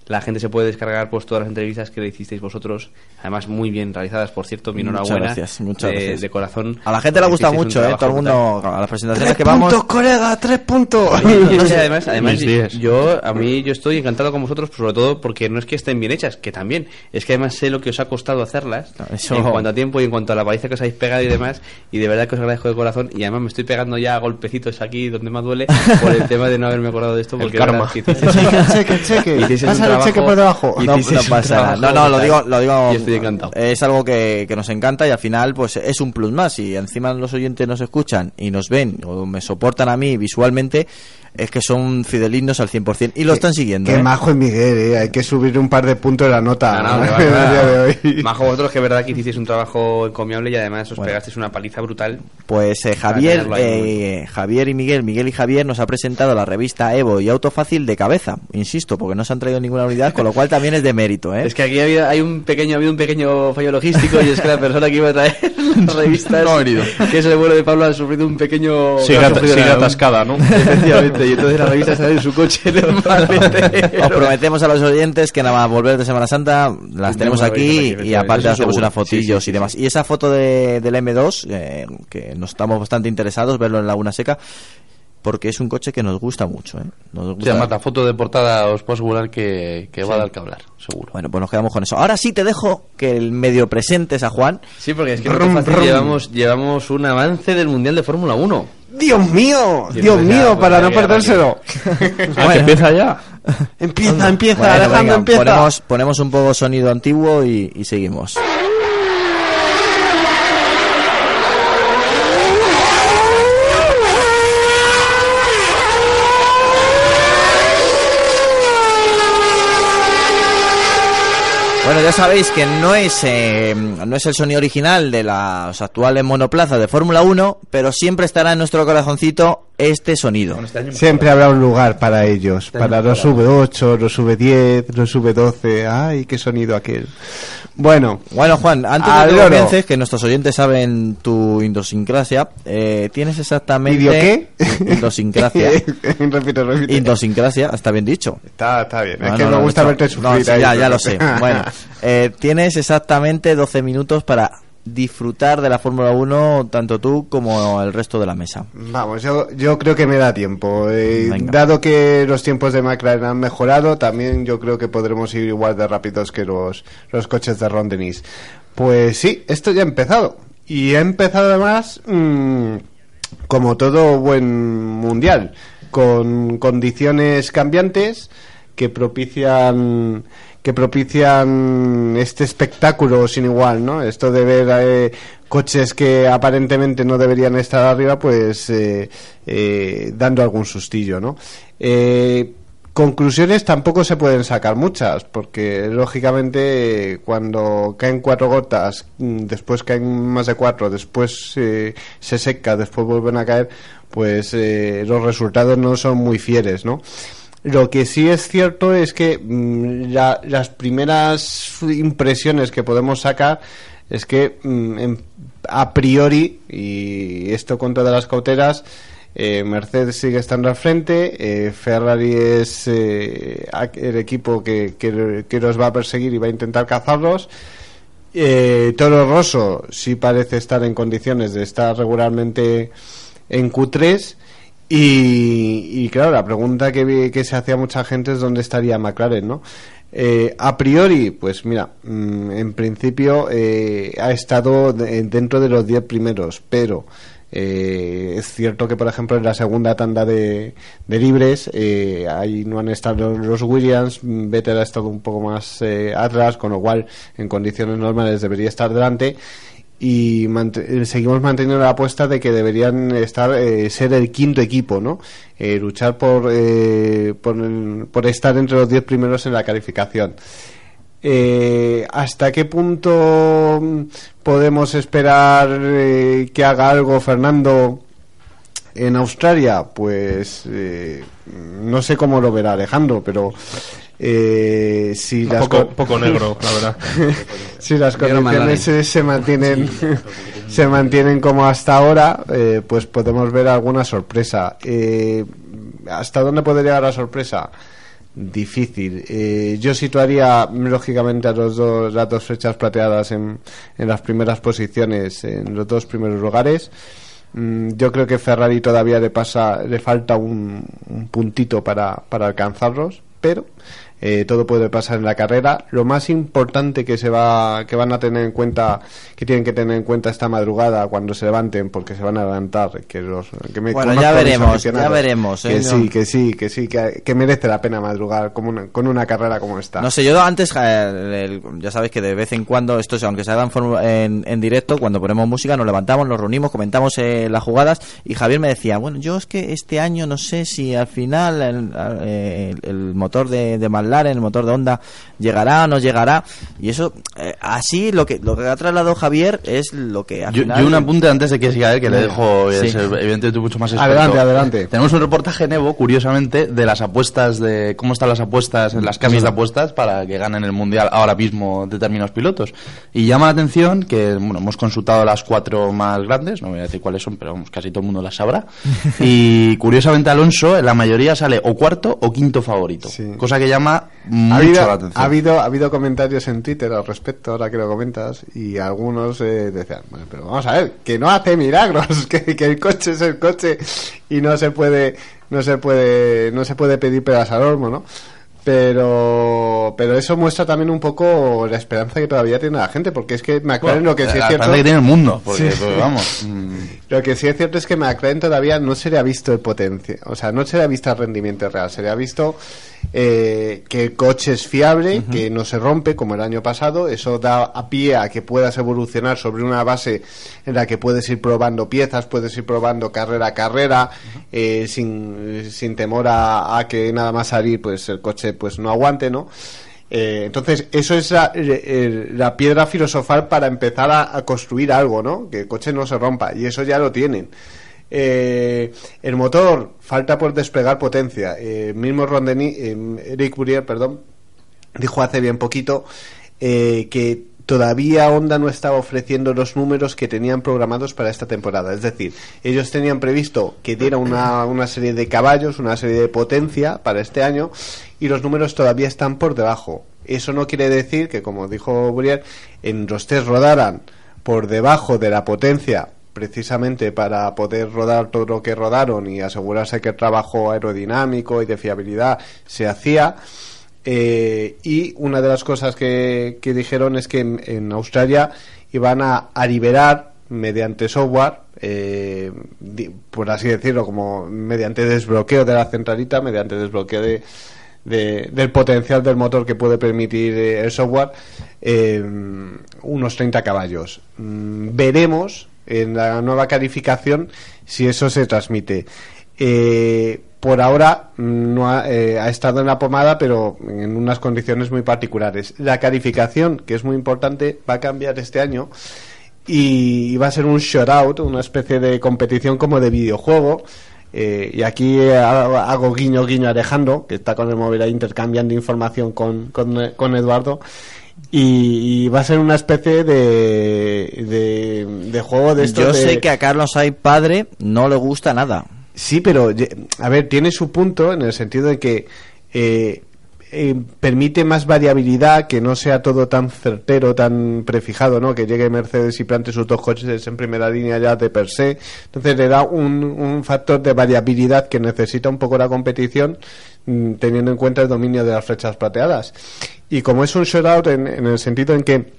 la gente se puede descargar pues todas las entrevistas que le hicisteis vosotros, además muy bien realizadas, por cierto, mi Muchas enhorabuena. gracias, muchas de, gracias. de corazón. A la gente le gusta mucho, ¿eh? Todo el mundo, a las presentaciones que vamos... colega! ¡Tres puntos! No sé, además, además yo a mí yo estoy encantado con vosotros, sobre todo porque no es que estén bien hechas, que también, es que además sé lo que os ha costado hacerlas eso- en cuanto a tiempo y en cuanto a la paliza que os habéis pegado y demás, y de verdad que os agradezco de corazón y además me estoy pegando ya golpecitos aquí donde más duele por el tema de no haberme acordado de esto porque de karma. verdad que hicisteis- Cheque, cheque, cheque. El cheque por debajo. No, no un pasa nada. trabajo No, no, lo digo, lo digo. Y estoy encantado. Es algo que, que nos encanta y al final, pues es un plus más. Y encima los oyentes nos escuchan y nos ven o me soportan a mí visualmente, es que son fidelignos al 100% y lo están siguiendo. Qué ¿eh? majo es Miguel, ¿eh? Hay que subir un par de puntos de la nota. No, no, hoy. Majo vosotros que es verdad que hicisteis un trabajo encomiable y además os pegasteis una paliza brutal. Pues eh, Javier, ahí, eh, Javier y Miguel, Miguel y Javier nos ha presentado la revista Evo y Autofácil de cabeza, insisto, porque no se han traído ninguna unidad, con lo cual también es de mérito, ¿eh? Es que aquí había, hay un pequeño, ha habido un pequeño fallo logístico y es que la persona que iba a traer las revistas, No que es el vuelo de Pablo, ha sufrido un pequeño... Sigue, ha at- sufrido sigue una- atascada, ¿no? Efectivamente, y entonces la revista está en su coche. Os prometemos a los oyentes que nada más volver de Semana Santa las tenemos aquí y aparte hacemos seguro. unas fotillos Sí, sí, y demás. Y esa foto de, del M2, eh, que nos estamos bastante interesados verlo en Laguna Seca, porque es un coche que nos gusta mucho. ¿eh? Nos Sí, gusta. además la foto de portada os puedo asegurar que, que va a dar que hablar, seguro. Bueno, pues nos quedamos con eso. Ahora sí te dejo que el medio presentes a Juan. Sí, porque es que nosotros brum. llevamos, llevamos un avance del Mundial de Fórmula 1. ¡Dios mío! ¡Dios ya, mío! pues, Para no perdérselo. Ah, que empieza ya. Empieza, empieza, Bueno, Alejandro, venga, empieza. Ponemos, ponemos un poco sonido antiguo y, y seguimos. Bueno, ya sabéis que no es eh, no es el sonido original de las actuales monoplazas de Fórmula 1, pero siempre estará en nuestro corazoncito este sonido. Siempre habrá un lugar para ellos, para los V8, los V10, los V12. ¡Ay, qué sonido aquel! Bueno, Bueno, Juan, antes de que comiences, que nuestros oyentes saben tu idiosincrasia, eh, tienes exactamente... ¿Idio qué? Idiosincrasia. repite, repite. Idiosincrasia, está bien dicho. Está, está bien. No, es que no, me gusta no, verte no, sufrir sí, ahí, ya, ya lo sé. Bueno, eh, tienes exactamente 12 minutos para disfrutar de la Fórmula 1, tanto tú como el resto de la mesa. Vamos, yo, yo creo que me da tiempo. Eh, dado que los tiempos de McLaren han mejorado, también yo creo que podremos ir igual de rápidos que los, los coches de Ron Dennis. Pues sí, esto ya ha empezado. Y ha empezado además, mm, como todo buen mundial, con condiciones cambiantes que propician que propician este espectáculo sin igual, ¿no? Esto de ver eh, coches que aparentemente no deberían estar arriba, pues eh, eh, dando algún sustillo, ¿no? Eh, conclusiones tampoco se pueden sacar muchas, porque lógicamente cuando caen cuatro gotas, mm, después caen más de cuatro, después eh, se seca, después vuelven a caer, pues eh, los resultados no son muy fieres, ¿no? Lo que sí es cierto es que mm, la- las primeras impresiones que podemos sacar es que mm, en- a priori, y esto con todas las cautelas, eh, Mercedes sigue estando al frente, eh, Ferrari es eh, el equipo que, que, que los va a perseguir y va a intentar cazarlos. Eh, Toro Rosso sí parece estar en condiciones de estar regularmente en Q3 y, y claro, la pregunta que, que se hacía mucha gente es dónde estaría McLaren, ¿no? Eh, a priori, pues mira, mm, en principio eh, ha estado de- dentro de los 10 primeros, pero Eh, es cierto que, por ejemplo, en la segunda tanda de, libres, eh, ahí no han estado los Williams, Vettel ha estado un poco más eh, atrás, con lo cual, en condiciones normales debería estar delante. Y eh, seguimos manteniendo la apuesta de que deberían estar eh, ser el quinto equipo, ¿no? Eh, luchar por, eh, por, por estar entre los diez primeros en la calificación. Eh, ¿Hasta qué punto podemos esperar eh, que haga algo Fernando en Australia? Pues no sé cómo lo verá Alejandro, pero eh, si las poco- co- poco negro, la verdad. si las condiciones se, se mantienen se mantienen como hasta ahora, eh, pues podemos ver alguna sorpresa. Eh, ¿Hasta dónde puede llegar la sorpresa? Difícil. Eh, yo situaría, lógicamente, a los dos, las dos flechas plateadas en, en las primeras posiciones, en los dos primeros lugares. Mm, yo creo que Ferrari todavía le pasa, le falta un, un puntito para, para alcanzarlos, pero eh, todo puede pasar en la carrera. Lo más importante que se va, que van a tener en cuenta, que tienen que tener en cuenta esta madrugada cuando se levanten, porque se van a levantar, que los, que me Bueno, ya veremos, ya veremos, ¿eh? Que No. sí, que sí, que sí, que, que merece la pena madrugar como una- con una carrera como esta. No sé, yo antes, eh, el- ya sabes que de vez en cuando, esto es, aunque se haga en, en, en directo, cuando ponemos música, nos levantamos, nos reunimos, comentamos eh, las jugadas y Javier me decía, bueno, yo es que este año no sé si al final el, el- el motor de, de McLaren, el motor de Honda, llegará o no llegará. Y eso, eh, así lo que, lo que ha trasladado Javier es lo que al Yo, final... yo un apunte antes de que siga él, que le dejo, Sí. es, evidentemente, mucho más experto. Adelante, adelante. Tenemos un reportaje nuevo, curiosamente, de las apuestas, de cómo están las apuestas en las casas de apuestas para que ganen el Mundial ahora mismo determinados pilotos. Y llama la atención que, bueno, hemos consultado las cuatro más grandes, no voy a decir cuáles son, pero vamos, casi todo el mundo las sabrá. y curiosamente Alonso, en la mayoría sale o cuarto o quinto favorito. Cosa que llama mucho ha habido, la atención. ha habido ha habido comentarios en Twitter al respecto ahora que lo comentas y algunos eh, decían bueno, pero vamos a ver que no hace milagros que, que el coche es el coche y no se puede no se puede no se puede pedir peras al olmo no pero pero eso muestra también un poco la esperanza que todavía tiene la gente porque es que McLaren Bueno, lo que sí es cierto que tiene el mundo, porque, Sí. pues, vamos, mm, lo que sí es cierto es que McLaren todavía no se le ha visto el potencia, o sea, no se le ha visto el rendimiento real, se le ha visto eh, que el coche es fiable, que no se rompe como el año pasado, eso da a pie a que puedas evolucionar sobre una base en la que puedes ir probando piezas, puedes ir probando carrera a carrera, eh, sin, sin temor a, a que nada más salir, pues el coche pues no aguante, ¿no? Eh, entonces, eso es la piedra filosofal para empezar a, a construir algo, ¿no? Que el coche no se rompa, y eso ya lo tienen. Eh, el motor, falta por desplegar potencia. Eh, mismo Rondeni, eh, Eric perdón, dijo hace bien poquito eh, que todavía Honda no estaba ofreciendo los números que tenían programados para esta temporada. Es decir, ellos tenían previsto que diera una, una serie de caballos, una serie de potencia para este año y los números todavía están por debajo. Eso no quiere decir que, como dijo Burier, en los test rodaran por debajo de la potencia precisamente para poder rodar todo lo que rodaron y asegurarse que el trabajo aerodinámico y de fiabilidad se hacía. Eh, y una de las cosas que, que dijeron es que en, Australia iban a, a liberar mediante software, eh, por así decirlo, como mediante desbloqueo de la centralita, mediante desbloqueo de, de- del potencial del motor que puede permitir eh, el software, eh, unos 30 caballos. Mm, veremos en la nueva calificación si eso se transmite. Eh, por ahora no ha, eh, ha estado en la pomada, pero en unas condiciones muy particulares. La calificación, que es muy importante, va a cambiar este año y va a ser un shootout, una especie de competición como de videojuego. Eh, y aquí eh, hago guiño guiño a Alejandro, que está con el móvil ahí intercambiando información con, con, con Eduardo. Y, y va a ser una especie de, de, de juego de estos Yo de- sé que a Carlos Sainz padre no le gusta nada. Sí, pero a ver, tiene su punto en el sentido de que eh, eh, permite más variabilidad, que no sea todo tan certero, tan prefijado, ¿no? Que llegue Mercedes y plante sus dos coches en primera línea ya de per se. Entonces le da un, un factor de variabilidad que necesita un poco la competición, mm, teniendo en cuenta el dominio de las flechas plateadas. Y como es un shootout en, en el sentido en que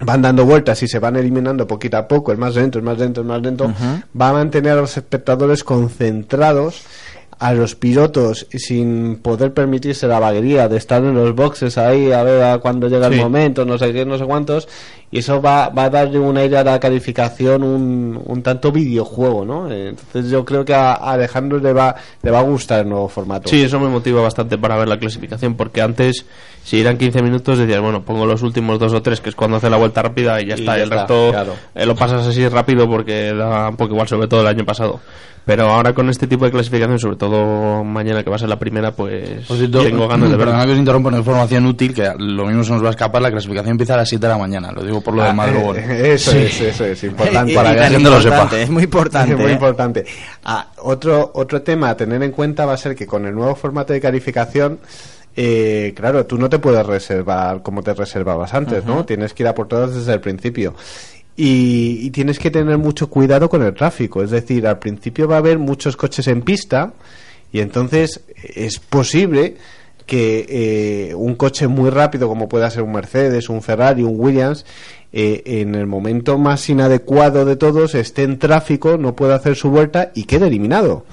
van dando vueltas y se van eliminando poquito a poco, el más lento, el más lento, el más lento, va a mantener a los espectadores concentrados a los pilotos sin poder permitirse la vaguería de estar en los boxes ahí a ver a cuándo llega el momento, no sé qué, no sé cuántos, y eso va, va a darle un aire a la calificación un, un tanto videojuego, ¿no? Entonces yo creo que a Alejandro le va, le va a gustar el nuevo formato. Sí, eso me motiva bastante para ver la clasificación, porque antes, si eran 15 minutos, decías, bueno, pongo los últimos dos o tres, que es cuando hace la vuelta rápida y ya Y está. ya y el está, resto claro. eh, lo pasas así rápido porque da un poco igual, sobre todo el año pasado. Pero ahora con este tipo de clasificación, sobre todo mañana que va a ser la primera, pues Por cierto, tengo ganas de perdona verlo. que os interrumpa una información útil, que lo mismo se nos va a escapar, la clasificación empieza a las 7 de la mañana, lo digo por lo Ah, del madrugón. eh, eso Sí. es, eso es importante. Para que la gente lo sepa. Es muy importante. Es muy ¿eh? importante. Ah, otro, otro tema a tener en cuenta va a ser que con el nuevo formato de calificación, eh, claro, tú no te puedes reservar como te reservabas antes, ¿no? Tienes que ir a por todas desde el principio. Y, y tienes que tener mucho cuidado con el tráfico. Es decir, al principio va a haber muchos coches en pista y entonces es posible que eh, un coche muy rápido como pueda ser un Mercedes, un Ferrari, un Williams, eh, en el momento más inadecuado de todos esté en tráfico, no pueda hacer su vuelta y quede eliminado.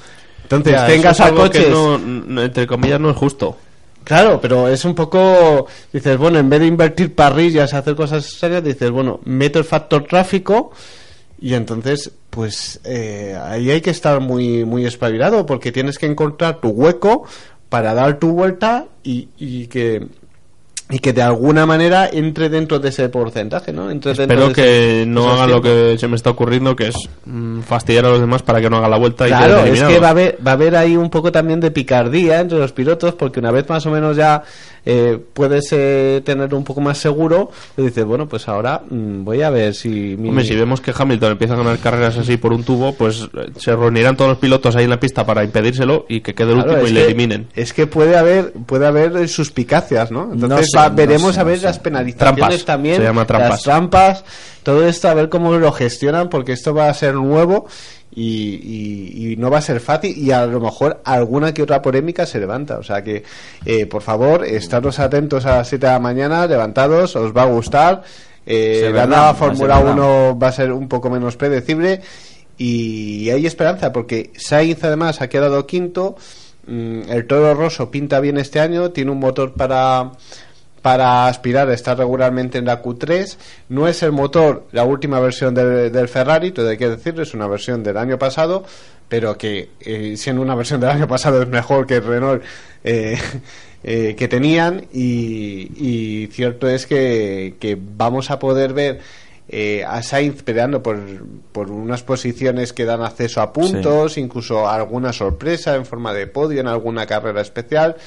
Entonces Ya, tengas es a que no- entre comillas, no es justo. Claro, pero es un poco, dices, bueno, en vez de invertir parrillas, hacer cosas serias, dices, bueno, meto el factor tráfico y entonces, pues eh, ahí hay que estar muy, muy espabilado porque tienes que encontrar tu hueco para dar tu vuelta y, y que y que de alguna manera entre dentro de ese porcentaje, ¿no? Entre dentro Espero de que ese- no hagan lo que se me está ocurriendo, que es mm, fastidiar a los demás para que no hagan la vuelta Claro, es que va a haber va a haber ahí un poco también de picardía entre los pilotos porque una vez más o menos ya eh, puedes eh, tener un poco más seguro, pues dices, bueno, pues ahora mm, voy a ver si mi- Hombre, si vemos que Hamilton empieza a ganar carreras así por un tubo, pues eh, se reunirán todos los pilotos ahí en la pista para impedírselo y que quede el Claro, último y le eliminen. Es que puede haber puede haber suspicacias, ¿no? Entonces No sé, va- no veremos sé, a no ver sé. las penalizaciones Trampas, también, se llama trampas. las trampas, todo esto a ver cómo lo gestionan porque esto va a ser nuevo y, y- y no va a ser fácil y a lo mejor alguna que otra polémica se levanta. O sea que, eh, por favor, estaros atentos a las 7 de la mañana, levantados, os va a gustar. Eh, la nueva Fórmula verdad. 1 va a ser un poco menos predecible y hay esperanza porque Sainz además ha quedado quinto. Mm, El Toro Rosso pinta bien este año, tiene un motor para para aspirar a estar regularmente en la Q3. No es el motor, la última versión del, del Ferrari, todo hay que decirlo, es una versión del año pasado, pero que eh, siendo una versión del año pasado es mejor que el Renault eh, eh, que tenían y, y cierto es que, que vamos a poder ver eh, a Sainz peleando por, por unas posiciones que dan acceso a puntos, incluso alguna sorpresa en forma de podio en alguna carrera especial.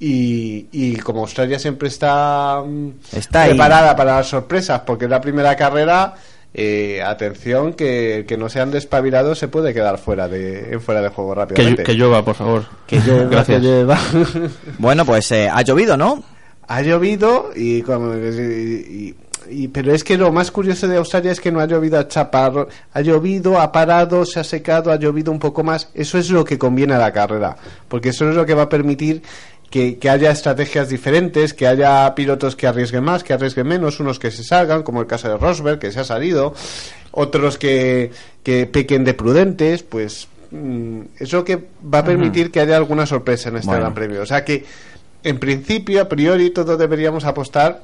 Y, y como Australia siempre está, mm, Está ahí. preparada para las sorpresas, porque es la primera carrera, eh, atención, que, que no sean despabilados se puede quedar fuera de, fuera de juego rápidamente. que llueva, por favor. Que llueva, Gracias. que llueva. Bueno, pues eh, ha llovido, ¿no? ha llovido y, como- y- y- pero es que lo más curioso de Australia es que no ha llovido a chaparro, ha llovido, ha parado, se ha secado, ha llovido un poco más. Eso es lo que conviene a la carrera, porque eso es lo que va a permitir que, que haya estrategias diferentes, que haya pilotos que arriesguen más, que arriesguen menos, unos que se salgan, como el caso de Rosberg, que se ha salido, otros que, que pequen de prudentes, pues mm, eso que va a permitir que haya alguna sorpresa en este Bueno. Gran Premio. O sea que, en principio, a priori, todos deberíamos apostar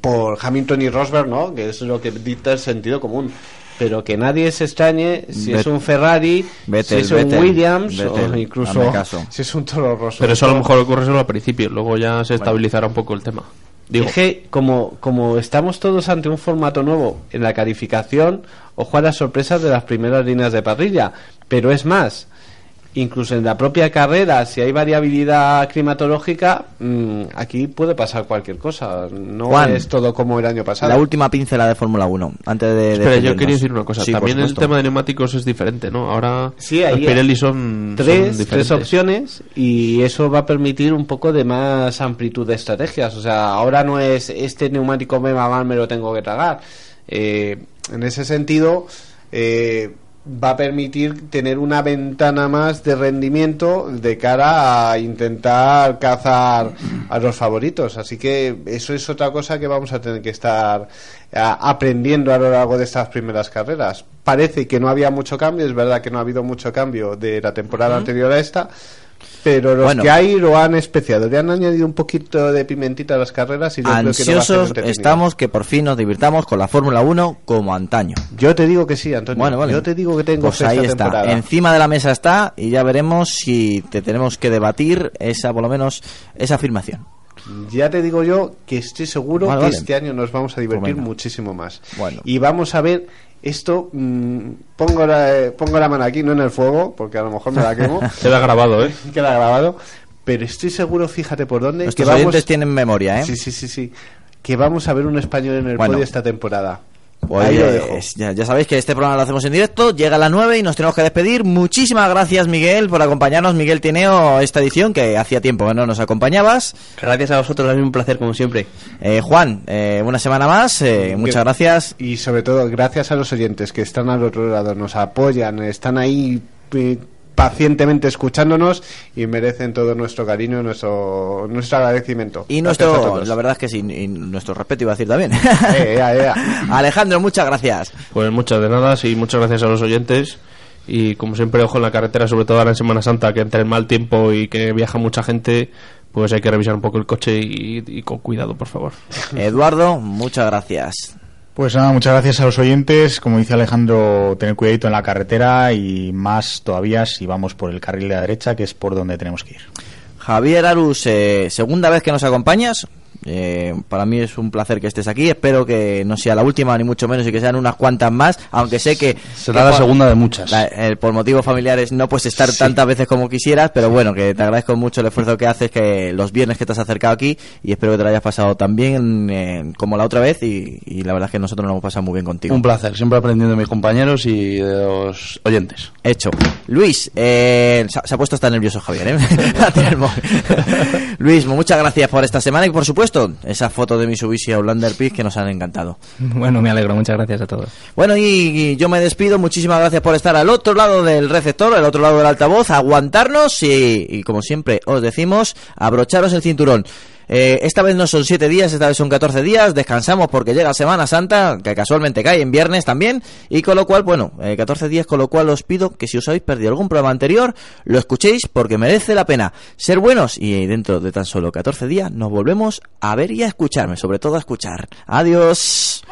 por Hamilton y Rosberg, ¿no? Que es lo que dicta el sentido común. Pero que nadie se extrañe si Bet- es un Ferrari, si es un Williams o incluso caso. si es un Toro Rosso. Pero eso a lo mejor ocurre solo al principio, luego ya se estabilizará un poco el tema. Digo, Es que como, como estamos todos ante un formato nuevo en la calificación, ojo a las sorpresas de las primeras líneas de parrilla. Pero es más, incluso en la propia carrera, si hay variabilidad climatológica, mm, aquí puede pasar cualquier cosa. No Juan, es todo como el año pasado. La última pincela de Fórmula 1, antes de... Espera, yo quería decir una cosa. Sí, También el tema de neumáticos es diferente, ¿no? Ahora Sí, los Pirelli son, son tres, tres opciones y eso va a permitir un poco de más amplitud de estrategias. O sea, ahora no es este neumático me va mal, me lo tengo que tragar. Eh, en ese sentido, eh, va a permitir tener una ventana más de rendimiento de cara a intentar cazar a los favoritos. Así que eso es otra cosa que vamos a tener que estar aprendiendo a lo largo de estas primeras carreras. Parece que no había mucho cambio, es verdad que no ha habido mucho cambio de la temporada anterior a esta. Pero los Bueno. que hay lo han especiado, le han añadido un poquito de pimentita a las carreras y yo creo que va a estamos que por fin nos divirtamos con la Fórmula 1 como antaño. Yo te digo que sí, Antonio. Bueno. Yo te digo que tengo Pues ahí está. temporada. Encima de la mesa está y ya veremos si te tenemos que debatir esa, por lo menos, esa afirmación. Ya te digo yo que estoy seguro Vale, que vale. este año nos vamos a divertir Pues venga. muchísimo más. Bueno. Y vamos a ver esto. mm, pongo, la, eh, pongo la mano aquí, no en el fuego, porque a lo mejor me la quemo. Queda grabado, ¿eh? Queda grabado. Pero estoy seguro, fíjate por dónde. Nuestros que vamos, tienen memoria, ¿eh? Sí, sí, sí, sí. Que vamos a ver un español en el Bueno. podio esta temporada. Pues, Ahí lo dejo. es- ya, ya sabéis que este programa lo hacemos en directo, llega a las 9 y nos tenemos que despedir. Muchísimas gracias, Miguel, por acompañarnos. Miguel Tineo, esta edición que hacía tiempo que no nos acompañabas. Gracias a vosotros, es un placer como siempre. Eh, Juan, eh, una semana más, eh, muchas gracias. Y sobre todo, gracias a los oyentes que están al otro lado, nos apoyan, están ahí eh, pacientemente escuchándonos y merecen todo nuestro cariño, nuestro nuestro agradecimiento. Y nuestro, la verdad es que sí, y nuestro respeto iba a decir también. Eh. Alejandro, muchas gracias. Pues muchas de nada y muchas gracias a los oyentes. Y como siempre, ojo en la carretera, sobre todo ahora en Semana Santa, que entre el mal tiempo y que viaja mucha gente, pues hay que revisar un poco el coche y, y con cuidado, por favor. Eduardo, muchas gracias. Pues nada, muchas gracias a los oyentes. Como dice Alejandro, tener cuidadito en la carretera y más todavía si vamos por el carril de la derecha, que es por donde tenemos que ir. Javier Arus, eh, segunda vez que nos acompañas. Eh, para mí es un placer que estés aquí. Espero que no sea la última, ni mucho menos, y que sean unas cuantas más. Aunque sé que. Será que la por- segunda de muchas. la- eh, por motivos familiares no puedes estar tantas veces como quisieras, pero bueno, que te agradezco mucho el esfuerzo que haces, que los viernes que te has acercado aquí, y espero que te lo hayas pasado tan bien eh, como la otra vez. Y, y la verdad es que nosotros nos hemos pasado muy bien contigo. Un placer, siempre aprendiendo de mis compañeros y de los oyentes. Hecho. Luis, eh, se, ha- se ha puesto hasta nervioso Javier, ¿eh? Luis, muchas gracias por esta semana y por supuesto esa foto de Mitsubishi Outlander Peak que nos han encantado. Bueno, me alegro, muchas gracias a todos. Bueno, y, y yo me despido. Muchísimas gracias por estar al otro lado del receptor, al otro lado del altavoz, aguantarnos y, y como siempre os decimos, abrocharos el cinturón. Eh, esta vez no son 7 días, esta vez son 14 días. Descansamos porque llega Semana Santa, que casualmente cae en viernes también. Y con lo cual, bueno, eh, 14 días, con lo cual os pido que si os habéis perdido algún programa anterior, lo escuchéis porque merece la pena ser buenos. Y dentro de tan solo 14 días nos volvemos a ver y a escucharme, sobre todo a escuchar. Adiós.